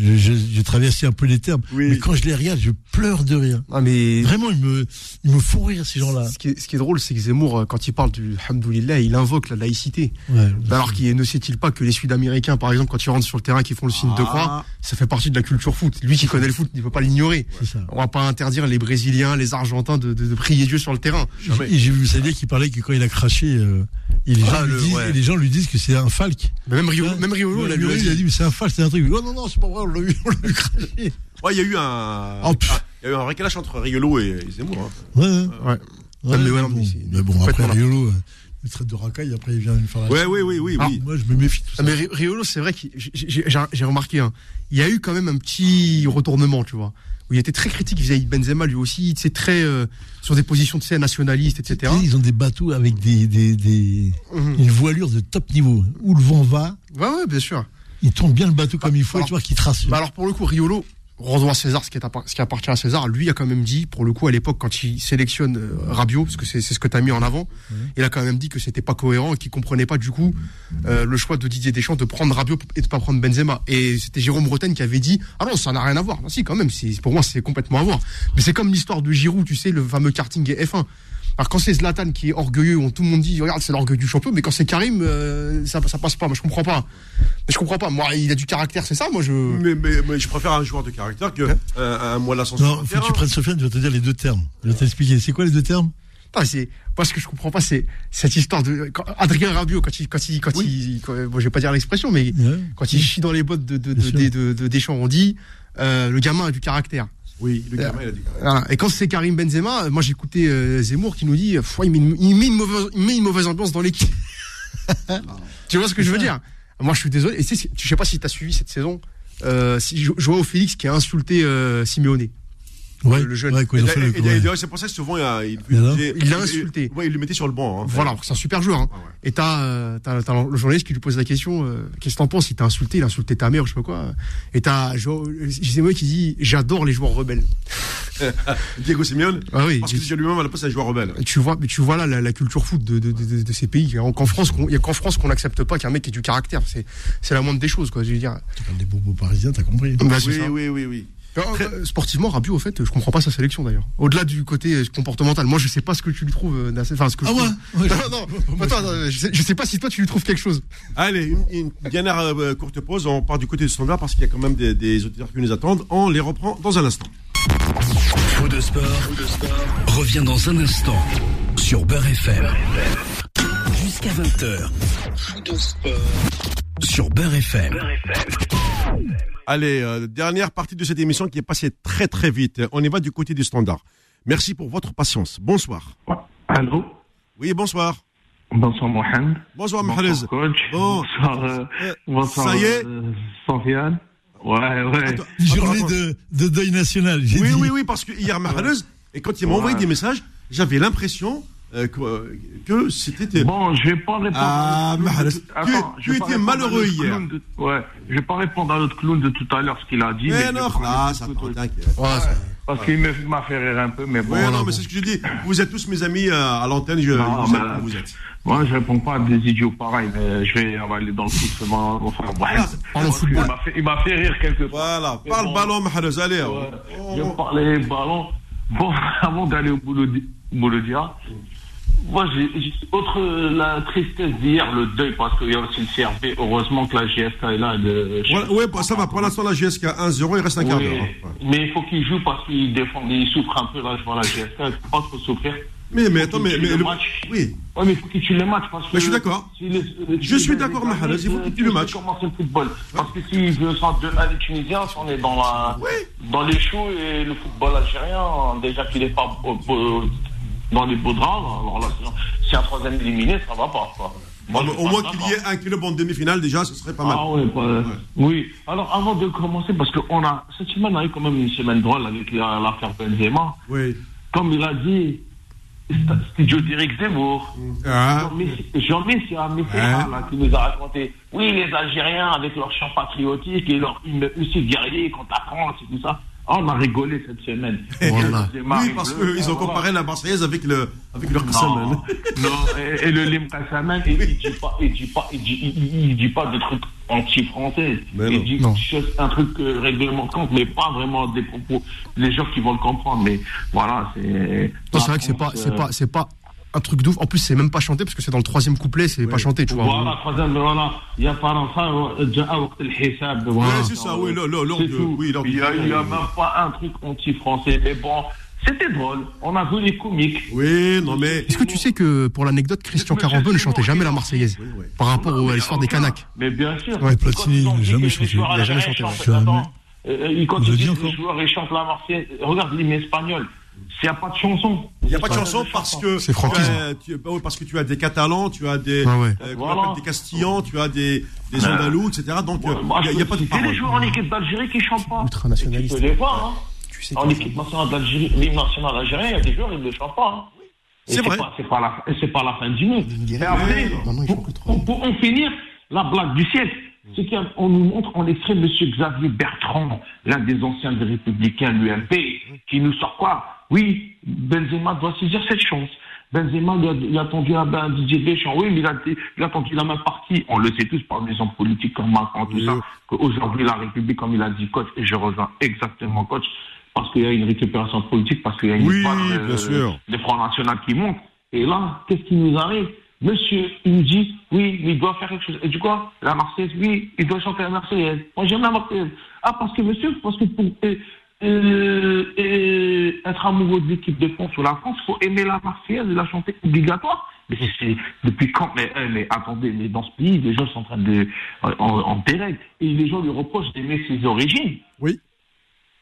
je, je, je traversais un peu les termes, Oui. mais quand je les regarde, je pleure de rire. Ah, mais. Vraiment, ils me, ils me font rire, ces gens-là. Ce qui, est, ce qui est drôle, c'est que Zemmour, euh, quand il parle du Hamdoulillah, il invoque la laïcité. Ouais. Alors qu'il ne sait-il pas que les Sud-Américains, par exemple, quand ils rentrent sur le terrain, qui font le signe de Ah. croix, ça fait partie de la culture foot. Lui qui connaît le foot, il ne peut pas l'ignorer. On va pas interdire les Brésiliens, les Argentins de, de- de prier Dieu sur le terrain. J'ai vu Messalia qui parlait que quand il a craché, euh, et, les gens Ah, lui le- disent, ouais. et les gens lui disent que c'est un falque. Mais même Riolo, Ouais, il a dit. mais c'est un falque, c'est un truc. Oh non, non, c'est pas vrai, l'a [laughs] on l'a. Ouais, il y a eu un. Oh, il y a eu un récalage entre Riolo et, et Zemmour. hein. Ouais, ouais. Ouais. Ouais, mais ouais, non, bon, mais c'est mais bon, après, Riolo, euh, il traite de racaille, après, il vient me faire la Ouais, oui, oui, oui, Ah, oui. Moi, je me méfie de tout Ah, ça. mais Ri- Riolo, c'est vrai que j'ai- remarqué, hein, il y a eu quand même un petit retournement, tu vois, où il était très critique vis-à-vis de Benzema, lui aussi, c'est très euh, sur des positions de scène nationalistes, etc. Ils ont des bateaux avec des, des, des- Mhm. une voilure de top niveau. Où le vent va, Ouais, ouais, bien sûr. Ils tournent bien le bateau comme il faut, alors- tu vois, qu'ils tracent. Bah alors pour le coup, Riolo, rendons à César ce qui, est appar- ce qui appartient à César, lui a quand même dit, pour le coup, à l'époque, quand il sélectionne euh, Rabiot, parce que c'est ce que tu as mis en avant, il a quand même dit que c'était pas cohérent et qu'il comprenait pas du coup euh, le choix de Didier Deschamps de prendre Rabiot et de pas prendre Benzema. Et c'était Jérôme Bretagne qui avait dit, ah non, ça n'a rien à voir. Si, quand même, c'est pour moi, c'est complètement à voir. Mais c'est comme l'histoire de Giroud, tu sais, le fameux karting et F1. Alors quand c'est Zlatan qui est orgueilleux, où tout le monde dit regarde c'est l'orgueil du champion, mais quand c'est Karim, euh, ça, ça passe pas. Moi je comprends pas. Mais je comprends pas. Moi il a du caractère, c'est ça. Moi je. Mais, mais, mais je préfère un joueur de caractère que un, un moelle ascension. non, faut que tu prennes Sofiane, tu vas te dire les deux termes. Je vais t'expliquer. C'est quoi les deux termes? C'est moi ce que je comprends pas, c'est cette histoire de quand- Adrien Rabiot quand il quand il quand il quand- bon, je vais pas dire l'expression, mais Ouais. quand il chie dans les bottes de de, de, Bien sûr. de, de- de Deschamps, on dit euh, le gamin a du caractère. Oui, le gamin, il a dit. Voilà. Et quand c'est Karim Benzema, euh, moi j'écoutais euh, Zemmour qui nous dit, euh, il, met une, il met une mauvaise, il met une mauvaise ambiance dans l'équipe. [laughs] tu vois ce que je veux dire? Moi je suis désolé. Et tu sais, je sais pas si tu as suivi cette saison, euh, si, Joao Félix qui a insulté euh, Simeone. Ouais, le jeune. ouais, ouais. c'est pour ça que souvent, il, l'a insulté. Ouais, il le mettait sur le banc. hein. Voilà, c'est un super joueur. Hein. Ouais. Et t'as, euh, t'as, t'as le journaliste qui lui pose la question euh, Qu'est-ce que t'en penses Il t'a insulté, il a insulté ta mère, je sais pas quoi. Et t'as Simeone qui dit J'adore les joueurs rebelles. [laughs] Diego Simeone. Ah oui, Parce que lui-même, à la place, un joueur rebelle. Et tu vois, mais tu vois là la, la culture foot de, de, de, de ces pays. Qu'en France, qu'on- il y a qu'en France qu'on n'accepte pas qu'un mec ait du caractère. C'est, c'est la moindre des choses, quoi. Je veux dire. Tu parles des bobos parisiens, t'as compris. Bah, oui, oui, oui. Euh, euh, sportivement, Rabiot, au fait, je comprends pas sa sélection d'ailleurs. Au-delà du côté euh, comportemental, moi, je sais pas ce que tu lui trouves. Enfin, ce que je Ah ouais, trouve- ouais, [laughs] Non, non, attends, je, sais, je sais pas si toi tu lui trouves quelque chose. Allez, une, une dernière euh, courte pause. On part du côté du standard parce qu'il y a quand même des, des auditeurs qui nous attendent. On les reprend dans un instant. Faux de sport, revient dans un instant sur Beurre FM. Jusqu'à 20h. Faux de sport sur Beurre FM. Allez, euh, dernière partie de cette émission qui est passée très très vite. On y va du côté du standard. Merci pour votre patience. Bonsoir. Allô Oui, bonsoir. Bonsoir Mohamed. Bonsoir, Bonsoir Mahrez. coach. Bon. Bonsoir, euh, Euh, bonsoir ça y est euh, Sofiane. Ouais, ouais. Attends, Une attends, journée attends. de, de deuil national. Oui, dit. oui, oui, parce que hier, Mahrez, et quand il m'a envoyé des messages, j'avais l'impression euh, que, c'était. Bon, je vais pas répondre. Ah, à de- tu- Attends, je étais malheureux hier. de- Ouais, je vais pas répondre à l'autre clown de tout à l'heure ce qu'il a dit. Mais je vais non, ah, ça t'inquiète. Ouais, Parce qu'il m'a fait rire un peu, mais bon. Ouais, non, mais bon. c'est ce que je dis. Vous êtes tous mes amis euh, à l'antenne, je, Non, vous, mais- êtes, vous êtes. Moi, je réponds pas à des idiots pareils, mais je vais on va aller dans le foot. Enfin, ouais. Voilà, m'a fait, il m'a fait rire quelque part. Voilà, Mais parle bon. ballon, Mahrez, allez. Ouais. oh. Je parlais ballon. Bon, [laughs] avant d'aller au Boulodia, moi, j'ai, j'ai- autre euh, la tristesse d'hier, le deuil, parce qu'il y a aussi le CRB. Heureusement que la GSK est là. De, Voilà, ouais, bah, ça va. Pour l'instant, la GSK 1-0, il reste un quart Oui, d'heure. hein. Ouais. mais il faut qu'il joue parce qu'il défend, il souffre un peu là, je vois la GSK, il faut pas trop souffrir. Mais, mais attends, mais, mais le le- match. oui. Ouais, mais il faut qu'il tue le match parce que. Mais je suis d'accord. si le- Je suis d'accord, Ghanéens, il faut qu'il tue le euh, match. commencer le football. Parce que s'il veut s'en de à les Tunisiens, on est dans la, dans les choux et le football algérien, déjà qu'il est pas dans les beaux draps, alors là, si- un troisième éliminé, ça va pas, quoi. Moi, je Au moins qu'il y ait un club en demi-finale, déjà, ce serait pas mal. Ah ouais, bah, oui. Alors avant de commencer, parce qu'on a cette semaine a eu quand même une semaine drôle avec la- l'affaire Benzema. Oui. Comme il a dit, st- studio d'Éric Zemmour. Ah. Jean-Messi Jean-Messi a Messi là, qui nous a raconté. Oui, les Algériens avec leur chant patriotique et leur hymne aussi guerrier contre la France et tout ça. Ah, on a rigolé cette semaine. Voilà. Oui, parce qu'ils ont voilà. comparé la Marseillaise avec le, avec le Non, Qassaman. [laughs] non, et, et le Lim Kassaman, il, il dit pas, il dit pas, il dit, il, il- il dit pas de trucs anti-français. Non. Il dit Non. juste un truc euh, compte, mais pas vraiment des propos. Les gens qui vont le comprendre, mais voilà, c'est. Non, c'est vrai que c'est pas, c'est pas, c'est pas un truc d'ouf. En plus, c'est même pas chanté parce que c'est dans le troisième couplet, c'est pas chanté, tu vois. Voilà, troisième, voilà. Il y a. Ouais, c'est ça, oui, oui, Il y a, du- il y a même pas un truc anti-français, mais bon, c'était drôle. On a vu les comiques. Oui, non, mais. Est-ce que tu sais que pour l'anecdote, Christian Carambeu ne chantait jamais la Marseillaise Oui, oui. par rapport à l'histoire des Kanaks Mais bien sûr. Ouais, Platini, il a dit jamais chanté. Il a jamais algériens chanté, chantent- ouais. attends, euh, disent dites que les joueurs ils chantent la Marseillaise, regarde l'hymne espagnol. S'il n'y a pas de chanson. Il n'y a pas de chanson parce que C'est franquisme. tu as- tu- bah oui, parce que tu as des Catalans, tu as des, Ah ouais. euh, Voilà. des Castillans, tu as des, des Andalous, etc. Donc euh, Moi, il n'y a, pas de C'est les joueurs en équipe d'Algérie qui chantent pas. Ultranationaliste. Tu peux les voir, hein. Tu sais En équipe nationale d'Algérie, il y a des joueurs, ils ne chantent pas. hein. C'est vrai. pas- C'est pas, pas la fin du monde. Et après, Non, non, il faut pour, en finir, la blague du siècle, c'est qu'on nous montre en extrait M. Xavier Bertrand, l'un des anciens des Républicains, l'UMP, qui nous sort quoi? Oui, Benzema doit saisir cette chance. Benzema, il a, il a tendu à ben, Didier Deschamps. Oui, mais il a, il a tendu la même partie. On le sait tous par des hommes politiques comme Macron, tout Oui. ça, qu'aujourd'hui, la République, comme il a dit coach, et je rejoins exactement coach, parce qu'il y a une récupération politique, parce qu'il y a une Oui, sûr. des Front National qui montent. Et là, qu'est-ce qui nous arrive? Monsieur, il nous dit, oui, mais il doit faire quelque chose. Et du coup, la Marseillaise, oui, il doit chanter la Marseillaise. Moi, j'aime la Marseillaise. Ah, parce que monsieur, parce que pour euh, être amoureux de l'équipe de France ou la France, il faut aimer la Marseillaise et la chanter obligatoire. Mais c'est- depuis quand mais, euh, mais attendez, mais dans ce pays, les gens sont en train de en, en dérègle. Et les gens lui reprochent d'aimer ses origines. Oui.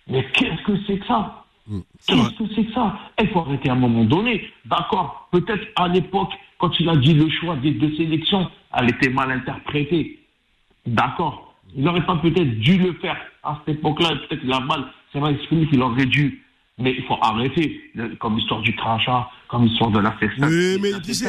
Mais qu'est-ce que c'est que ça? Vrai. Qu'est-ce que c'est que ça? Il faut arrêter à un moment donné. D'accord, peut-être à l'époque, quand il a dit le choix des deux sélections, elle était mal interprétée. D'accord. Il n'aurait pas peut-être dû le faire à cette époque-là, peut-être qu'il a mal, c'est vrai, exprimé qu'il aurait dû. Mais il faut arrêter, comme l'histoire du crachat, comme l'histoire de la festa. Oui, mais tu sais,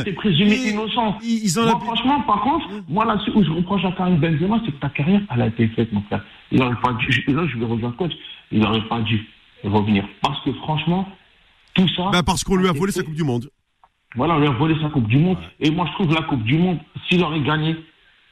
été présumé innocent. ils- ils en Moi, franchement, par contre, moi là-dessus où je reproche à Karim Benzema, c'est que ta carrière, elle a été faite, mon frère. Il n'aurait pas dû, là je vais rejoindre coach, il n'aurait pas dû revenir. Parce que franchement, tout ça. Bah, parce qu'on lui a volé sa Coupe du Monde. Voilà, on lui a volé sa Coupe du Monde. Et moi, je trouve la Coupe du Monde, s'il aurait gagné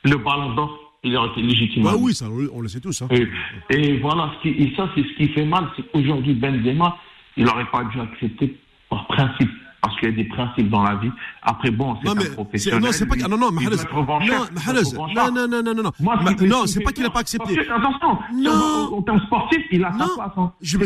le ballon d'or, il aurait été légitime. Bah oui, ça, on le- on le sait tous. Hein. Et, et voilà, ce qui, et ça, c'est ce qui fait mal, c'est qu'aujourd'hui, Benzema, il n'aurait pas dû accepter par principe. Parce qu'il y a des principes dans la vie. Après, bon, c'est un professionnel. non, c'est pas, non, non, Mahrez, non, non, non, non, non, non, Moi, non, c'est pas qu'il a peur, pas accepté. attention, Non. on- en termes sportifs, il a Non, sa place. Hein. je,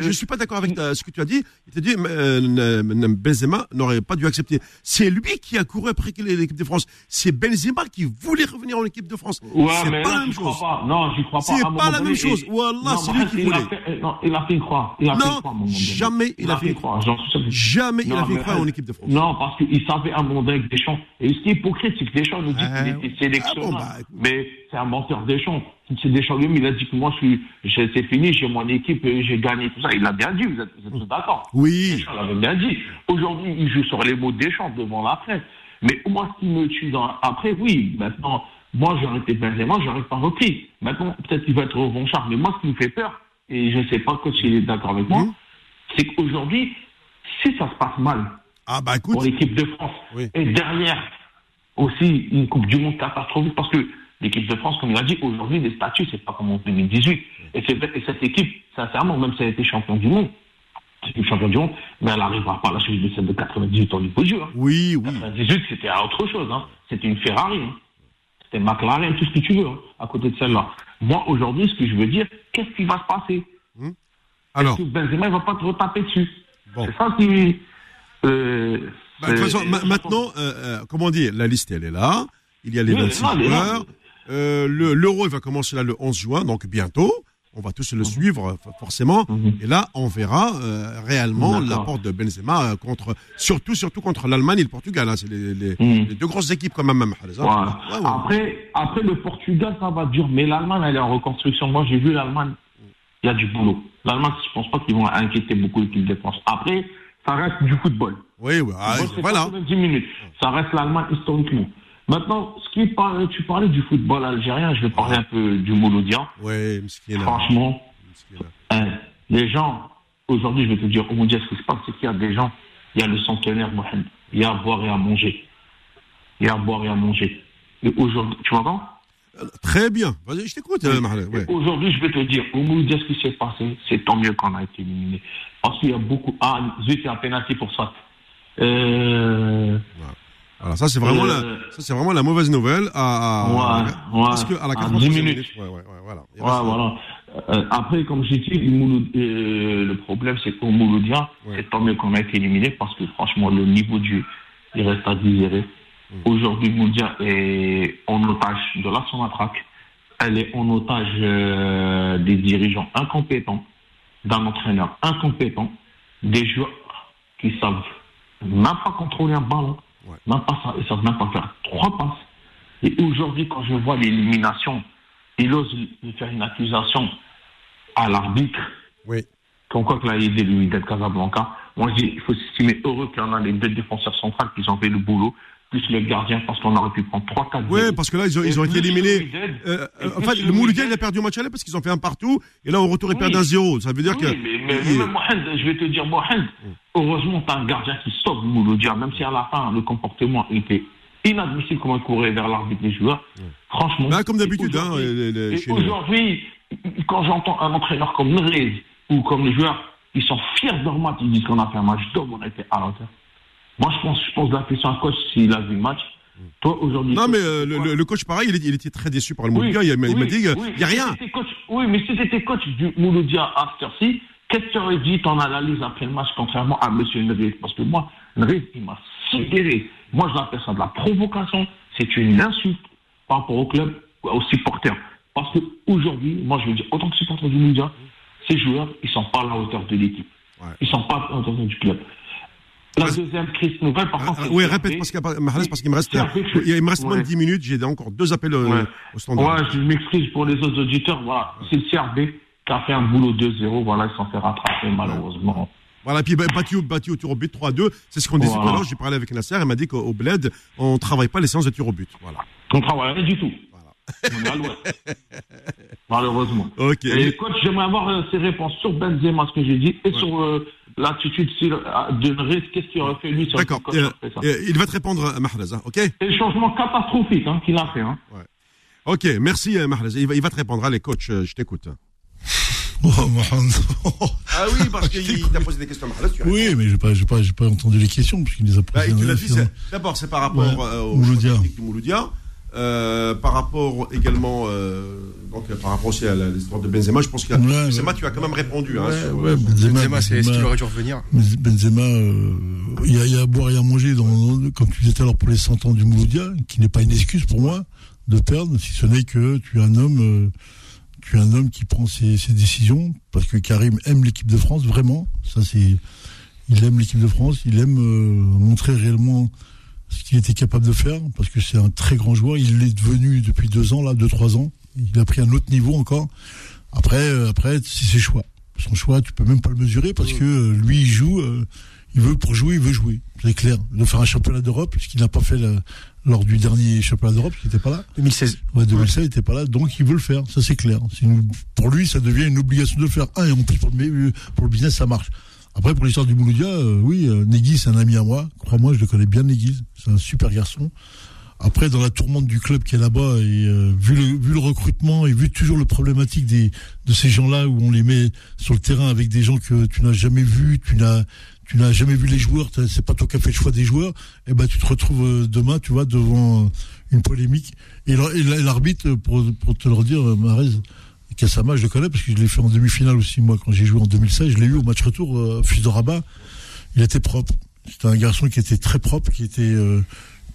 je, suis pas d'accord avec ta- ce que tu as dit. Il t'a dit, euh, euh, Benzema n'aurait pas dû accepter. C'est lui qui a couru après l'équipe de France. C'est Benzema qui voulait revenir en équipe de France. Ouais, c'est pas la même chose. Non, j'y crois pas. C'est pas la même chose. Wallah, c'est lui qui voulait. euh, Non, il a fait une croix. Il a fait Non, jamais il a fait une croix. Jamais il a une mais- croix en équipe de France. Non, parce qu'il savait un monde avec Deschamps. Et ce qui est hypocrite, c'est que Deschamps nous dit qu'il était sélectionneur. ah bon, bah, mais c'est un menteur Deschamps. C'est Deschamps lui-même, il a dit que moi, c'est fini, j'ai mon équipe, et j'ai gagné tout ça. Il l'a bien dit, vous êtes, vous êtes tous d'accord. Oui. Deschamps l'avait bien dit. Aujourd'hui, il joue sur les mots de Deschamps devant la presse. Mais moi, ce qui me tue dans, après, oui, maintenant, moi, j'aurais été Benzema, j'aurais pas repris. Maintenant, peut-être qu'il va être revanchard. Mais moi, ce qui me fait peur, et je ne sais pas coach il est d'accord avec moi, Mhm. c'est qu'aujourd'hui, si ça se passe mal Ah bah écoute, pour l'équipe de France, Oui. et derrière aussi une Coupe du Monde catastrophique, parce que l'équipe de France, comme il a dit, aujourd'hui, les statuts, c'est pas comme en 2018. Et, c'est- et cette équipe, sincèrement, même si elle a été champion du monde, champion du monde, mais elle n'arrivera pas à la cheville de celle de 98 au niveau du jeu. hein. oui, oui. 98, c'était à autre chose. Hein. C'était une Ferrari. hein. C'était McLaren, tout ce que tu veux, hein, à côté de celle-là. Moi, aujourd'hui, ce que je veux dire, qu'est-ce qui va se passer? Alors, Est-ce que Benzema, il va pas te retaper dessus? Bon. C'est ça qui... Euh, bah, de toute c'est- façon, ma- maintenant, euh, euh, comment dire, la liste, elle est là. Il y a les Oui, 26 non, elle est là. joueurs. Euh, le- L'Euro, il va commencer là le 11 juin, donc bientôt. On va tous le suivre, euh, forcément. Mhm. Et là, on verra euh, réellement l'apport de Benzema contre, surtout, surtout contre l'Allemagne et le Portugal. hein. C'est les, les- Mhm. les deux grosses équipes quand même, même. Voilà. Ouais, ouais. Après, après, le Portugal, ça va dur. Mais l'Allemagne, elle est en reconstruction. Moi, j'ai vu l'Allemagne. Il y a du boulot. L'Allemagne, je pense pas qu'ils vont inquiéter beaucoup l'équipe de France. Après, ça reste du football. Oui, oui, ah, voilà. 90 minutes. Ça reste l'Allemagne historiquement. Maintenant, ce qui parle, tu parlais du football algérien, je vais parler un peu du Mouloudia. Oui. Franchement, hein, les gens, aujourd'hui, je vais te dire, au mondial, ce qui se passe, c'est qu'il y a des gens, il y a le centenaire Mohamed, il y a à boire et à manger. Il y a à boire et à manger. Et aujourd'hui, tu m'entends? Très bien. Vas-y, je t'écoute, euh. Ouais. Aujourd'hui, je vais te dire, au Mouloudia, ce qui s'est passé, c'est tant mieux qu'on a été éliminé. Parce qu'il y a beaucoup. Ah, zut, a un pénalty pour ça. Euh, Alors ça c'est vraiment Euh, la ça c'est vraiment la mauvaise nouvelle à, à- Ouais, ouais. parce que à la À 93e 10 minute. minutes. Ouais, voilà. Voilà. Euh, après, comme j'ai dit, euh, le problème, c'est qu'au Mouloudia, c'est tant mieux qu'on a été éliminé parce que franchement, le niveau du il reste à digérer. Mm. Aujourd'hui, Mouloudia est en otage de la Sonatrac. Elle est en otage euh, des dirigeants incompétents, d'un entraîneur incompétent, des joueurs qui savent même pas contrôler un ballon, Ouais. même pas ça, ils savent même pas faire trois passes. Et aujourd'hui, quand je vois l'élimination, il ose lui faire une accusation à l'arbitre, Oui. comme quoi que l'a aidé lui d'être Casablanca. Moi, je dis, il faut s'estimer heureux qu'il y en a les deux défenseurs centrales qui ont fait le boulot, plus le gardien, parce qu'on aurait pu prendre 3-4 Ouais, parce que là ils ont, ils ont Et été éliminés. le Euh, euh, en fait, le le Mouloudia il a perdu au match aller parce qu'ils ont fait un partout et là au retour ils Oui. perdent un zéro. Ça veut dire oui, que mais, mais, il- mais Mohamed, je vais te dire, Mohamed, heureusement, tu as un gardien qui sauve Mouloudia, même si à la fin, le comportement était inadmissible comment il courait vers l'arbitre des joueurs. Franchement. Bah, comme d'habitude, hein, aujourd'hui- quand j'entends un entraîneur comme Nerez ou comme les joueurs, ils sont fiers de leur match, ils disent qu'on a fait un match d'homme, on a été à la hauteur. Moi, je pense, je pose la question à un coach s'il a vu le match. Toi, aujourd'hui. non mais euh, le, le- coach pareil il, était très déçu par le Oui, Mouloudia. Il m'a il m'a oui, dit il oui. y a Si rien. coach- oui, mais si tu étais coach du Mouloudia à ci qu'est-ce que tu aurais dit ton analyse après le match, contrairement à M. Nrez Parce que moi, Nrez, il m'a sidéré. Moi, je l'appelle ça de la provocation. C'est une insulte par rapport au club, aux supporters. Parce que aujourd'hui, moi, je veux dire, autant que supporter du Mouloudia, ces joueurs, ils sont pas à la hauteur de l'équipe. Ouais. Ils sont pas à la hauteur du club. La deuxième crise nouvelle, par contre. Ah, oui, répète parce qu'il me reste il me reste moins de Ouais. 10 minutes. J'ai encore deux appels euh, Ouais. au standard. Ouais, je m'excuse pour les autres auditeurs. Voilà, c'est le CRB qui a fait un boulot 2-0. Voilà, ils s'en fait rattraper malheureusement. Voilà, puis battu, au- battu au tir au but 3-2, c'est ce qu'on disait Voilà. tout à l'heure. J'ai parlé avec Nasser, il m'a dit qu'au au Bled, on travaille pas les séances de tir au but. Voilà. On travaille rien du tout. On est à l'ouest. Malheureusement. [laughs] Ok. Et coach, j'aimerais avoir euh, ses réponses sur Benzema, ce que j'ai dit, et sur euh, l'attitude euh, de Nrez, qu'est-ce qu'il aurait fait lui sur D'accord. Euh, euh, il va te répondre, euh, Mahrez, hein, ok Et le changement catastrophique hein, qu'il a fait. Hein. Ok, merci Mahrez. Il va, il va te répondre. Allez, coach, je t'écoute. Oh, Mohamed. Ah oui, parce qu'il [laughs] t'a posé des questions, Mahrez. Tu oui, mais pas, j'ai pas, entendu les questions puisqu'il les a Bah, posées. c'est- d'abord, c'est par rapport Ouais, euh, au Mouloudia. Euh, par rapport également, euh, donc, euh, par rapport aussi à l'histoire de Benzema, je pense que Ouais, Benzema, ouais. tu as quand même répondu. hein, sur- ouais, sur- Benzema, Benzema, c'est est-ce qu'il aurait dû revenir Benzema, euh, il y, a- il y a à boire et à manger, dans, comme tu disais tout à l'heure, pour les 100 ans du Mouloudia, qui n'est pas une excuse pour moi de perdre, si ce n'est que tu es un homme, euh, tu es un homme qui prend ses, ses décisions, parce que Karim aime l'équipe de France, vraiment. Ça, c'est, il aime l'équipe de France, il aime euh, montrer réellement ce qu'il était capable de faire, parce que c'est un très grand joueur. Il l'est devenu depuis deux ans, là, deux, trois ans. Il a pris un autre niveau encore. Après, euh, après, c'est ses choix. Son choix, tu peux même pas le mesurer parce que euh, lui, il joue, euh, il veut pour jouer, il veut jouer. C'est clair. Il veut faire un championnat d'Europe, ce qu'il n'a pas fait lors du dernier championnat d'Europe, qui n'était pas là. 2016. Ouais, 2016, il n'était pas là, donc il veut le faire, ça c'est clair. Une- pour lui, ça devient une obligation de le faire. Un, et en plus pour le, pour le business, ça marche. Après, pour l'histoire du Mouloudia, euh, oui, euh, c'est un ami à moi. Crois-moi, je le connais bien, Negui. C'est un super garçon. Après, dans la tourmente du club qui est là-bas, et euh, vu, le, vu le recrutement et vu toujours le problématique des, de ces gens-là où on les met sur le terrain avec des gens que tu n'as jamais vus, tu n'as tu n'as jamais vu les joueurs, c'est pas toi qui as fait le choix des joueurs, et ben tu te retrouves euh, demain, tu vois, devant euh, une polémique. Et l'ar- et la- l'arbitre, pour, pour te le redire, euh, Marez, Kassama, je le connais parce que je l'ai fait en demi-finale aussi, moi, quand j'ai joué en 2016, je l'ai eu au match retour, euh, fils de rabat. Il était propre. C'était un garçon qui était très propre, qui était euh,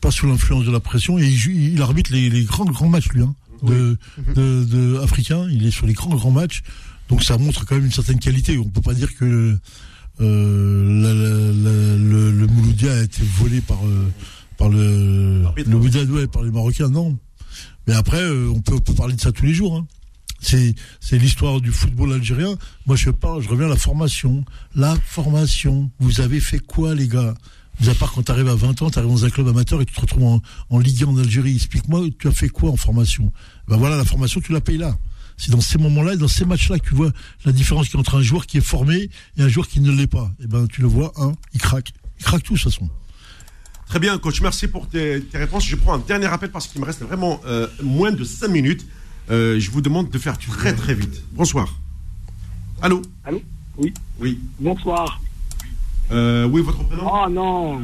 pas sous l'influence de la pression, et il, il arbitre les, les grands, grands matchs, lui, hein, de, de, de africain. Il est sur les grands, grands matchs. Donc ça montre quand même une certaine qualité. On peut pas dire que euh, la- la- la- le, le Mouloudia a été volé par euh, par le le ouais, par les Marocains, non. Mais après, euh, on peut, on peut parler de ça tous les jours. Hein. C'est l'histoire du football algérien. Moi, je parle, je reviens à la formation. La formation. Vous avez fait quoi, les gars? Mis à part quand tu arrives à 20 ans, tu arrives dans un club amateur et tu te retrouves en, Ligue 1 en Algérie. Explique-moi, tu as fait quoi en formation? Ben voilà, la formation, tu la payes là. C'est dans ces moments-là et dans ces matchs-là que tu vois la différence qu'il y a entre un joueur qui est formé et un joueur qui ne l'est pas. Et ben, tu le vois, un, il craque. Il craque tout, de toute façon. Très bien, coach. Merci pour tes, réponses. Je prends un dernier appel parce qu'il me reste vraiment euh, moins de 5 minutes. Euh, je vous demande de faire très très vite. Bonsoir. Allô Allô Oui. Oui. Bonsoir. Euh, oui, votre prénom Oh non,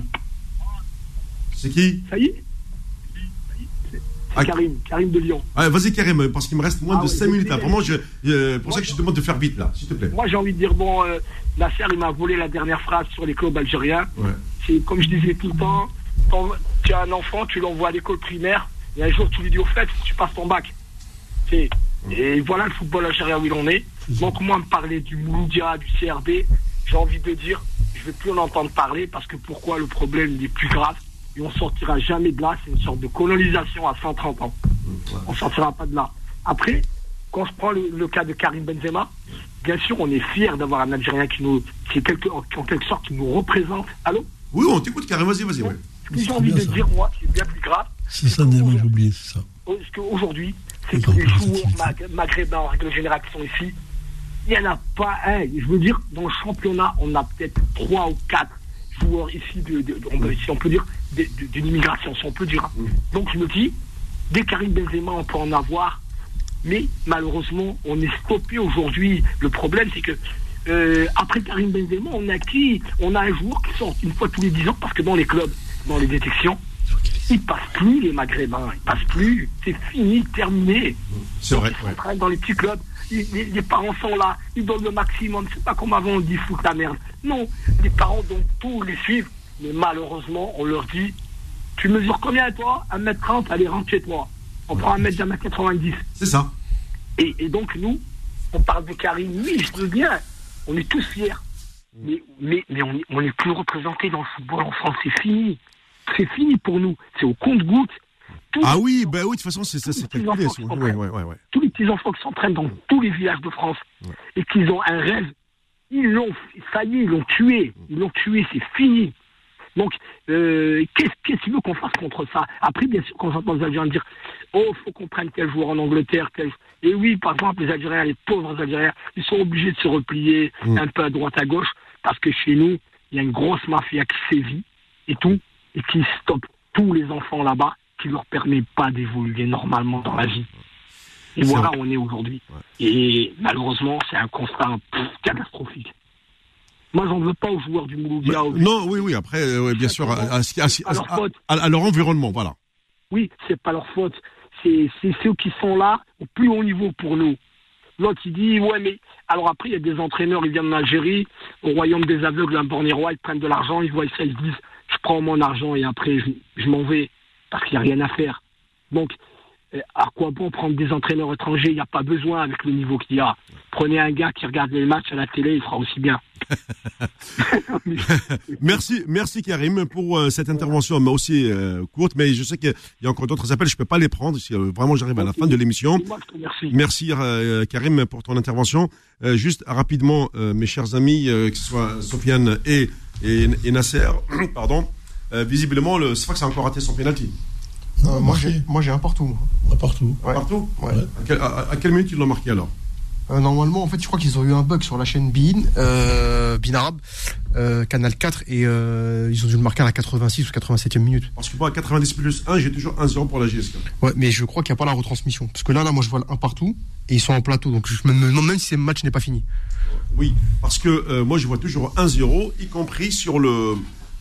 C'est qui ça y est Ah. Karim, Karim de Lyon. ah, Vas-y, Karim, parce qu'il me reste moins Ah de ouais, 5 minutes. là. Vraiment, je, euh, pour ça que je te demande de faire vite, là, s'il te plaît. Moi j'ai envie de dire, bon, euh, Nasser il m'a volé la dernière phrase sur les clubs algériens. Ouais. C'est comme je disais tout le temps, quand tu as un enfant, tu l'envoies à l'école primaire, et un jour tu lui dis au fait, tu passes ton bac. C'est- Et voilà le football algérien où il en est. Donc moi me parler du Mouloudia, du CRB, j'ai envie de dire, je ne vais plus en entendre parler parce que pourquoi le problème il est plus grave et on sortira jamais de là, c'est une sorte de colonisation à 130 ans. On sortira pas de là. Après, quand je prends le, le cas de Karim Benzema, bien sûr on est fier d'avoir un Algérien qui nous, qui est quelque, en quelque sorte qui nous représente. Allô? Oui, on t'écoute, Karim. Vas-y, vas-y. Ouais. Ce que j'ai C'est envie de ça. dire, moi, qui est bien plus grave, C'est ça, j'ai oublié, c'est ça. parce qu'aujourd'hui, c'est que les joueurs maghrébins en règle générale qui sont ici, il n'y en a pas un. Je veux dire, dans le championnat, on a peut-être trois ou quatre joueurs ici, de, de- de- on peut- si on peut dire, d'une immigration, si on peut dire. Donc je me dis, dès Karim Benzema, on peut en avoir, mais malheureusement, on est stoppé aujourd'hui. Le problème, c'est que euh, après Karim Benzema, on a qui? On a un joueur qui sort une fois tous les dix ans, parce que dans les clubs, dans les détections, ils passent plus les Maghrébins, ils passent plus. C'est fini, terminé. C'est vrai. Ils ouais. dans les petits clubs. les, les parents sont là, ils donnent le maximum. C'est pas comme avant, on dit fous ta merde. Non, les parents donnent tout, les suivent. Mais malheureusement, on leur dit Tu mesures combien toi? 1m30, allez, rentre chez toi. On prend un mètre d'un mètre 90. C'est ça. Et, et donc, nous, on parle de Karim, oui, je veux bien. On est tous fiers. Mais, mais, mais on on n'est plus représenté dans le football en France. C'est fini. C'est fini pour nous. C'est au compte-goutte. Ah oui, bah oui, de toute façon, c'est ça, c'est Tous les calculé. Ouais, ouais, ouais, tous petits enfants qui s'entraînent dans tous les villages de France et qu'ils ont un rêve, ils l'ont, ça y est, ils l'ont tué, ils l'ont tué, c'est fini. Donc, euh, qu'est-ce qu'est-ce qu'il veut qu'on fasse contre ça? Après, bien sûr, quand j'entends les Algériens dire Oh, faut qu'on prenne tel joueur en Angleterre, tel. Et oui, par exemple, les Algériens, les pauvres Algériens, ils sont obligés de se replier Mm. un peu à droite, à gauche, parce que chez nous, il y a une grosse mafia qui sévit et tout, et qui stoppe tous les enfants là-bas, qui leur permet pas d'évoluer normalement dans la vie. Et voilà où on est aujourd'hui. Et malheureusement, c'est un constat pff, catastrophique. Moi, j'en veux pas aux joueurs du Mouloudia. Aux- non, oui, oui, après, euh, ouais, bien sûr, à, à- à- À leur à- faute. à- à leur environnement, voilà. Oui, c'est pas leur faute. C'est c'est ceux qui sont là au plus haut niveau pour nous. L'autre, il dit, ouais, mais. Alors après, il y a des entraîneurs, ils viennent d'Algérie, au royaume des aveugles, un bornérois, ils prennent de l'argent, ils voient ça, ils se disent, je prends mon argent et après, je, je m'en vais, parce qu'il n'y a rien à faire. Donc, euh, à quoi bon prendre des entraîneurs étrangers? Il n'y a pas besoin avec le niveau qu'il y a. Prenez un gars qui regarde les matchs à la télé, il fera aussi bien. [laughs] Merci, merci Karim pour euh, cette intervention, mais aussi euh, courte, mais je sais qu'il y a encore d'autres appels, je peux pas les prendre, si euh, vraiment j'arrive à la fin de l'émission. Merci Karim pour ton intervention. Juste rapidement, mes chers amis, que ce soit Sofiane et Et, et Nasser, [clears throat] pardon, euh, visiblement, le Sfax a encore raté son penalty. Moi, j'ai, moi, j'ai un partout. moi. Pas partout. Ouais. Partout Ouais. Ouais. à, quel- à- à quelle minute ils l'ont marqué alors? Euh, normalement, en fait, je crois qu'ils ont eu un bug sur la chaîne BIN, euh, BIN Arabe, euh, Canal 4, et euh, ils ont dû le marquer à la 86 ou 87e minute. Parce que moi, à 90 plus 1, j'ai toujours 1-0 pour la GSK. Ouais, mais je crois qu'il n'y a pas la retransmission. Parce que là, là, moi, je vois le 1 partout, et ils sont en plateau, donc je me me demande même si le match n'est pas fini. Oui, parce que euh, moi, je vois toujours 1-0, y compris sur le,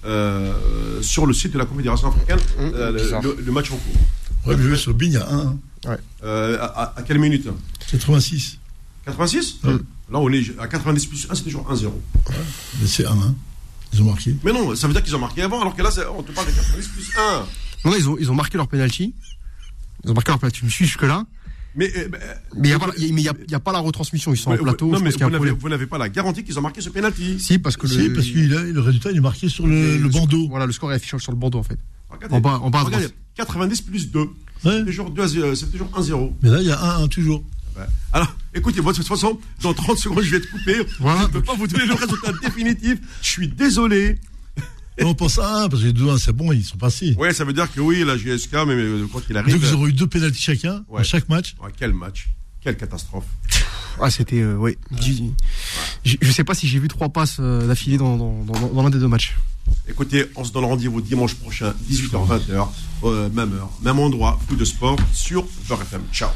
euh, sur le site de la Confédération africaine, euh, le, match en cours. Ouais, mais sur Bing, il y a un. hein. Euh, à, à- à quelle minute? 86. 86 Ouais. Là, on est à 90 plus 1, c'est toujours 1-0. Mais c'est un, hein. Ils ont marqué. Mais non, ça veut dire qu'ils ont marqué avant, alors que là, on te parle de 90 plus 1. Non, non, ils ont, ils ont marqué leur penalty. Ils ont marqué leur penalty. Je me suis jusque-là. Mais, euh, Mais il n'y a, pas la- a- mais a, pas retransmission. Ils sont en plateau. non, mais vous n'avez, pas la garantie qu'ils ont marqué ce penalty. Si, parce que Si, le, parce que il a- le résultat, il est marqué sur le, le bandeau. Voilà, le score est affiché sur le bandeau, en fait. Regardez, En bas- en bas à regardez, droite. 90 plus 2. Ouais. C'est toujours, 2 à 0, c'est toujours 1-0. Mais là, il y a un, un toujours. Ouais. Alors, écoutez, moi, de toute façon, dans 30 secondes, je vais te couper. Voilà. Je ne peux pas vous donner le résultat définitif. Je suis désolé. Et on pense à un, parce que les deux 1 c'est bon, ils sont passés. Ouais, ça veut dire que oui, la GSK, mais, mais quand il arrive. Donc ils auront eu deux pénaltys chacun Ouais. à chaque match. Ouais, quel match. Quelle catastrophe. Ah, c'était, euh, ouais. Je sais pas si j'ai vu trois passes euh, d'affilée dans, dans, dans, dans l'un des deux matchs. Écoutez, on se donne rendez-vous dimanche prochain, 18h-20h, euh, même heure, même endroit, coup de sport sur Beurre FM. Ciao.